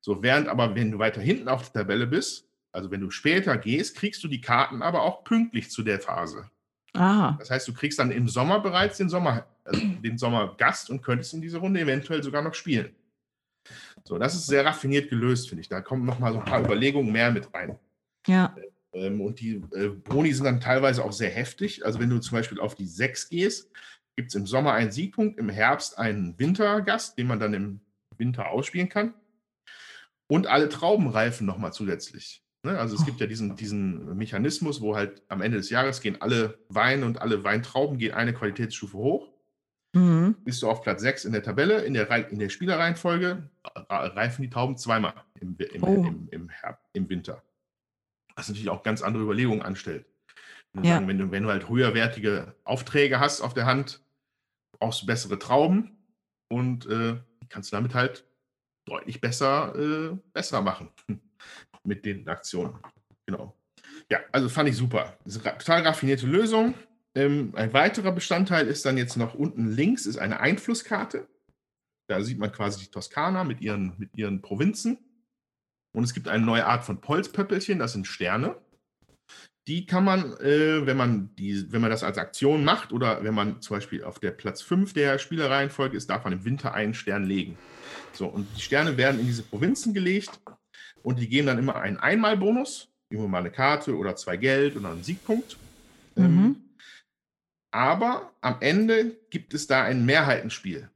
B: So, während aber, wenn du weiter hinten auf der Tabelle bist, also wenn du später gehst, kriegst du die Karten aber auch pünktlich zu der Phase.
C: Ah,
B: Das heißt, du kriegst dann im Sommer bereits den Sommer, also den Sommergast und könntest in dieser Runde eventuell sogar noch spielen. So, das ist sehr raffiniert gelöst, finde ich. Da kommen noch mal so ein paar Überlegungen mehr mit rein.
C: ja.
B: Ähm, und die äh, Boni sind dann teilweise auch sehr heftig. Also wenn du zum Beispiel auf die 6 gehst, gibt es im Sommer einen Siegpunkt, im Herbst einen Wintergast, den man dann im Winter ausspielen kann. Und alle Traubenreifen nochmal zusätzlich. Ne? Also es gibt ja diesen, diesen Mechanismus, wo halt am Ende des Jahres gehen alle Weine und alle Weintrauben gehen eine Qualitätsstufe hoch.
C: Mhm.
B: Bist du auf Platz 6 in der Tabelle, in der, in der Spielerreihenfolge, reifen die Tauben zweimal im, im,
C: Oh.
B: im, im, Herb- im Winter. Was natürlich auch ganz andere Überlegungen anstellt. Wenn du,
C: Ja.
B: sagen, wenn, du, wenn du halt höherwertige Aufträge hast auf der Hand, brauchst du bessere Trauben und äh, kannst du damit halt deutlich besser, äh, besser machen mit den Aktionen. Genau. Ja, also fand ich super. Das ist eine total raffinierte Lösung. Ähm, ein weiterer Bestandteil ist dann jetzt noch unten links, ist eine Einflusskarte. Da sieht man quasi die Toskana mit ihren, mit ihren Provinzen. Und es gibt eine neue Art von Polspöppelchen, das sind Sterne. Die kann man, äh, wenn, man die, wenn man das als Aktion macht oder wenn man zum Beispiel auf der Platz 5 der Spielereihenfolge ist, darf man im Winter einen Stern legen. So, und die Sterne werden in diese Provinzen gelegt und die geben dann immer einen Einmalbonus, immer mal eine Karte oder zwei Geld oder einen Siegpunkt. Ähm,
C: Mhm.
B: aber am Ende gibt es da ein Mehrheitenspiel.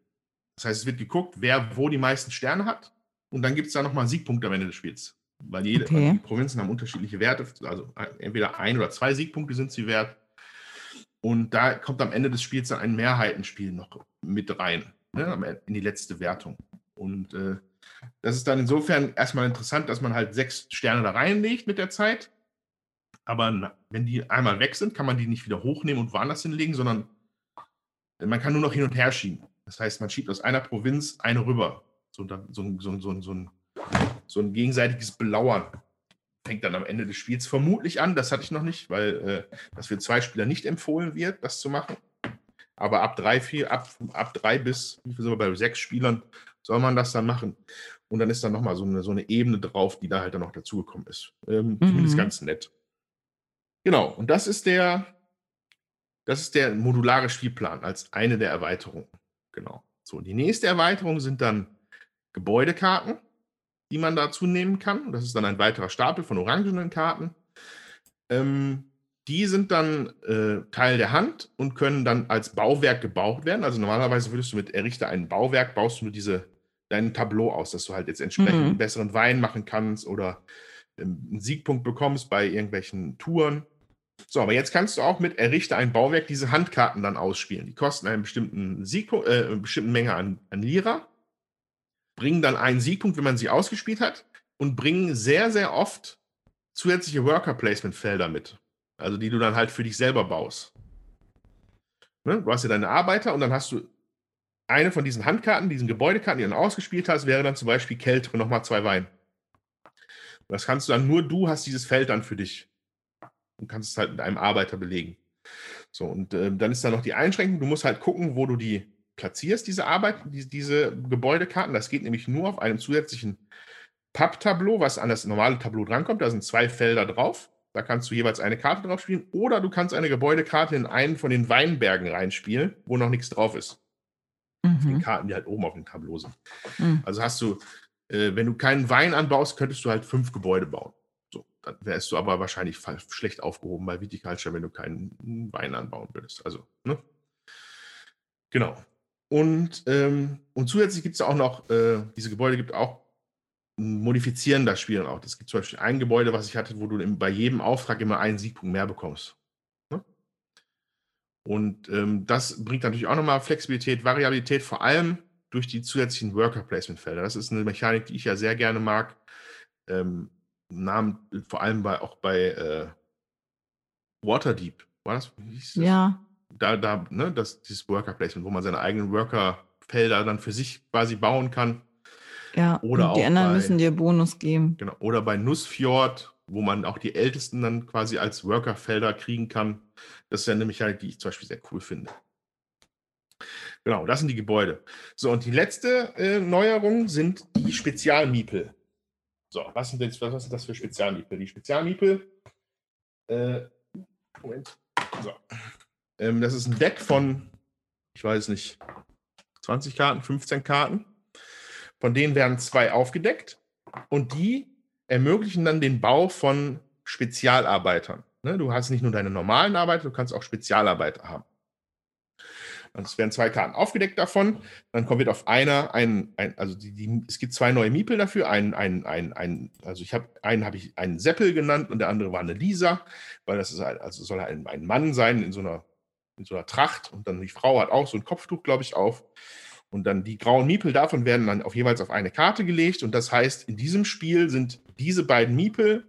B: Das heißt, es wird geguckt, wer wo die meisten Sterne hat. Und dann gibt es da nochmal Siegpunkte am Ende des Spiels. Weil jede,
C: Okay.
B: die Provinzen haben unterschiedliche Werte. Also entweder ein oder zwei Siegpunkte sind sie wert. Und da kommt am Ende des Spiels dann ein Mehrheitenspiel noch mit rein. Ne, Ende- in die letzte Wertung. Und äh, das ist dann insofern erstmal interessant, dass man halt sechs Sterne da reinlegt mit der Zeit. Aber na, wenn die einmal weg sind, kann man die nicht wieder hochnehmen und woanders hinlegen, sondern man kann nur noch hin und her schieben. Das heißt, man schiebt aus einer Provinz eine rüber. So, ein- so, ein- so, ein- so, ein- so, ein, so ein gegenseitiges Belauern fängt dann am Ende des Spiels vermutlich an. Das hatte ich noch nicht, weil äh, das für zwei Spieler nicht empfohlen wird, das zu machen. Aber ab drei, vier, ab, ab drei bis, wie viel sind wir bei sechs Spielern, soll man das dann machen. Und dann ist dann nochmal so eine, so eine Ebene drauf, die da halt dann noch dazugekommen ist. Ähm, Zumindest
C: Mhm.
B: ganz nett. Genau, und das ist der, das ist der modulare Spielplan als eine der Erweiterungen. Genau. So, die nächste Erweiterung sind dann Gebäudekarten, die man dazu nehmen kann. Das ist dann ein weiterer Stapel von orangenen Karten. Ähm, die sind dann äh, Teil der Hand und können dann als Bauwerk gebaut werden. Also normalerweise würdest du mit Errichter ein Bauwerk, baust du nur diese, dein Tableau aus, dass du halt jetzt entsprechend
C: Mhm.
B: einen besseren Wein machen kannst oder ähm, einen Siegpunkt bekommst bei irgendwelchen Touren. So, aber jetzt kannst du auch mit Errichter ein Bauwerk diese Handkarten dann ausspielen. Die kosten einen bestimmten Siegpunkt, äh, eine bestimmte Menge an, an Lira, bringen dann einen Siegpunkt, wenn man sie ausgespielt hat, und bringen sehr, sehr oft zusätzliche Worker-Placement-Felder mit. Also die du dann halt für dich selber baust. Ne? Du hast ja deine Arbeiter und dann hast du eine von diesen Handkarten, diesen Gebäudekarten, die du dann ausgespielt hast, wäre dann zum Beispiel Kälte und nochmal zwei Wein. Das kannst du dann, nur du hast dieses Feld dann für dich. Und kannst es halt mit einem Arbeiter belegen. So, und äh, dann ist da noch die Einschränkung, du musst halt gucken, wo du die platzierst, diese Arbeit, die, diese Gebäudekarten. Das geht nämlich nur auf einem zusätzlichen Papptableau, was an das normale Tableau drankommt. Da sind zwei Felder drauf. Da kannst du jeweils eine Karte drauf spielen. Oder du kannst eine Gebäudekarte in einen von den Weinbergen reinspielen, wo noch nichts drauf ist. Mhm. Die Karten, die halt oben auf dem Tableau sind. Mhm. Also hast du, äh, wenn du keinen Wein anbaust, könntest du halt fünf Gebäude bauen. So, dann wärst du aber wahrscheinlich schlecht aufgehoben bei Viticulture, wenn du keinen Wein anbauen würdest. Also, ne? Genau. Und, ähm, und zusätzlich gibt es auch noch, äh, diese Gebäude gibt auch modifizieren das Spiel dann auch. Es gibt zum Beispiel ein Gebäude, was ich hatte, wo du bei jedem Auftrag immer einen Siegpunkt mehr bekommst. Ne? Und ähm, das bringt natürlich auch nochmal Flexibilität, Variabilität, vor allem durch die zusätzlichen Worker-Placement-Felder. Das ist eine Mechanik, die ich ja sehr gerne mag. Ähm, Namen, vor allem bei, auch bei äh, Waterdeep. War das?
C: das? Ja.
B: Da, da, ne, das, dieses Worker-Placement, wo man seine eigenen Worker-Felder dann für sich quasi bauen kann.
C: Ja, oder die anderen bei, müssen dir Bonus geben.
B: Genau. Oder bei Nussfjord, wo man auch die Ältesten dann quasi als Workerfelder kriegen kann. Das ist ja eine Mechanik, die ich zum Beispiel sehr cool finde. Genau, das sind die Gebäude. So, und die letzte äh, Neuerung sind die Spezialmiepel. So, was sind, jetzt, was sind das für Spezialmiepel? Die Spezialmiepel, äh, Moment. So. Ähm, das ist ein Deck von, ich weiß nicht, 20 Karten, 15 Karten. Von denen werden zwei aufgedeckt und die ermöglichen dann den Bau von Spezialarbeitern. Ne? Du hast nicht nur deine normalen Arbeiter, du kannst auch Spezialarbeiter haben. Es werden zwei Karten aufgedeckt davon. Dann kommt wird auf einer ein, ein also die, die, es gibt zwei neue Miepel dafür. Ein, ein, ein, ein also ich habe einen habe ich einen Seppel genannt und der andere war eine Lisa, weil das ist halt, also soll ein, ein Mann sein in so einer in so einer Tracht und dann die Frau hat auch so ein Kopftuch, glaube ich, auf. Und dann die grauen Miepel davon werden dann auf jeweils auf eine Karte gelegt. Und das heißt, in diesem Spiel sind diese beiden Miepel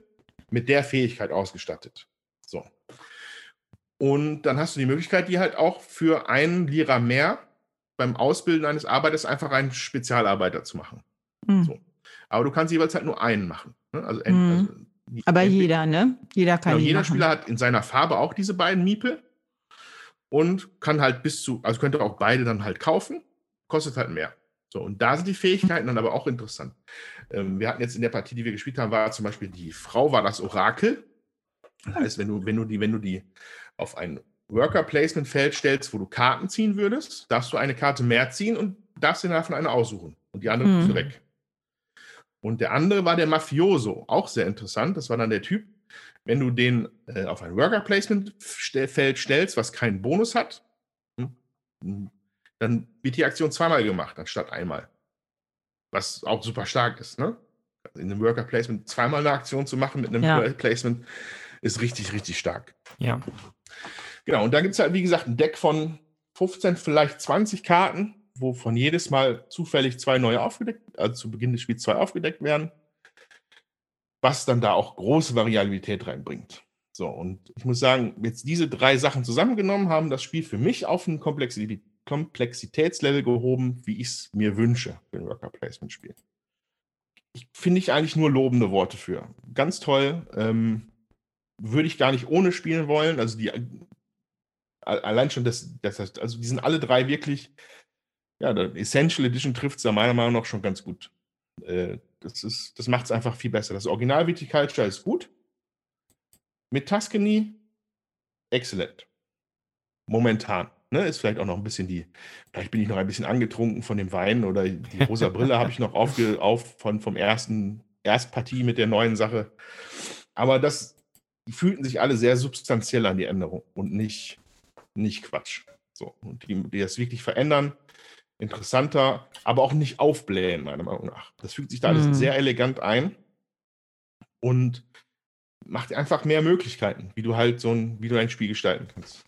B: mit der Fähigkeit ausgestattet. So. Und dann hast du die Möglichkeit, die halt auch für einen Lira mehr beim Ausbilden eines Arbeiters einfach einen Spezialarbeiter zu machen. Mhm. So. Aber du kannst jeweils halt nur einen machen. Ne? Also, mhm. also
C: Aber jeder, ne? Jeder kann.
B: Genau, jeder machen. Spieler hat in seiner Farbe auch diese beiden Miepel und kann halt bis zu, also könnte auch beide dann halt kaufen kostet halt mehr. So, und da sind die Fähigkeiten dann aber auch interessant. Ähm, wir hatten jetzt in der Partie, die wir gespielt haben, war zum Beispiel die Frau war das Orakel. Das heißt, wenn du, wenn du die, wenn du die auf ein Worker-Placement-Feld stellst, wo du Karten ziehen würdest, darfst du eine Karte mehr ziehen und darfst dir davon eine aussuchen. Und die andere mhm. weg. Und der andere war der Mafioso, auch sehr interessant. Das war dann der Typ, wenn du den äh, auf ein Worker-Placement-Feld stellst, was keinen Bonus hat, hm, dann wird die Aktion zweimal gemacht, anstatt einmal. Was auch super stark ist, ne? In einem Worker Placement zweimal eine Aktion zu machen mit einem ja. Placement ist richtig, richtig stark.
D: Ja.
B: Genau, und da gibt es halt, wie gesagt, ein Deck von 15, vielleicht 20 Karten, wovon jedes Mal zufällig zwei neue aufgedeckt, also zu Beginn des Spiels zwei aufgedeckt werden, was dann da auch große Variabilität reinbringt. So, und ich muss sagen, jetzt diese drei Sachen zusammengenommen haben das Spiel für mich auf eine Komplexität Komplexitätslevel gehoben, wie ich es mir wünsche für ein Worker Placement Spiel. Ich finde ich eigentlich nur lobende Worte für. Ganz toll. Ähm, würde ich gar nicht ohne spielen wollen. Also die allein schon das, das also die sind alle drei wirklich, ja, Essential Edition trifft es da meiner Meinung nach schon ganz gut. Äh, das das macht es einfach viel besser. Das Original Viticulture ist gut. Mit Tuscany, exzellent. Momentan. Ne, ist vielleicht auch noch ein bisschen die, vielleicht bin ich noch ein bisschen angetrunken von dem Wein oder die rosa Brille habe ich noch aufge, auf von, vom ersten Erstpartie mit der neuen Sache. Aber das, die fühlten sich alle sehr substanziell an die Änderung und nicht, nicht Quatsch. So, und die, die das wirklich verändern, interessanter, aber auch nicht aufblähen, meiner Meinung nach. Das fügt sich da alles mhm. sehr elegant ein und macht einfach mehr Möglichkeiten, wie du halt so ein, wie du ein Spiel gestalten kannst.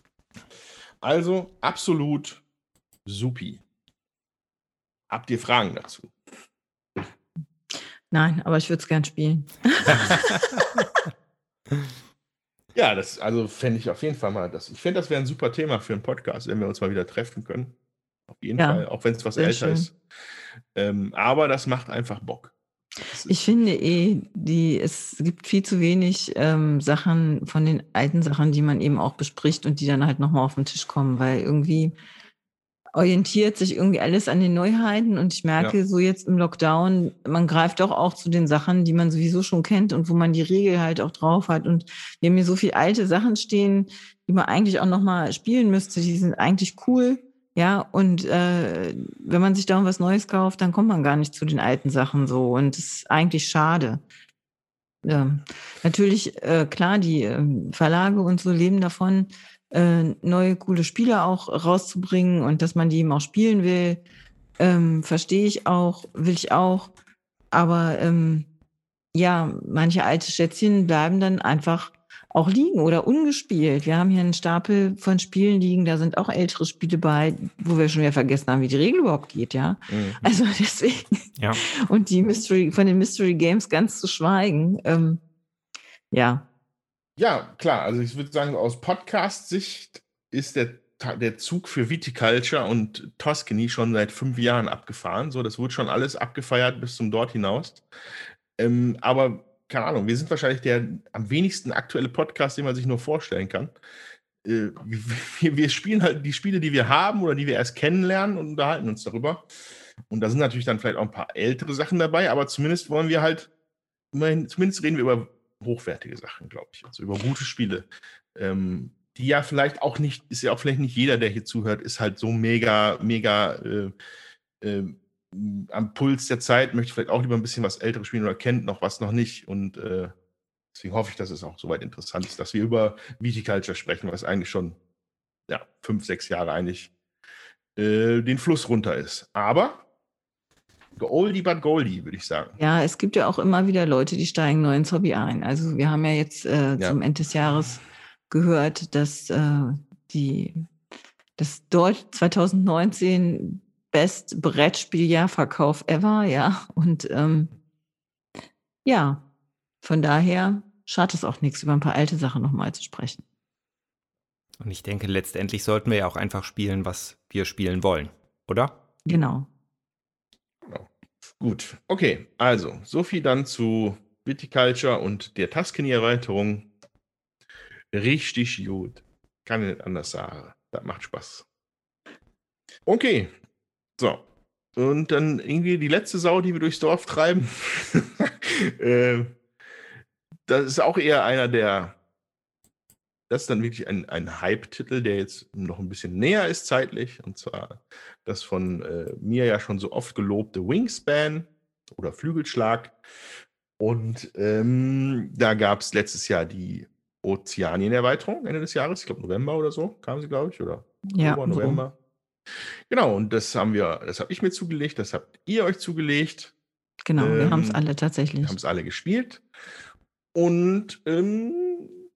B: Also absolut supi. Habt ihr Fragen dazu?
C: Nein, aber ich würde es gern spielen.
B: ja, das also fände ich auf jeden Fall mal das. Ich finde, das wäre ein super Thema für einen Podcast, wenn wir uns mal wieder treffen können. Auf jeden ja, Fall, auch wenn es was älter schön. ist. Ähm, aber das macht einfach Bock.
C: Ich finde eh, die, es gibt viel zu wenig ähm, Sachen von den alten Sachen, die man eben auch bespricht und die dann halt nochmal auf den Tisch kommen, weil irgendwie orientiert sich irgendwie alles an den Neuheiten und ich merke ja. so jetzt im Lockdown, man greift doch auch zu den Sachen, die man sowieso schon kennt und wo man die Regel halt auch drauf hat und wir haben hier so viele alte Sachen stehen, die man eigentlich auch nochmal spielen müsste, die sind eigentlich cool, ja, und äh, wenn man sich da was Neues kauft, dann kommt man gar nicht zu den alten Sachen so und das ist eigentlich schade. Ja. Natürlich, äh, klar, die äh, Verlage und so leben davon, äh, neue coole Spiele auch rauszubringen und dass man die eben auch spielen will, ähm, verstehe ich auch, will ich auch. Aber ähm, ja, manche alte Schätzchen bleiben dann einfach auch liegen oder ungespielt. Wir haben hier einen Stapel von Spielen liegen, da sind auch ältere Spiele bei, wo wir schon wieder vergessen haben, wie die Regel überhaupt geht, ja. Mhm. Also deswegen. Ja. Und die Mystery, von den Mystery Games ganz zu schweigen. Ähm, ja,
B: ja, klar. Also ich würde sagen, aus Podcast-Sicht ist der, der Zug für Viticulture und Tuscany schon seit fünf Jahren abgefahren. So, das wurde schon alles abgefeiert bis zum dort hinaus. Ähm, aber keine Ahnung, wir sind wahrscheinlich der am wenigsten aktuelle Podcast, den man sich nur vorstellen kann. Äh, wir, spielen halt die Spiele, die wir haben oder die wir erst kennenlernen und unterhalten uns darüber. Und da sind natürlich dann vielleicht auch ein paar ältere Sachen dabei, aber zumindest wollen wir halt, zumindest reden wir über hochwertige Sachen, glaube ich. Also über gute Spiele. Ähm, die ja vielleicht auch nicht, ist ja auch vielleicht nicht jeder, der hier zuhört, ist halt so mega, mega äh, äh, am Puls der Zeit, möchte vielleicht auch lieber ein bisschen was Älteres spielen oder kennt noch was noch nicht. Und äh, deswegen hoffe ich, dass es auch soweit interessant ist, dass wir über Viticulture sprechen, was eigentlich schon ja, fünf, sechs Jahre eigentlich äh, den Fluss runter ist. Aber Oldie but Goldie, würde ich sagen.
C: Ja, es gibt ja auch immer wieder Leute, die steigen neu ins Hobby ein. Also wir haben ja jetzt äh, ja. zum Ende des Jahres gehört, dass äh, die das Deutsch 2019 Best Brettspieljahrverkauf ever, ja. Und ähm, ja, von daher schadet es auch nichts, über ein paar alte Sachen nochmal zu sprechen.
D: Und ich denke, letztendlich sollten wir ja auch einfach spielen, was wir spielen wollen, oder?
C: Genau.
B: Gut, okay, also so viel dann zu Viticulture und der Tuscany-Erweiterung. Richtig gut. Kann ich nicht anders sagen. Das macht Spaß. Okay, so. Und dann irgendwie die letzte Sau, die wir durchs Dorf treiben. äh, das ist auch eher einer der das ist dann wirklich ein, ein Hype-Titel, der jetzt noch ein bisschen näher ist zeitlich. Und zwar das von äh, mir ja schon so oft gelobte Wingspan oder Flügelschlag. Und ähm, da gab es letztes Jahr die Ozeanien-Erweiterung, Ende des Jahres, ich glaube November oder so, kam sie, glaube ich, oder
C: ja, Oktober, November.
B: Genau, und das haben wir, das habe ich mir zugelegt, das habt ihr euch zugelegt.
C: Genau, ähm, wir haben es alle tatsächlich.
B: Wir haben es alle gespielt. Und ähm,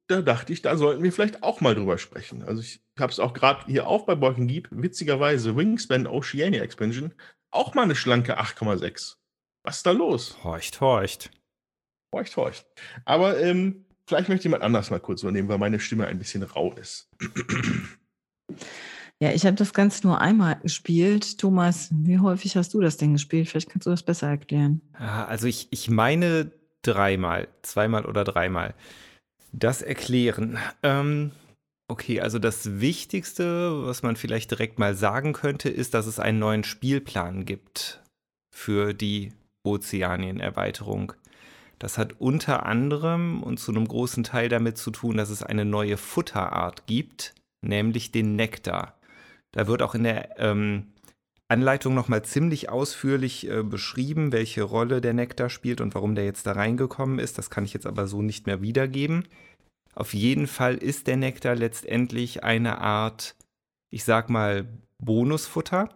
B: da dachte ich, da sollten wir vielleicht auch mal drüber sprechen. Also ich habe es auch gerade hier auch bei Geek, witzigerweise Wingspan Oceania Expansion, auch mal eine schlanke 8,6. Was ist da los?
D: Horcht, horcht.
B: Horcht, horcht. Aber ähm, vielleicht möchte jemand anders mal kurz übernehmen, weil meine Stimme ein bisschen rau ist.
C: Ja, ich habe das Ganze nur einmal gespielt. Thomas, wie häufig hast du das denn gespielt? Vielleicht kannst du das besser erklären.
D: Also ich, ich meine dreimal, zweimal oder dreimal. Das erklären. Ähm, okay, also das Wichtigste, was man vielleicht direkt mal sagen könnte, ist, dass es einen neuen Spielplan gibt für die Ozeanien-Erweiterung. Das hat unter anderem und zu einem großen Teil damit zu tun, dass es eine neue Futterart gibt, nämlich den Nektar. Da wird auch in der ähm, Anleitung nochmal ziemlich ausführlich äh, beschrieben, welche Rolle der Nektar spielt und warum der jetzt da reingekommen ist. Das kann ich jetzt aber so nicht mehr wiedergeben. Auf jeden Fall ist der Nektar letztendlich eine Art, ich sag mal, Bonusfutter,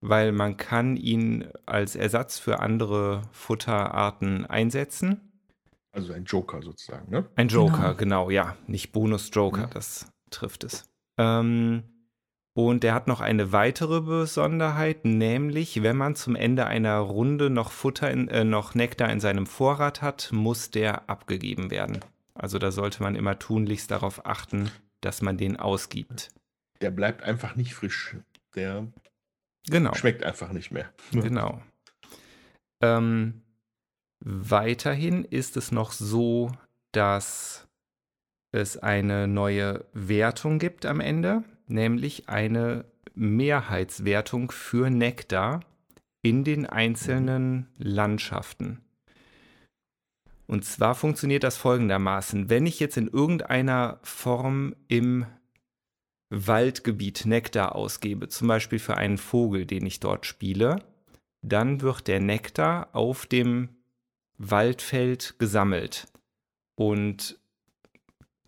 D: weil man kann ihn als Ersatz für andere Futterarten einsetzen.
B: Also ein Joker sozusagen, ne?
D: Ein Joker, genau, genau ja. Nicht Bonus-Joker, ja. das trifft es. Ähm, und der hat noch eine weitere Besonderheit, nämlich wenn man zum Ende einer Runde noch Futter, in, äh, noch Nektar in seinem Vorrat hat, muss der abgegeben werden. Also da sollte man immer tunlichst darauf achten, dass man den ausgibt.
B: Der bleibt einfach nicht frisch. Der genau. schmeckt einfach nicht mehr.
D: Genau. Ähm, weiterhin ist es noch so, dass es eine neue Wertung gibt am Ende. Nämlich eine Mehrheitswertung für Nektar in den einzelnen Landschaften. Und zwar funktioniert das folgendermaßen. Wenn ich jetzt in irgendeiner Form im Waldgebiet Nektar ausgebe, zum Beispiel für einen Vogel, den ich dort spiele, dann wird der Nektar auf dem Waldfeld gesammelt. Und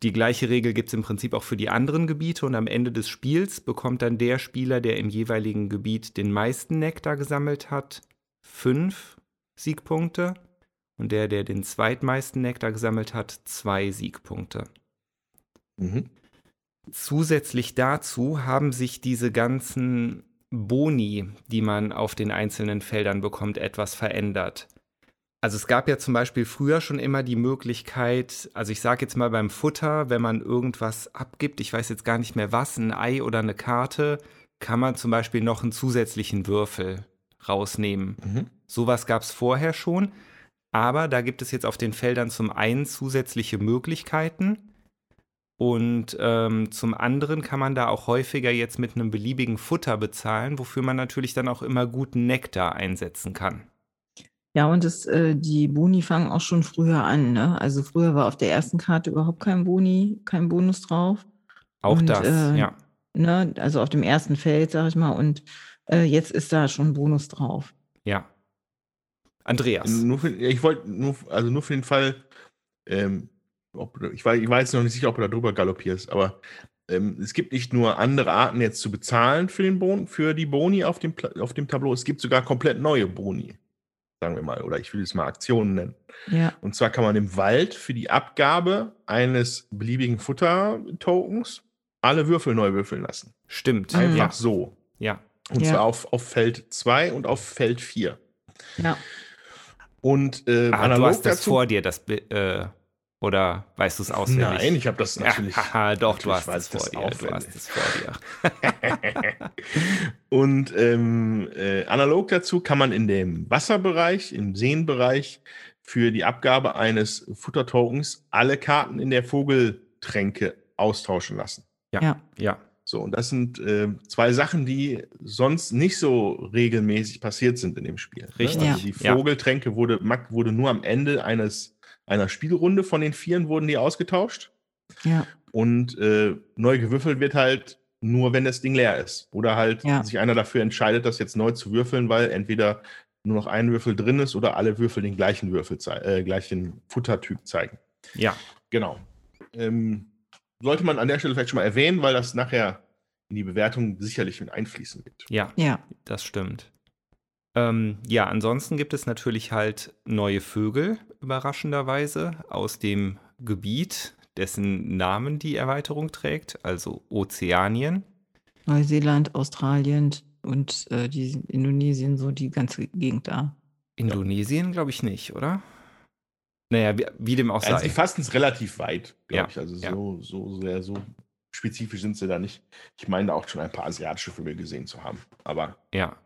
D: die gleiche Regel gibt es im Prinzip auch für die anderen Gebiete und am Ende des Spiels bekommt dann der Spieler, der im jeweiligen Gebiet den meisten Nektar gesammelt hat, fünf Siegpunkte und der, der den zweitmeisten Nektar gesammelt hat, zwei Siegpunkte. Mhm. Zusätzlich dazu haben sich diese ganzen Boni, die man auf den einzelnen Feldern bekommt, etwas verändert. Also es gab ja zum Beispiel früher schon immer die Möglichkeit, also ich sage jetzt mal beim Futter, wenn man irgendwas abgibt, ich weiß jetzt gar nicht mehr was, ein Ei oder eine Karte, kann man zum Beispiel noch einen zusätzlichen Würfel rausnehmen. Mhm. Sowas gab es vorher schon, aber da gibt es jetzt auf den Feldern zum einen zusätzliche Möglichkeiten und ähm, zum anderen kann man da auch häufiger jetzt mit einem beliebigen Futter bezahlen, wofür man natürlich dann auch immer guten Nektar einsetzen kann.
C: Ja, und das, äh, die Boni fangen auch schon früher an. Ne? Also früher war auf der ersten Karte überhaupt kein Boni, kein Bonus drauf.
D: Auch und, das, äh, ja.
C: Ne, also auf dem ersten Feld, sag ich mal, und äh, jetzt ist da schon ein Bonus drauf.
D: Ja. Andreas.
B: Nur für, ich wollte nur, also nur für den Fall, ähm, ob, ich, war, ich war jetzt noch nicht sicher, ob du da drüber galoppierst, aber ähm, es gibt nicht nur andere Arten jetzt zu bezahlen für, den bon, für die Boni auf dem, auf dem Tableau, es gibt sogar komplett neue Boni, sagen wir mal, oder ich will es mal Aktionen nennen.
C: Ja.
B: Und zwar kann man im Wald für die Abgabe eines beliebigen Futter-Tokens alle Würfel neu würfeln lassen.
D: Stimmt.
B: Einfach ja. so.
D: Ja.
B: Und ja. zwar auf, auf Feld 2 und auf Feld 4.
C: Ja.
B: Und äh,
D: ah, analog du hast das dazu, vor dir, das äh, oder weißt du es auswendig?
B: Nein, ich habe das natürlich.
D: Ja, doch, du hast es vor dir. Du hast es vor
B: dir. und ähm, äh, analog dazu kann man in dem Wasserbereich, im Seenbereich für die Abgabe eines Futtertokens alle Karten in der Vogeltränke austauschen lassen.
D: Ja, ja. ja.
B: So, und das sind äh, zwei Sachen, die sonst nicht so regelmäßig passiert sind in dem Spiel. Ne?
D: Richtig.
B: Ne? Also die Vogeltränke wurde, wurde nur am Ende eines einer Spielrunde von den Vieren wurden die ausgetauscht.
C: Ja.
B: Und äh, neu gewürfelt wird halt nur, wenn das Ding leer ist. Oder halt ja. sich einer dafür entscheidet, das jetzt neu zu würfeln, weil entweder nur noch ein Würfel drin ist oder alle Würfel den gleichen Würfel, äh, gleichen Futtertyp zeigen.
D: Ja.
B: Genau. Ähm, sollte man an der Stelle vielleicht schon mal erwähnen, weil das nachher in die Bewertung sicherlich mit einfließen wird.
D: Ja, ja. das stimmt. Ähm, ja, ansonsten gibt es natürlich halt neue Vögel, überraschenderweise, aus dem Gebiet, dessen Namen die Erweiterung trägt, also Ozeanien.
C: Neuseeland, Australien und äh, die Indonesien, so die ganze Gegend da.
D: Indonesien glaube ich nicht, oder? Naja, wie, wie dem auch
B: also
D: sei.
B: Sie fassen es relativ weit, glaube
D: ja,
B: ich. Also
D: ja.
B: so, so sehr, so spezifisch sind sie da nicht. Ich meine auch schon ein paar asiatische Vögel gesehen zu haben. Aber
D: ja.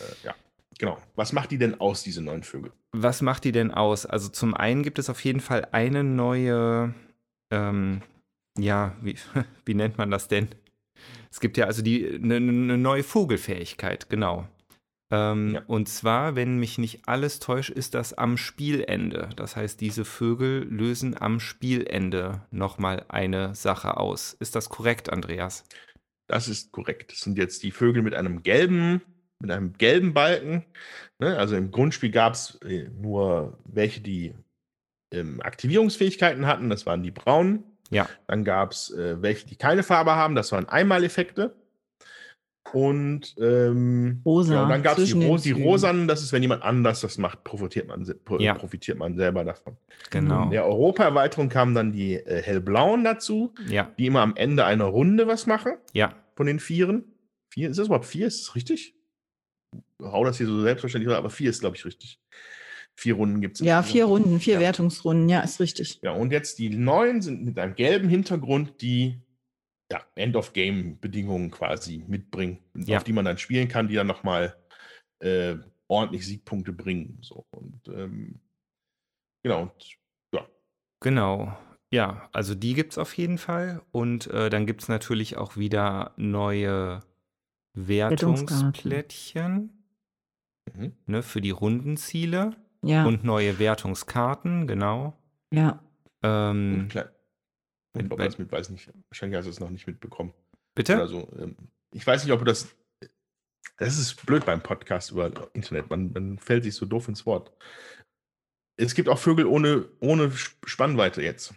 B: Äh, ja, genau. Was macht die denn aus, diese neuen Vögel?
D: Was macht die denn aus? Also zum einen gibt es auf jeden Fall eine neue, ähm, ja, wie, wie nennt man das denn? Es gibt ja also die eine, eine neue Vogelfähigkeit, genau. Ähm, ja. Und zwar, wenn mich nicht alles täuscht, ist das am Spielende. Das heißt, diese Vögel lösen am Spielende nochmal eine Sache aus. Ist das korrekt, Andreas?
B: Das ist korrekt. Das sind jetzt die Vögel mit einem gelben mit einem gelben Balken. Ne? Also im Grundspiel gab es äh, nur welche, die ähm, Aktivierungsfähigkeiten hatten, das waren die braunen.
D: Ja.
B: Dann gab es äh, welche, die keine Farbe haben, das waren Einmaleffekte. Und, ähm,
C: Rosa. Ja,
B: und dann gab es die, Ros die Rosanen, das ist, wenn jemand anders das macht, profitiert man,
D: ja.
B: profitiert man selber davon.
D: Genau.
B: In der Europa-Erweiterung kamen dann die äh, hellblauen dazu,
D: ja.
B: die immer am Ende einer Runde was machen.
D: Ja.
B: Von den Vieren. Vier, ist das überhaupt vier? Ist das richtig? Hau das hier so selbstverständlich aber vier ist, glaube ich, richtig. Vier Runden gibt es.
C: Ja, vier Runden, vier ja. Wertungsrunden, ja, ist richtig.
B: Ja, und jetzt die neun sind mit einem gelben Hintergrund, die ja, End-of-Game-Bedingungen quasi mitbringen, ja. auf die man dann spielen kann, die dann nochmal äh, ordentlich Siegpunkte bringen. So. Und ähm, genau, und ja.
D: Genau. Ja, also die gibt es auf jeden Fall. Und äh, dann gibt es natürlich auch wieder neue Wertungsplättchen
B: Mhm.
D: ne, für die Rundenziele
C: Ja,
D: und neue Wertungskarten, genau.
C: ja.
D: Ähm, wenn-
B: das mit, weiß nicht. Wahrscheinlich hast du es noch nicht mitbekommen.
D: bitte?
B: Oder so. Ähm, Ich weiß nicht, ob du das. Das ist blöd beim Podcast über Internet. Man, man fällt sich so doof ins Wort. Es gibt auch Vögel ohne, ohne Sp- Spannweite jetzt.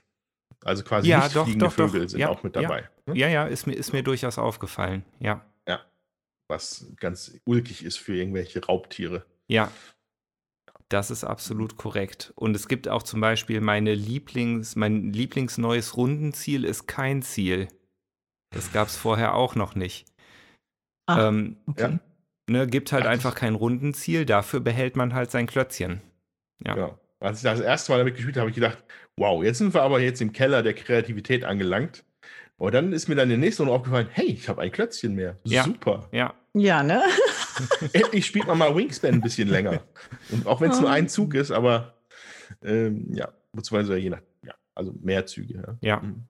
B: Also quasi
D: Ja,
B: nicht
D: doch,
B: fliegende
D: doch, doch.
B: Vögel sind
D: Ja,
B: auch mit
D: ja.
B: dabei. ne?
D: Ja, ja, ist mir, ist mir durchaus aufgefallen. Ja,
B: Was ganz ulkig ist für irgendwelche Raubtiere.
D: ja. Das ist absolut korrekt. Und es gibt auch zum Beispiel meine Lieblings, mein Lieblingsneues Rundenziel ist kein Ziel. Das gab es vorher auch noch nicht.
C: Ach,
D: Ähm,
C: okay.
D: ne, gibt halt einfach kein Rundenziel, dafür behält man halt sein Klötzchen. Ja.
B: Genau. Als ich das erste Mal damit gespielt habe, habe ich gedacht, wow, jetzt sind wir aber jetzt im Keller der Kreativität angelangt. Aber dann ist mir dann in der nächsten Runde aufgefallen, hey, ich habe ein Klötzchen mehr.
D: Ja.
B: Super.
D: Ja,
C: Ja, ne?
B: Endlich spielt man mal Wingspan ein bisschen länger. Und auch wenn es nur
C: Oh.
B: ein Zug ist, aber ähm, ja, beziehungsweise je nach, ja, also mehr Züge. Ja.
D: Ja.
B: Mhm.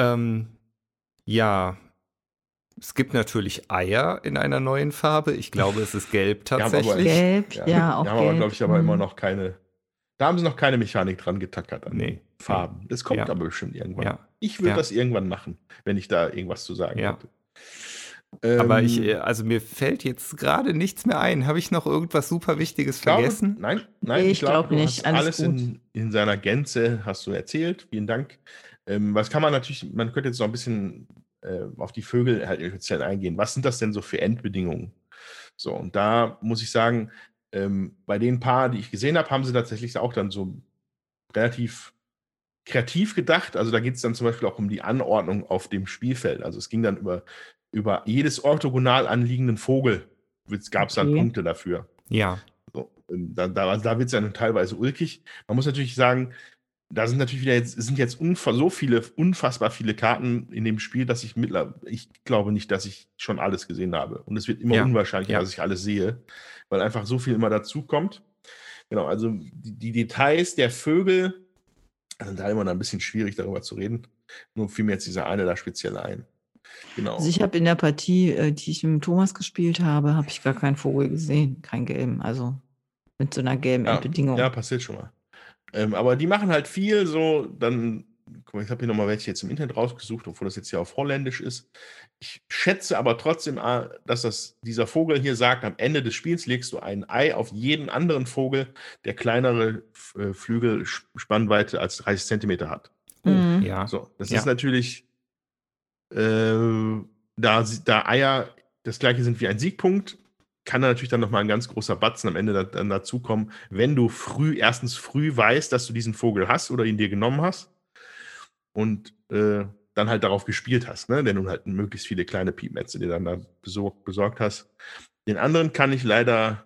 D: Ähm, ja, es gibt natürlich Eier in einer neuen Farbe. Ich glaube, es ist gelb
B: aber
D: tatsächlich.
C: Gelb, ja, auch
B: Da haben aber,
C: gelb.
B: glaube ich, aber immer
C: Mhm.
B: noch keine, da haben sie noch keine Mechanik dran getackert an
D: Nee.
B: Farben. Das kommt
D: Ja.
B: aber bestimmt irgendwann.
D: Ja,
B: Ich würde
D: Ja.
B: das irgendwann machen, wenn ich da irgendwas zu sagen
D: Ja.
B: hätte.
D: aber
B: Ähm,
D: ich, äh, also mir fällt jetzt gerade nichts mehr ein. Habe ich noch irgendwas super Wichtiges
B: Ich glaube,
D: vergessen?
B: Nein, nein, ich
C: ich
B: glaube
C: glaub nicht. Alles
B: alles in, in seiner Gänze hast du erzählt. Vielen Dank. Ähm, was kann man natürlich, man könnte jetzt noch ein bisschen äh, auf die Vögel halt speziell eingehen. Was sind das denn so für Endbedingungen? So, und da muss ich sagen, ähm, bei den paar, die ich gesehen habe, haben sie tatsächlich auch dann so relativ kreativ gedacht. Also da geht es dann zum Beispiel auch um die Anordnung auf dem Spielfeld. Also es ging dann über, über jedes orthogonal anliegenden Vogel. Gab es dann
C: Okay.
B: Punkte dafür.
D: Ja,
B: So, ähm, da da, da wird es dann teilweise ulkig. Man muss natürlich sagen, da sind natürlich wieder jetzt, sind jetzt so viele, unfassbar viele Karten in dem Spiel, dass ich mittlerweile, ich glaube nicht, dass ich schon alles gesehen habe. Und es wird immer
D: Ja,
B: unwahrscheinlicher,
D: ja.
B: dass ich alles sehe, weil einfach so viel immer dazu kommt. Genau, also die, die Details der Vögel sind da immer noch ein bisschen schwierig, darüber zu reden. Nur fiel mir jetzt dieser eine da speziell ein. Genau.
C: Also ich habe in der Partie, äh, die ich mit Thomas gespielt habe, habe ich gar keinen Vogel gesehen, keinen gelben. Also mit so einer gelben
B: Ja,
C: Endbedingung.
B: Ja, passiert schon mal. Ähm, aber die machen halt viel so, dann, guck mal, ich habe hier nochmal welche jetzt im Internet rausgesucht, obwohl das jetzt hier auf Holländisch ist. Ich schätze aber trotzdem, ah, dass das, dieser Vogel hier sagt, am Ende des Spiels legst du ein Ei auf jeden anderen Vogel, der kleinere äh, Flügelspannweite als 30 Zentimeter hat.
C: Mhm.
D: ja.
B: So, das
D: Ja.
B: ist natürlich, äh, da, da Eier das gleiche sind wie ein Siegpunkt, kann da natürlich dann nochmal ein ganz großer Batzen am Ende da, dann dazukommen, wenn du früh, erstens früh weißt, dass du diesen Vogel hast oder ihn dir genommen hast und äh, dann halt darauf gespielt hast, ne? denn du halt möglichst viele kleine Piepmetze dir dann da besorgt, besorgt hast. Den anderen kann ich leider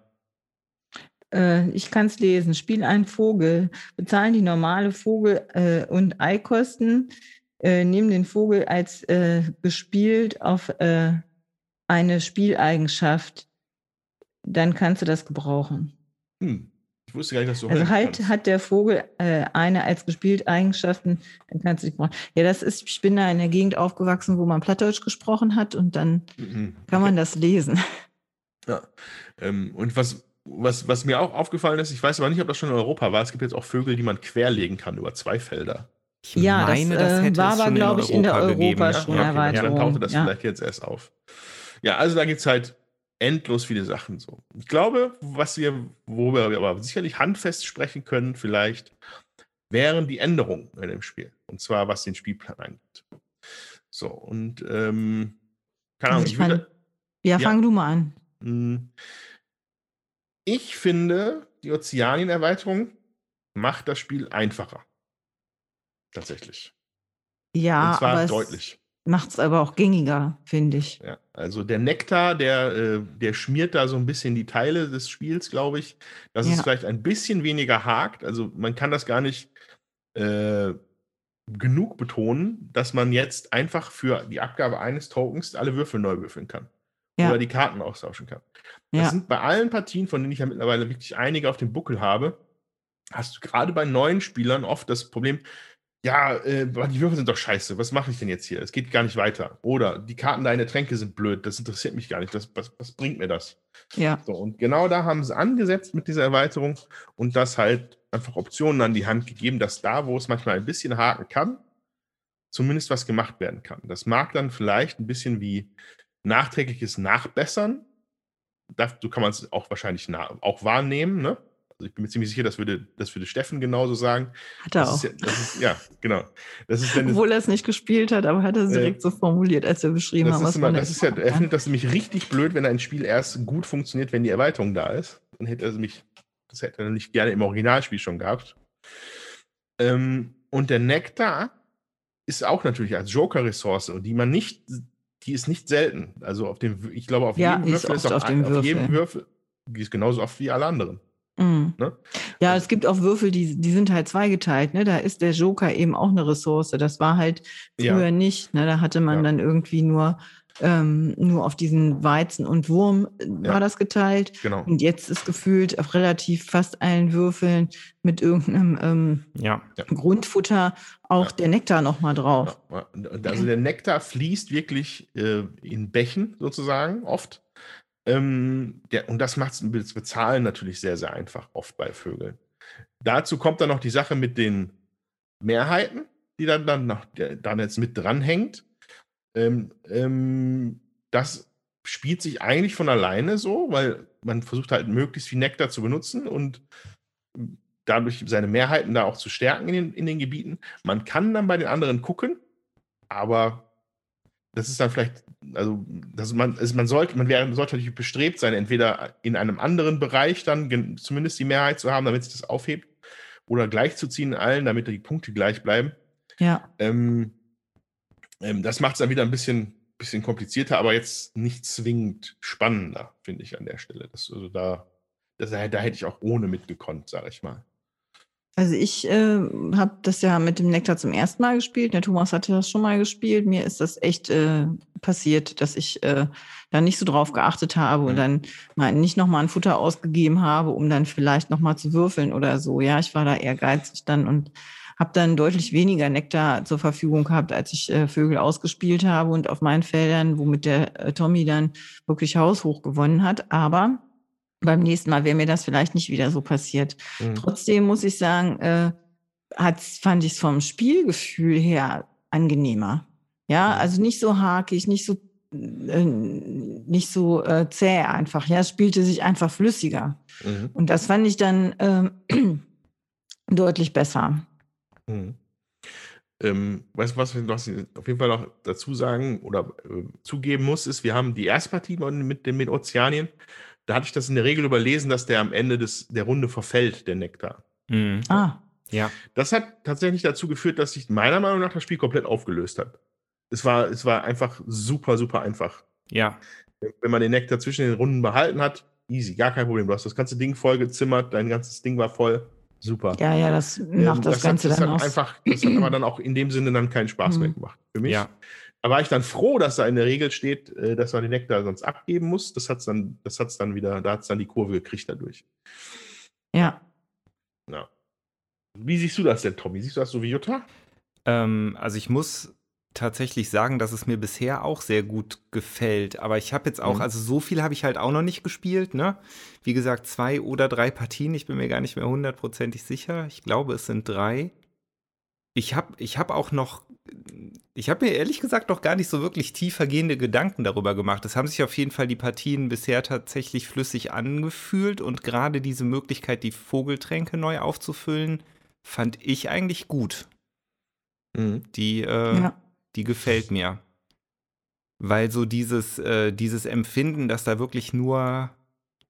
C: Äh, ich kann es lesen. Spiel einen Vogel. Bezahlen die normale Vogel- äh, und Eikosten. Äh, nehmen den Vogel als äh, gespielt auf äh, eine Spieleigenschaft. Dann kannst du das gebrauchen.
B: Hm, ich wusste gar nicht, dass du
C: Also halt
B: kannst.
C: hat der Vogel äh, eine als gespielt Eigenschaften, dann kannst du die brauchen. Ja, das ist, ich bin da in der Gegend aufgewachsen, wo man Plattdeutsch gesprochen hat und dann
B: Mhm.
C: kann man das lesen.
B: Ja. Ähm, und was, was, was mir auch aufgefallen ist, ich weiß aber nicht, ob das schon in Europa war, es gibt jetzt auch Vögel, die man querlegen kann über zwei Felder.
D: Ich
C: Ja, das, äh, war
D: es
C: aber,
D: schon
C: glaub ich, in der
D: Europa gegeben. Ja,
C: schon
D: ja,
B: okay, dann- dann
C: Erweiterung,
B: tauchte das
C: ja.
B: vielleicht jetzt erst auf. Ja, also da gibt es halt endlos viele Sachen so. Ich glaube, was wir, worüber wir aber sicherlich handfest sprechen können, vielleicht, wären die Änderungen in dem Spiel. Und zwar, was den Spielplan angeht. So, und ähm, keine Ahnung,
C: ich
B: ich würde,
C: fand, ja,
B: Ja.
C: fang du mal an.
B: Hm. Ich finde, die Ozeanien-Erweiterung macht das Spiel einfacher. Tatsächlich.
C: Ja,
B: Und zwar
C: aber
B: deutlich.
C: Macht es aber auch gängiger, finde ich.
B: Ja, also der Nektar, der, äh, der schmiert da so ein bisschen die Teile des Spiels, glaube ich, dass es
C: Ja.
B: vielleicht ein bisschen weniger hakt. Also man kann das gar nicht äh, genug betonen, dass man jetzt einfach für die Abgabe eines Tokens alle Würfel neu würfeln kann.
C: Ja.
B: Oder die Karten austauschen kann. Das sind bei allen Partien, von denen ich ja mittlerweile wirklich einige auf dem Buckel habe, hast du gerade bei neuen Spielern oft das Problem, ja, äh, die Würfel sind doch scheiße, was mache ich denn jetzt hier? Es geht gar nicht weiter. Oder die Karten deiner Tränke sind blöd, das interessiert mich gar nicht. Das, was, was bringt mir das?
C: Ja.
B: So, und genau da haben sie angesetzt mit dieser Erweiterung und das halt einfach Optionen an die Hand gegeben, dass da, wo es manchmal ein bisschen haken kann, zumindest was gemacht werden kann. Das mag dann vielleicht ein bisschen wie nachträgliches Nachbessern. Dazu kann man es auch wahrscheinlich auch wahrnehmen, ne? Also ich bin mir ziemlich sicher, das würde, das würde Steffen genauso sagen.
C: Hat er
B: das
C: auch.
B: Ist ja, ist, ja, genau. Das ist,
C: Obwohl er es nicht gespielt hat, aber hat er es direkt äh, so formuliert, als wir beschrieben
B: das
C: haben,
B: was immer, das ist ja, Er findet das nämlich richtig blöd, wenn ein Spiel erst gut funktioniert, wenn die Erweiterung da ist. Dann hätte er mich, das hätte er nicht gerne im Originalspiel schon gehabt. Ähm, und der Nektar ist auch natürlich als Joker-Ressource und die man nicht, die ist nicht selten. Also auf dem, ich glaube, auf
C: Ja,
B: jedem
C: ist
B: Würfel ist auch
C: auf
B: auf jedem.
C: Würfel,
B: die ist genauso oft wie alle anderen.
C: Mhm.
B: Ne?
C: Ja, es gibt auch Würfel, die, die sind halt zweigeteilt. Ne? Da ist der Joker eben auch eine Ressource. Das war halt
B: Ja.
C: früher nicht. Ne? Da hatte man
B: Ja.
C: dann irgendwie nur, ähm, nur auf diesen Weizen und Wurm äh,
B: Ja.
C: war das geteilt.
B: Genau.
C: Und jetzt ist gefühlt auf relativ fast allen Würfeln mit irgendeinem ähm,
D: Ja.
C: Grundfutter auch
B: Ja.
C: der Nektar nochmal drauf.
B: Ja, also der Nektar fließt wirklich äh, in Bächen sozusagen oft. Ähm, der, und das macht das Bezahlen natürlich sehr, sehr einfach, oft bei Vögeln. Dazu kommt dann noch die Sache mit den Mehrheiten, die dann, dann, noch, dann jetzt mit dranhängt. Ähm, ähm, das spielt sich eigentlich von alleine so, weil man versucht halt möglichst viel Nektar zu benutzen und dadurch seine Mehrheiten da auch zu stärken in den, in den Gebieten. Man kann dann bei den anderen gucken, aber das ist dann vielleicht, also, dass man, also man sollte, man wäre, sollte natürlich bestrebt sein, entweder in einem anderen Bereich dann zumindest die Mehrheit zu haben, damit sich das aufhebt, oder gleichzuziehen allen, damit die Punkte gleich bleiben.
C: Ja.
B: Ähm, ähm, das macht es dann wieder ein bisschen, bisschen komplizierter, aber jetzt nicht zwingend spannender, finde ich an der Stelle. Das, also da, das, da hätte ich auch ohne mitgekonnt, sage ich mal.
C: Also ich äh, habe das ja mit dem Nektar zum ersten Mal gespielt. Der Thomas hatte das schon mal gespielt. Mir ist das echt äh, passiert, dass ich äh, da nicht so drauf geachtet habe und
B: Mhm.
C: dann mal nicht nochmal ein Futter ausgegeben habe, um dann vielleicht nochmal zu würfeln oder so. Ja, ich war da ehrgeizig dann und habe dann deutlich weniger Nektar zur Verfügung gehabt, als ich äh, Vögel ausgespielt habe und auf meinen Feldern, womit der äh, Tommy dann wirklich haushoch gewonnen hat. Aber beim nächsten Mal wäre mir das vielleicht nicht wieder so passiert.
B: Mhm.
C: Trotzdem muss ich sagen, äh, hat's, fand ich es vom Spielgefühl her angenehmer. Ja,
B: Mhm.
C: also nicht so hakig, nicht so äh, nicht so äh, zäh einfach. Ja, es spielte sich einfach flüssiger.
B: Mhm.
C: Und das fand ich dann ähm, deutlich besser.
B: Mhm. Ähm, weißt du, was wir ich auf jeden Fall noch dazu sagen oder äh, zugeben muss, ist, wir haben die erste Partie mit, mit Ozeanien. Da hatte ich das in der Regel überlesen, dass der am Ende des, der Runde verfällt, der Nektar.
D: Mhm.
C: Ah,
D: Ja.
B: Das hat tatsächlich dazu geführt, dass sich meiner Meinung nach das Spiel komplett aufgelöst hat. Es war, es war einfach super, super einfach.
D: Ja.
B: Wenn man den Nektar zwischen den Runden behalten hat, easy, gar kein Problem. Du hast das ganze Ding vollgezimmert, dein ganzes Ding war voll. Super.
C: ja, ja, das
B: Ähm,
C: macht das, Ganze
B: hat, das
C: dann
B: hat
C: aus.
B: einfach, das hat aber dann auch in dem Sinne dann keinen Spaß mehr
C: Mhm.
B: gemacht für mich.
D: Ja.
B: Da war ich dann froh, dass da in der Regel steht, äh, dass man den Nektar sonst abgeben muss. Das hat's dann, das hat's dann wieder, da hat es dann die Kurve gekriegt dadurch.
C: Ja.
B: Ja. Wie siehst du das denn, Tommy? Siehst du das so wie Jutta?
D: Ähm, also ich muss tatsächlich sagen, dass es mir bisher auch sehr gut gefällt. Aber ich habe jetzt auch,
B: Mhm.
D: also so viel habe ich halt auch noch nicht gespielt, ne? Wie gesagt, zwei oder drei Partien, ich bin mir gar nicht mehr hundertprozentig sicher. Ich glaube, es sind drei. Ich habe ich hab auch noch, ich habe mir ehrlich gesagt noch gar nicht so wirklich tiefergehende Gedanken darüber gemacht. Es haben sich auf jeden Fall die Partien bisher tatsächlich flüssig angefühlt und gerade diese Möglichkeit, die Vogeltränke neu aufzufüllen, fand ich eigentlich gut.
B: Mhm.
D: Die, äh,
C: ja.
D: die gefällt mir. Weil so dieses, äh, dieses Empfinden, dass da wirklich nur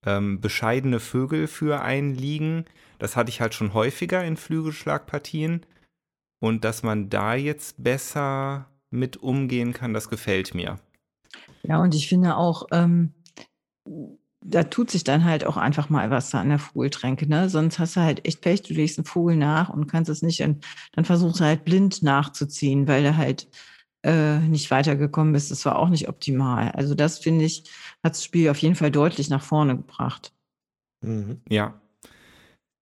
D: ähm, bescheidene Vögel für einen liegen, das hatte ich halt schon häufiger in Flügelschlagpartien. Und dass man da jetzt besser mit umgehen kann, das gefällt mir.
C: Ja, und ich finde auch, ähm, da tut sich dann halt auch einfach mal was da an der Vogeltränke, ne? Sonst hast du halt echt Pech, du legst einen Vogel nach und kannst es nicht, und dann versuchst du halt blind nachzuziehen, weil du halt äh, nicht weitergekommen bist. Das war auch nicht optimal. Also das finde ich, hat das Spiel auf jeden Fall deutlich nach vorne gebracht.
B: Mhm.
D: Ja.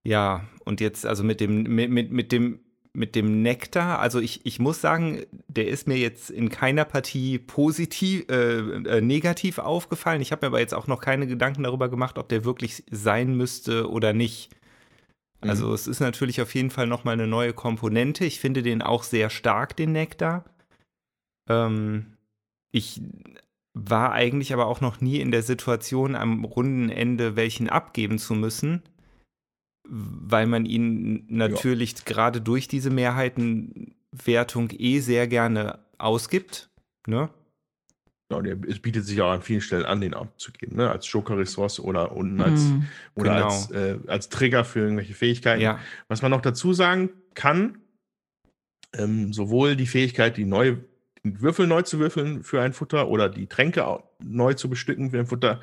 D: Ja, und jetzt, also mit dem, mit, mit, mit dem mit dem Nektar, also ich, ich muss sagen, der ist mir jetzt in keiner Partie positiv, äh, äh, negativ aufgefallen. Ich habe mir aber jetzt auch noch keine Gedanken darüber gemacht, ob der wirklich sein müsste oder nicht. Also mhm. es ist natürlich auf jeden Fall nochmal eine neue Komponente. Ich finde den auch sehr stark, den Nektar. Ähm, ich war eigentlich aber auch noch nie in der Situation, am runden Ende welchen abgeben zu müssen, weil man ihn natürlich ja. gerade durch diese Mehrheitenwertung eh sehr gerne ausgibt. Ne?
B: Ja, der, es bietet sich auch an vielen Stellen an, den abzugeben, ne? als Joker-Ressource oder unten als, mm, oder genau. als, äh, als Trigger für irgendwelche Fähigkeiten. Ja. Was man noch dazu sagen kann, ähm, sowohl die Fähigkeit, die neu, den Würfel neu zu würfeln für ein Futter oder die Tränke neu zu bestücken für ein Futter,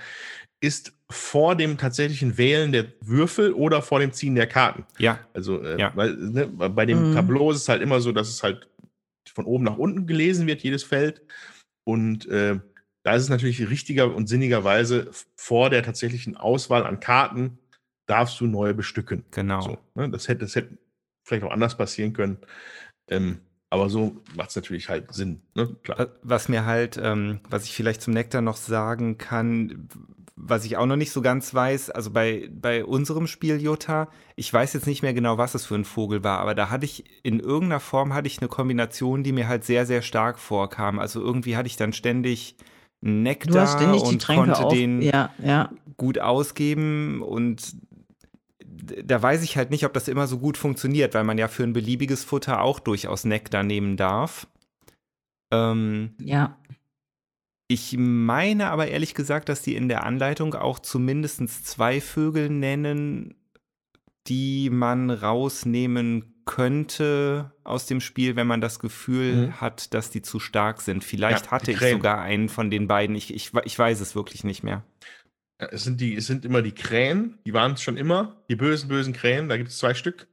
B: ist vor dem tatsächlichen Wählen der Würfel oder vor dem Ziehen der Karten.
D: Ja.
B: Also, äh, ja. Weil, ne, bei dem mm. Tableau ist es halt immer so, dass es halt von oben nach unten gelesen wird, jedes Feld. Und äh, da ist es natürlich richtiger und sinnigerweise vor der tatsächlichen Auswahl an Karten darfst du neue bestücken.
D: Genau.
B: So, ne? das, hätte, das hätte vielleicht auch anders passieren können. Ähm, aber so macht es natürlich halt Sinn. Ne?
D: Klar. Was mir halt, ähm, was ich vielleicht zum Nektar noch sagen kann, was ich auch noch nicht so ganz weiß, also bei, bei unserem Spiel Jota, ich weiß jetzt nicht mehr genau, was es für ein Vogel war, aber da hatte ich in irgendeiner Form hatte ich eine Kombination, die mir halt sehr, sehr stark vorkam. Also irgendwie hatte ich dann ständig Nektar und konnte auf. den
C: ja, ja.
D: gut ausgeben und da weiß ich halt nicht, ob das immer so gut funktioniert, weil man ja für ein beliebiges Futter auch durchaus Nektar nehmen darf.
C: Ähm, ja.
D: Ich meine aber ehrlich gesagt, dass die in der Anleitung auch zumindest zwei Vögel nennen, die man rausnehmen könnte aus dem Spiel, wenn man das Gefühl mhm. hat, dass die zu stark sind. Vielleicht ja, hatte ich sogar einen von den beiden. Ich, ich, ich weiß es wirklich nicht mehr.
B: Ja, es, sind die, es sind immer die Krähen, die waren es schon immer, die bösen, bösen Krähen, da gibt es zwei Stück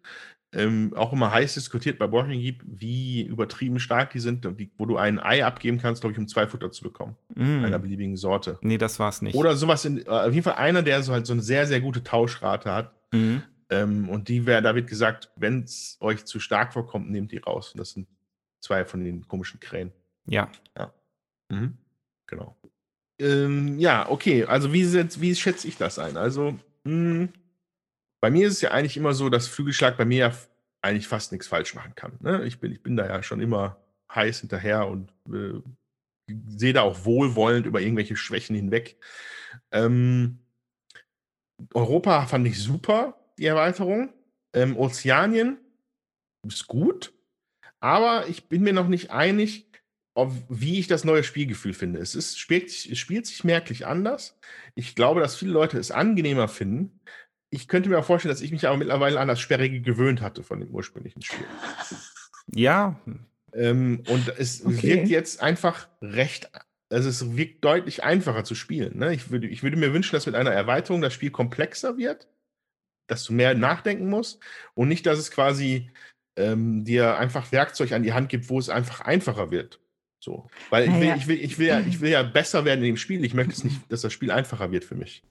B: ähm, auch immer heiß diskutiert bei Borching wie übertrieben stark die sind, die, wo du ein Ei abgeben kannst, glaube ich, um zwei Futter zu bekommen. Mm. Einer beliebigen Sorte.
D: Nee, das war es nicht.
B: Oder sowas in, äh, auf jeden Fall einer, der so halt so eine sehr, sehr gute Tauschrate hat. Mm. Ähm, und die wäre, da wird gesagt, wenn es euch zu stark vorkommt, nehmt die raus. Und das sind zwei von den komischen Krähen.
D: Ja.
B: Ja. Mhm. Genau. Ähm, ja, okay. Also wie, wie schätze ich das ein? Also, mh, hm, bei mir ist es ja eigentlich immer so, dass Flügelschlag bei mir ja eigentlich fast nichts falsch machen kann. Ne? Ich, bin, ich bin da ja schon immer heiß hinterher und äh, sehe da auch wohlwollend über irgendwelche Schwächen hinweg. Ähm, Europa fand ich super, die Erweiterung. Ähm, Ozeanien ist gut, aber ich bin mir noch nicht einig, ob, wie ich das neue Spielgefühl finde. Es, ist, spielt, es spielt sich merklich anders. Ich glaube, dass viele Leute es angenehmer finden, ich könnte mir auch vorstellen, dass ich mich aber mittlerweile an das Sperrige gewöhnt hatte von dem ursprünglichen Spiel.
D: Ja.
B: Ähm, und es okay. wirkt jetzt einfach recht, also es wirkt deutlich einfacher zu spielen. Ne? Ich, würde, ich würde mir wünschen, dass mit einer Erweiterung das Spiel komplexer wird, dass du mehr nachdenken musst und nicht, dass es quasi ähm, dir einfach Werkzeug an die Hand gibt, wo es einfach einfacher wird. So. Weil ich will, ja. ich, will, ich, will ja, ich will ja besser werden in dem Spiel. Ich möchte es nicht, dass das Spiel einfacher wird für mich.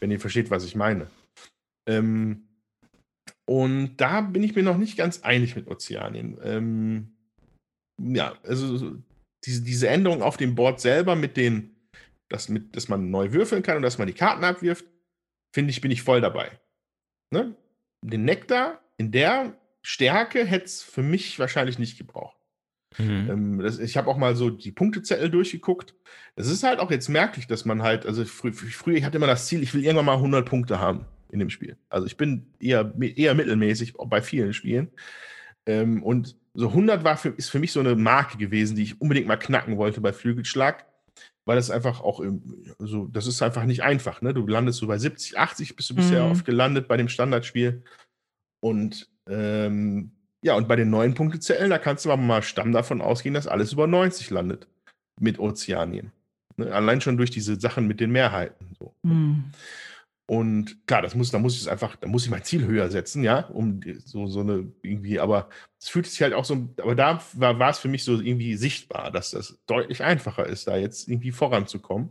B: Wenn ihr versteht, was ich meine. Ähm, und da bin ich mir noch nicht ganz einig mit Ozeanien. Ähm, ja, also diese, diese Änderung auf dem Board selber mit den, dass, mit, dass man neu würfeln kann und dass man die Karten abwirft, finde ich, bin ich voll dabei. Ne? Den Nektar in der Stärke hätte es für mich wahrscheinlich nicht gebraucht. Mhm. Ähm, das, ich habe auch mal so die Punktezettel durchgeguckt. Es ist halt auch jetzt merklich, dass man halt, also früher, früher, ich hatte immer das Ziel, ich will irgendwann mal 100 Punkte haben in dem Spiel. Also ich bin eher, eher mittelmäßig bei vielen Spielen. Ähm, und so 100 war für, ist für mich so eine Marke gewesen, die ich unbedingt mal knacken wollte bei Flügelschlag, weil das einfach auch, also das ist einfach nicht einfach. Ne? Du landest so bei 70, 80 bist du bisher mhm. oft gelandet bei dem Standardspiel. Und ähm, ja, und bei den neuen Punktezellen, da kannst du aber mal Stamm davon ausgehen, dass alles über 90 landet mit Ozeanien. Ne? Allein schon durch diese Sachen mit den Mehrheiten. So. Mhm. Und klar, das muss, da muss ich es einfach, da muss ich mein Ziel höher setzen, ja, um so, so eine irgendwie, aber es fühlt sich halt auch so, aber da war, war es für mich so irgendwie sichtbar, dass das deutlich einfacher ist, da jetzt irgendwie voranzukommen.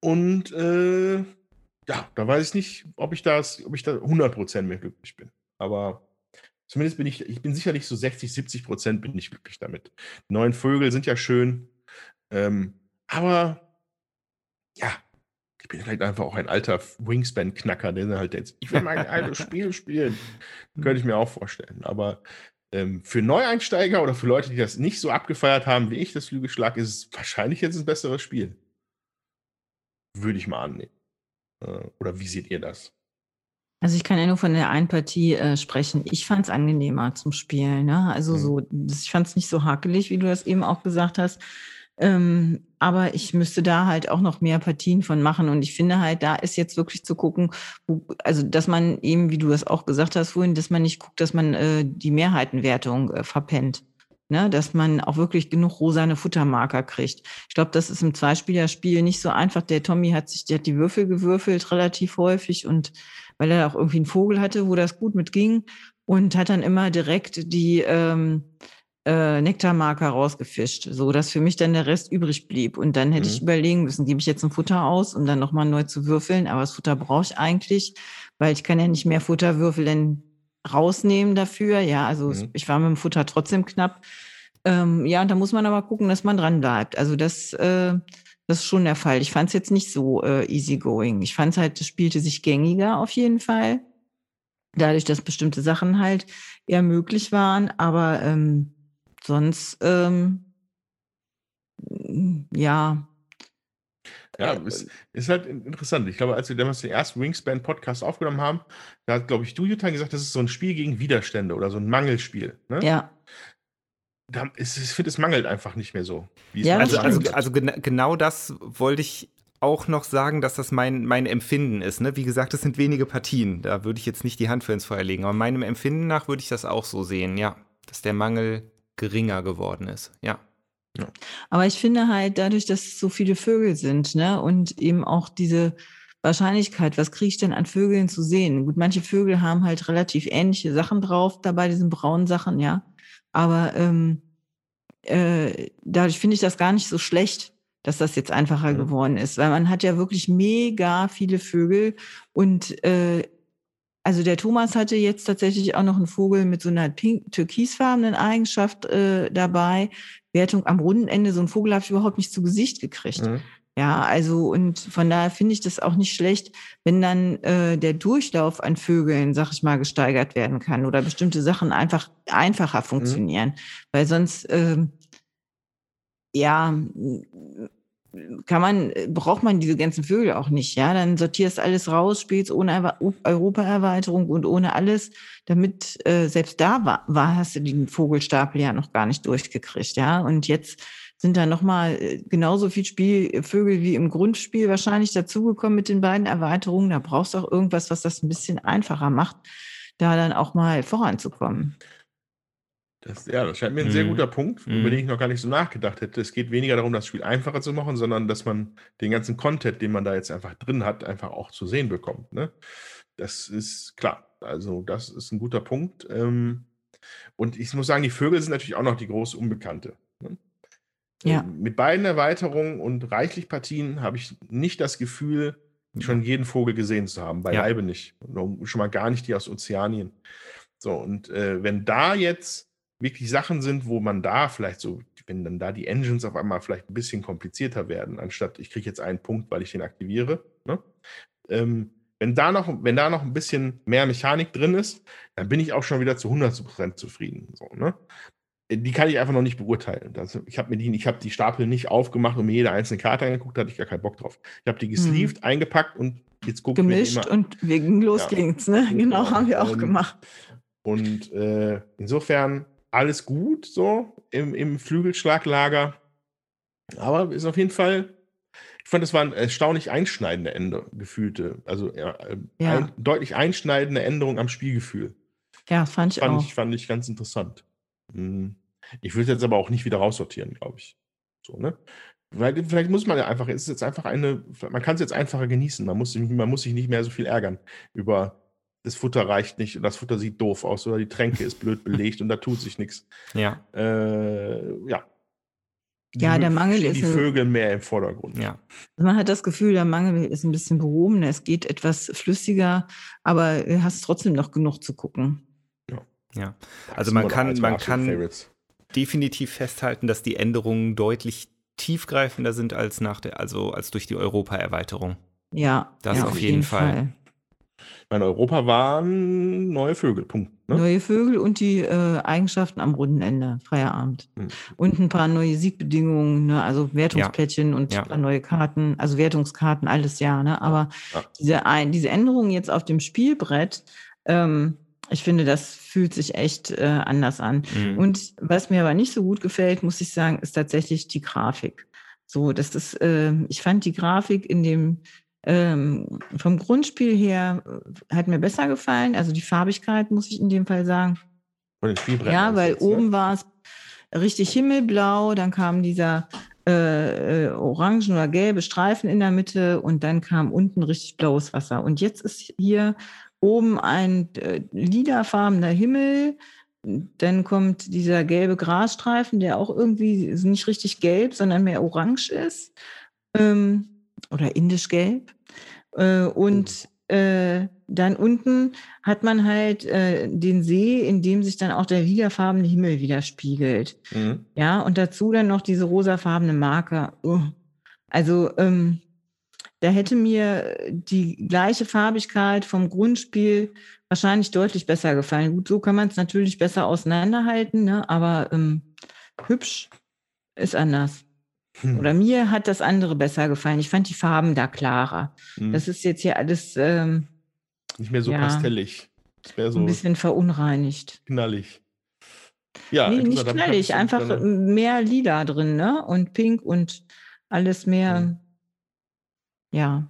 B: Und äh, ja, da weiß ich nicht, ob ich das, ob ich da 100% mehr glücklich bin. Aber Zumindest bin ich, ich bin sicherlich so 60, 70 Prozent bin ich glücklich damit. Die neuen Vögel sind ja schön. Ähm, aber ja, bin vielleicht einfach auch ein alter Wingspan-Knacker, der halt jetzt, ich will mal ein altes Spiel spielen. Könnte ich mir auch vorstellen. Aber ähm, für Neueinsteiger oder für Leute, die das nicht so abgefeiert haben wie ich, das Flügelschlag, ist es wahrscheinlich jetzt ein besseres Spiel. Würde ich mal annehmen. Äh, oder wie seht ihr das?
C: Also ich kann ja nur von der einen Partie äh, sprechen. Ich fand es angenehmer zum Spielen. Ne? Also mhm. so, ich fand es nicht so hakelig, wie du das eben auch gesagt hast. Ähm, aber ich müsste da halt auch noch mehr Partien von machen. Und ich finde halt, da ist jetzt wirklich zu gucken, wo, also dass man eben, wie du das auch gesagt hast vorhin, dass man nicht guckt, dass man äh, die Mehrheitenwertung äh, verpennt. Ne, dass man auch wirklich genug rosane Futtermarker kriegt. Ich glaube, das ist im Zweispielerspiel nicht so einfach. Der Tommy hat sich, der hat die Würfel gewürfelt relativ häufig und weil er auch irgendwie einen Vogel hatte, wo das gut mit ging und hat dann immer direkt die ähm, äh, Nektarmarker rausgefischt, so dass für mich dann der Rest übrig blieb. Und dann hätte mhm. ich überlegen müssen, gebe ich jetzt ein Futter aus, um dann nochmal neu zu würfeln. Aber das Futter brauche ich eigentlich, weil ich kann ja nicht mehr Futterwürfel denn rausnehmen dafür. Ja, also mhm. ich war mit dem Futter trotzdem knapp. Ähm, ja, und da muss man aber gucken, dass man dran bleibt. Also das, äh, das ist schon der Fall. Ich fand es jetzt nicht so äh, easygoing. Ich fand es halt, es spielte sich gängiger auf jeden Fall. Dadurch, dass bestimmte Sachen halt eher möglich waren. Aber ähm, sonst, ähm, ja.
B: Ja, es ist halt interessant. Ich glaube, als wir damals den ersten Wingspan-Podcast aufgenommen haben, da hat, glaube ich, du, Jutta, gesagt, das ist so ein Spiel gegen Widerstände oder so ein Mangelspiel. Ne?
C: Ja.
B: Da, ich finde, es mangelt einfach nicht mehr so.
D: ja, also, also, also gena genau das wollte ich auch noch sagen, dass das mein, mein Empfinden ist. Ne? Wie gesagt, es sind wenige Partien. Da würde ich jetzt nicht die Hand für ins Feuer legen. Aber meinem Empfinden nach würde ich das auch so sehen, ja. Dass der Mangel geringer geworden ist. Ja.
C: ja. Aber ich finde halt, dadurch, dass es so viele Vögel sind, ne, und eben auch diese Wahrscheinlichkeit, was kriege ich denn an Vögeln zu sehen? Gut, manche Vögel haben halt relativ ähnliche Sachen drauf, dabei diesen braunen Sachen, ja. Aber ähm, äh, dadurch finde ich das gar nicht so schlecht, dass das jetzt einfacher mhm. geworden ist, weil man hat ja wirklich mega viele Vögel und äh, also der Thomas hatte jetzt tatsächlich auch noch einen Vogel mit so einer pink, türkisfarbenen Eigenschaft äh, dabei. Wertung am runden Ende, so ein Vogel habe ich überhaupt nicht zu Gesicht gekriegt. Mhm. Ja, also und von daher finde ich das auch nicht schlecht, wenn dann äh, der Durchlauf an Vögeln, sag ich mal, gesteigert werden kann oder bestimmte Sachen einfach einfacher mhm. funktionieren. Mhm. Weil sonst, äh, ja, kann man, braucht man diese ganzen Vögel auch nicht, ja. Dann sortierst alles raus, spielst ohne Europaerweiterung und ohne alles, damit äh, selbst da war, war, hast du den Vogelstapel ja noch gar nicht durchgekriegt, ja. Und jetzt sind da nochmal äh, genauso viel Spiel, Vögel wie im Grundspiel wahrscheinlich dazugekommen mit den beiden Erweiterungen. Da brauchst du auch irgendwas, was das ein bisschen einfacher macht, da dann auch mal voranzukommen.
B: Das, ja, das scheint mir ein mhm. sehr guter Punkt, über mhm. den ich noch gar nicht so nachgedacht hätte. Es geht weniger darum, das Spiel einfacher zu machen, sondern dass man den ganzen Content, den man da jetzt einfach drin hat, einfach auch zu sehen bekommt. Ne? Das ist klar. Also, das ist ein guter Punkt. Ähm, und ich muss sagen, die Vögel sind natürlich auch noch die große Unbekannte. Ne?
C: Ja.
B: Ähm, mit beiden Erweiterungen und reichlich Partien habe ich nicht das Gefühl, schon jeden Vogel gesehen zu haben. Beileibe ja. nicht. schon mal gar nicht die aus Ozeanien. So, und äh, wenn da jetzt wirklich Sachen sind, wo man da vielleicht so, wenn dann da die Engines auf einmal vielleicht ein bisschen komplizierter werden, anstatt ich kriege jetzt einen Punkt, weil ich den aktiviere. Ne? Ähm, wenn da, noch, wenn da noch ein bisschen mehr Mechanik drin ist, dann bin ich auch schon wieder zu 100% zufrieden. So, ne? Die kann ich einfach noch nicht beurteilen. Das, ich habe mir die, ich habe die Stapel nicht aufgemacht und mir jede einzelne Karte angeguckt, hatte ich gar keinen Bock drauf. Ich habe die hm. gesleeved, hm. eingepackt und jetzt gucke
C: ich mir Gemischt und wegen los ja. ging's, ne? Genau, haben wir auch ähm, gemacht.
B: Und äh, insofern alles gut so im, im Flügelschlaglager. Aber ist auf jeden Fall, ich fand, es waren erstaunlich einschneidende Ende, gefühlte, also ja, äh, ja. Ein, deutlich einschneidende Änderungen am Spielgefühl.
C: Ja, fand ich
B: fand
C: auch.
B: Ich, fand ich ganz interessant. Hm. Ich würde jetzt aber auch nicht wieder raussortieren, glaube ich. So, ne? Weil, vielleicht muss man ja einfach, es ist jetzt einfach eine, man kann es jetzt einfacher genießen. Man muss, man muss sich nicht mehr so viel ärgern über das Futter reicht nicht und das Futter sieht doof aus oder die Tränke ist blöd belegt und da tut sich nichts.
D: Ja.
B: Äh, ja.
C: Die ja, der Mangel
B: ist. Die Vögel mehr im Vordergrund.
D: Ja.
C: Man hat das Gefühl, der Mangel ist ein bisschen behoben, es geht etwas flüssiger, aber du hast trotzdem noch genug zu gucken.
B: Ja.
D: Ja, also man kann, man kann
B: Favorites.
D: definitiv festhalten, dass die Änderungen deutlich tiefgreifender sind als nach der, also als durch die Europa-Erweiterung.
C: Ja,
D: Das
C: ja,
D: auf jeden Fall.
B: Mein Europa waren neue Vögel. Punkt. Ne?
C: Neue Vögel und die äh, Eigenschaften am runden Ende, Feierabend.
B: Hm.
C: Und ein paar neue Siegbedingungen, ne? also Wertungsplättchen und
D: Ja.
C: ein paar neue Karten, also Wertungskarten, alles ja. Ne? Aber
B: Ja.
C: diese, ein, diese Änderungen jetzt auf dem Spielbrett, ähm, ich finde, das fühlt sich echt äh, anders an.
D: Mhm.
C: Und was mir aber nicht so gut gefällt, muss ich sagen, ist tatsächlich die Grafik. So, das ist, ähm, ich fand die Grafik in dem ähm, vom Grundspiel her äh, hat mir besser gefallen. Also die Farbigkeit, muss ich in dem Fall sagen.
B: Von den Spielbrettern
C: Ja, weil
B: jetzt, ne?
C: oben war es richtig himmelblau, dann kam dieser äh, äh, orangen oder gelbe Streifen in der Mitte und dann kam unten richtig blaues Wasser. Und jetzt ist hier oben ein äh, lilafarbener Himmel, dann kommt dieser gelbe Grasstreifen, der auch irgendwie nicht richtig gelb, sondern mehr orange ist ähm, oder indisch gelb. Äh, und äh, dann unten hat man halt äh, den See, in dem sich dann auch der lilafarbene Himmel widerspiegelt.
B: Mhm.
C: Ja, und dazu dann noch diese rosafarbene Marke. Uh. Also ähm, da hätte mir die gleiche Farbigkeit vom Grundspiel wahrscheinlich deutlich besser gefallen. Gut, so kann man es natürlich besser auseinanderhalten, ne? aber ähm, hübsch ist anders.
B: Hm.
C: Oder mir hat das andere besser gefallen. Ich fand die Farben da klarer.
B: Mhm.
C: Das ist jetzt hier alles ähm,
B: Nicht mehr so
C: ja.
B: pastellig. Das wäre
C: so ein bisschen verunreinigt.
B: knallig. Ja,
C: nee, nicht knallig, einfach
B: dann-
C: mehr lila drin, ne? Und pink und alles mehr.
B: Mhm.
C: Ja.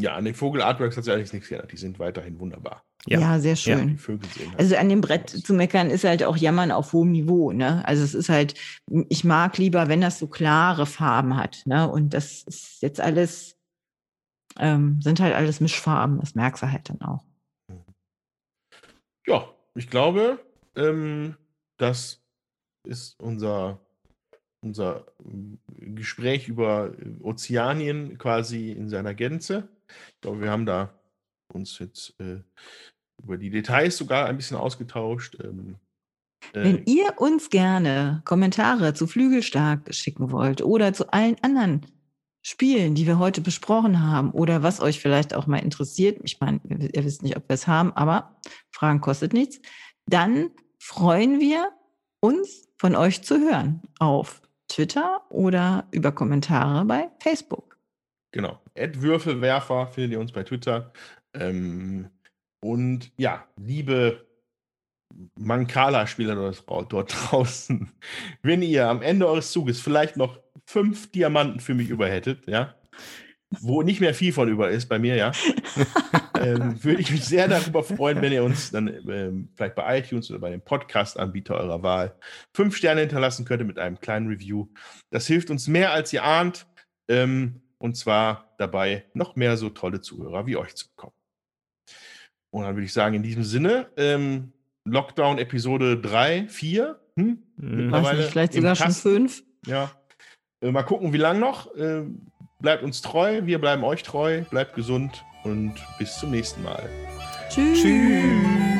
B: Ja, an den Vogel-Artworks hat sich eigentlich nichts geändert. Die sind weiterhin wunderbar.
C: ja,
D: Ja.
C: sehr
B: Die
C: schön.
B: Vögel sehen halt
C: Also an dem Brett
B: aus.
C: zu meckern ist halt auch Jammern auf hohem Niveau, ne? Also es ist halt, ich mag lieber, wenn das so klare Farben hat, ne? Und das ist jetzt alles, ähm, sind halt alles Mischfarben, das merkst du halt dann auch.
B: Ja, ich glaube, ähm, das ist unser, unser ähm, Gespräch über äh, Ozeanien quasi in seiner Gänze. Ich glaube, wir haben da uns jetzt äh, über die Details sogar ein bisschen ausgetauscht. Ähm, äh,
C: Wenn ihr uns gerne Kommentare zu Flügelstark schicken wollt oder zu allen anderen Spielen, die wir heute besprochen haben oder was euch vielleicht auch mal interessiert, ich meine, ihr wisst nicht, ob wir es haben, aber Fragen kostet nichts, dann freuen wir uns von euch zu hören auf Twitter oder über Kommentare bei Facebook.
B: Genau. Würfelwerfer findet ihr uns bei Twitter. Ähm, und ja, liebe drau- dort draußen, wenn ihr am Ende eures Zuges vielleicht noch fünf Diamanten für mich über hättet, ja, wo nicht mehr viel von über ist bei mir, ja, ähm, würde ich mich sehr darüber freuen, wenn ihr uns dann ähm, vielleicht bei iTunes oder bei dem Podcast-Anbieter eurer Wahl fünf Sterne hinterlassen könntet mit einem kleinen Review. Das hilft uns mehr, als ihr ahnt. Ähm, und zwar dabei, noch mehr so tolle Zuhörer wie euch zu bekommen. Und dann würde ich sagen, in diesem Sinne, ähm, Lockdown Episode 3, 4, hm?
C: Weiß
B: Mittlerweile
C: nicht, vielleicht sogar schon
B: Kasten.
C: fünf.
B: Ja. Äh, mal gucken, wie lang noch. Äh, bleibt uns treu, wir bleiben euch treu, bleibt gesund und bis zum nächsten Mal.
C: Tschüss.
D: Tschüss.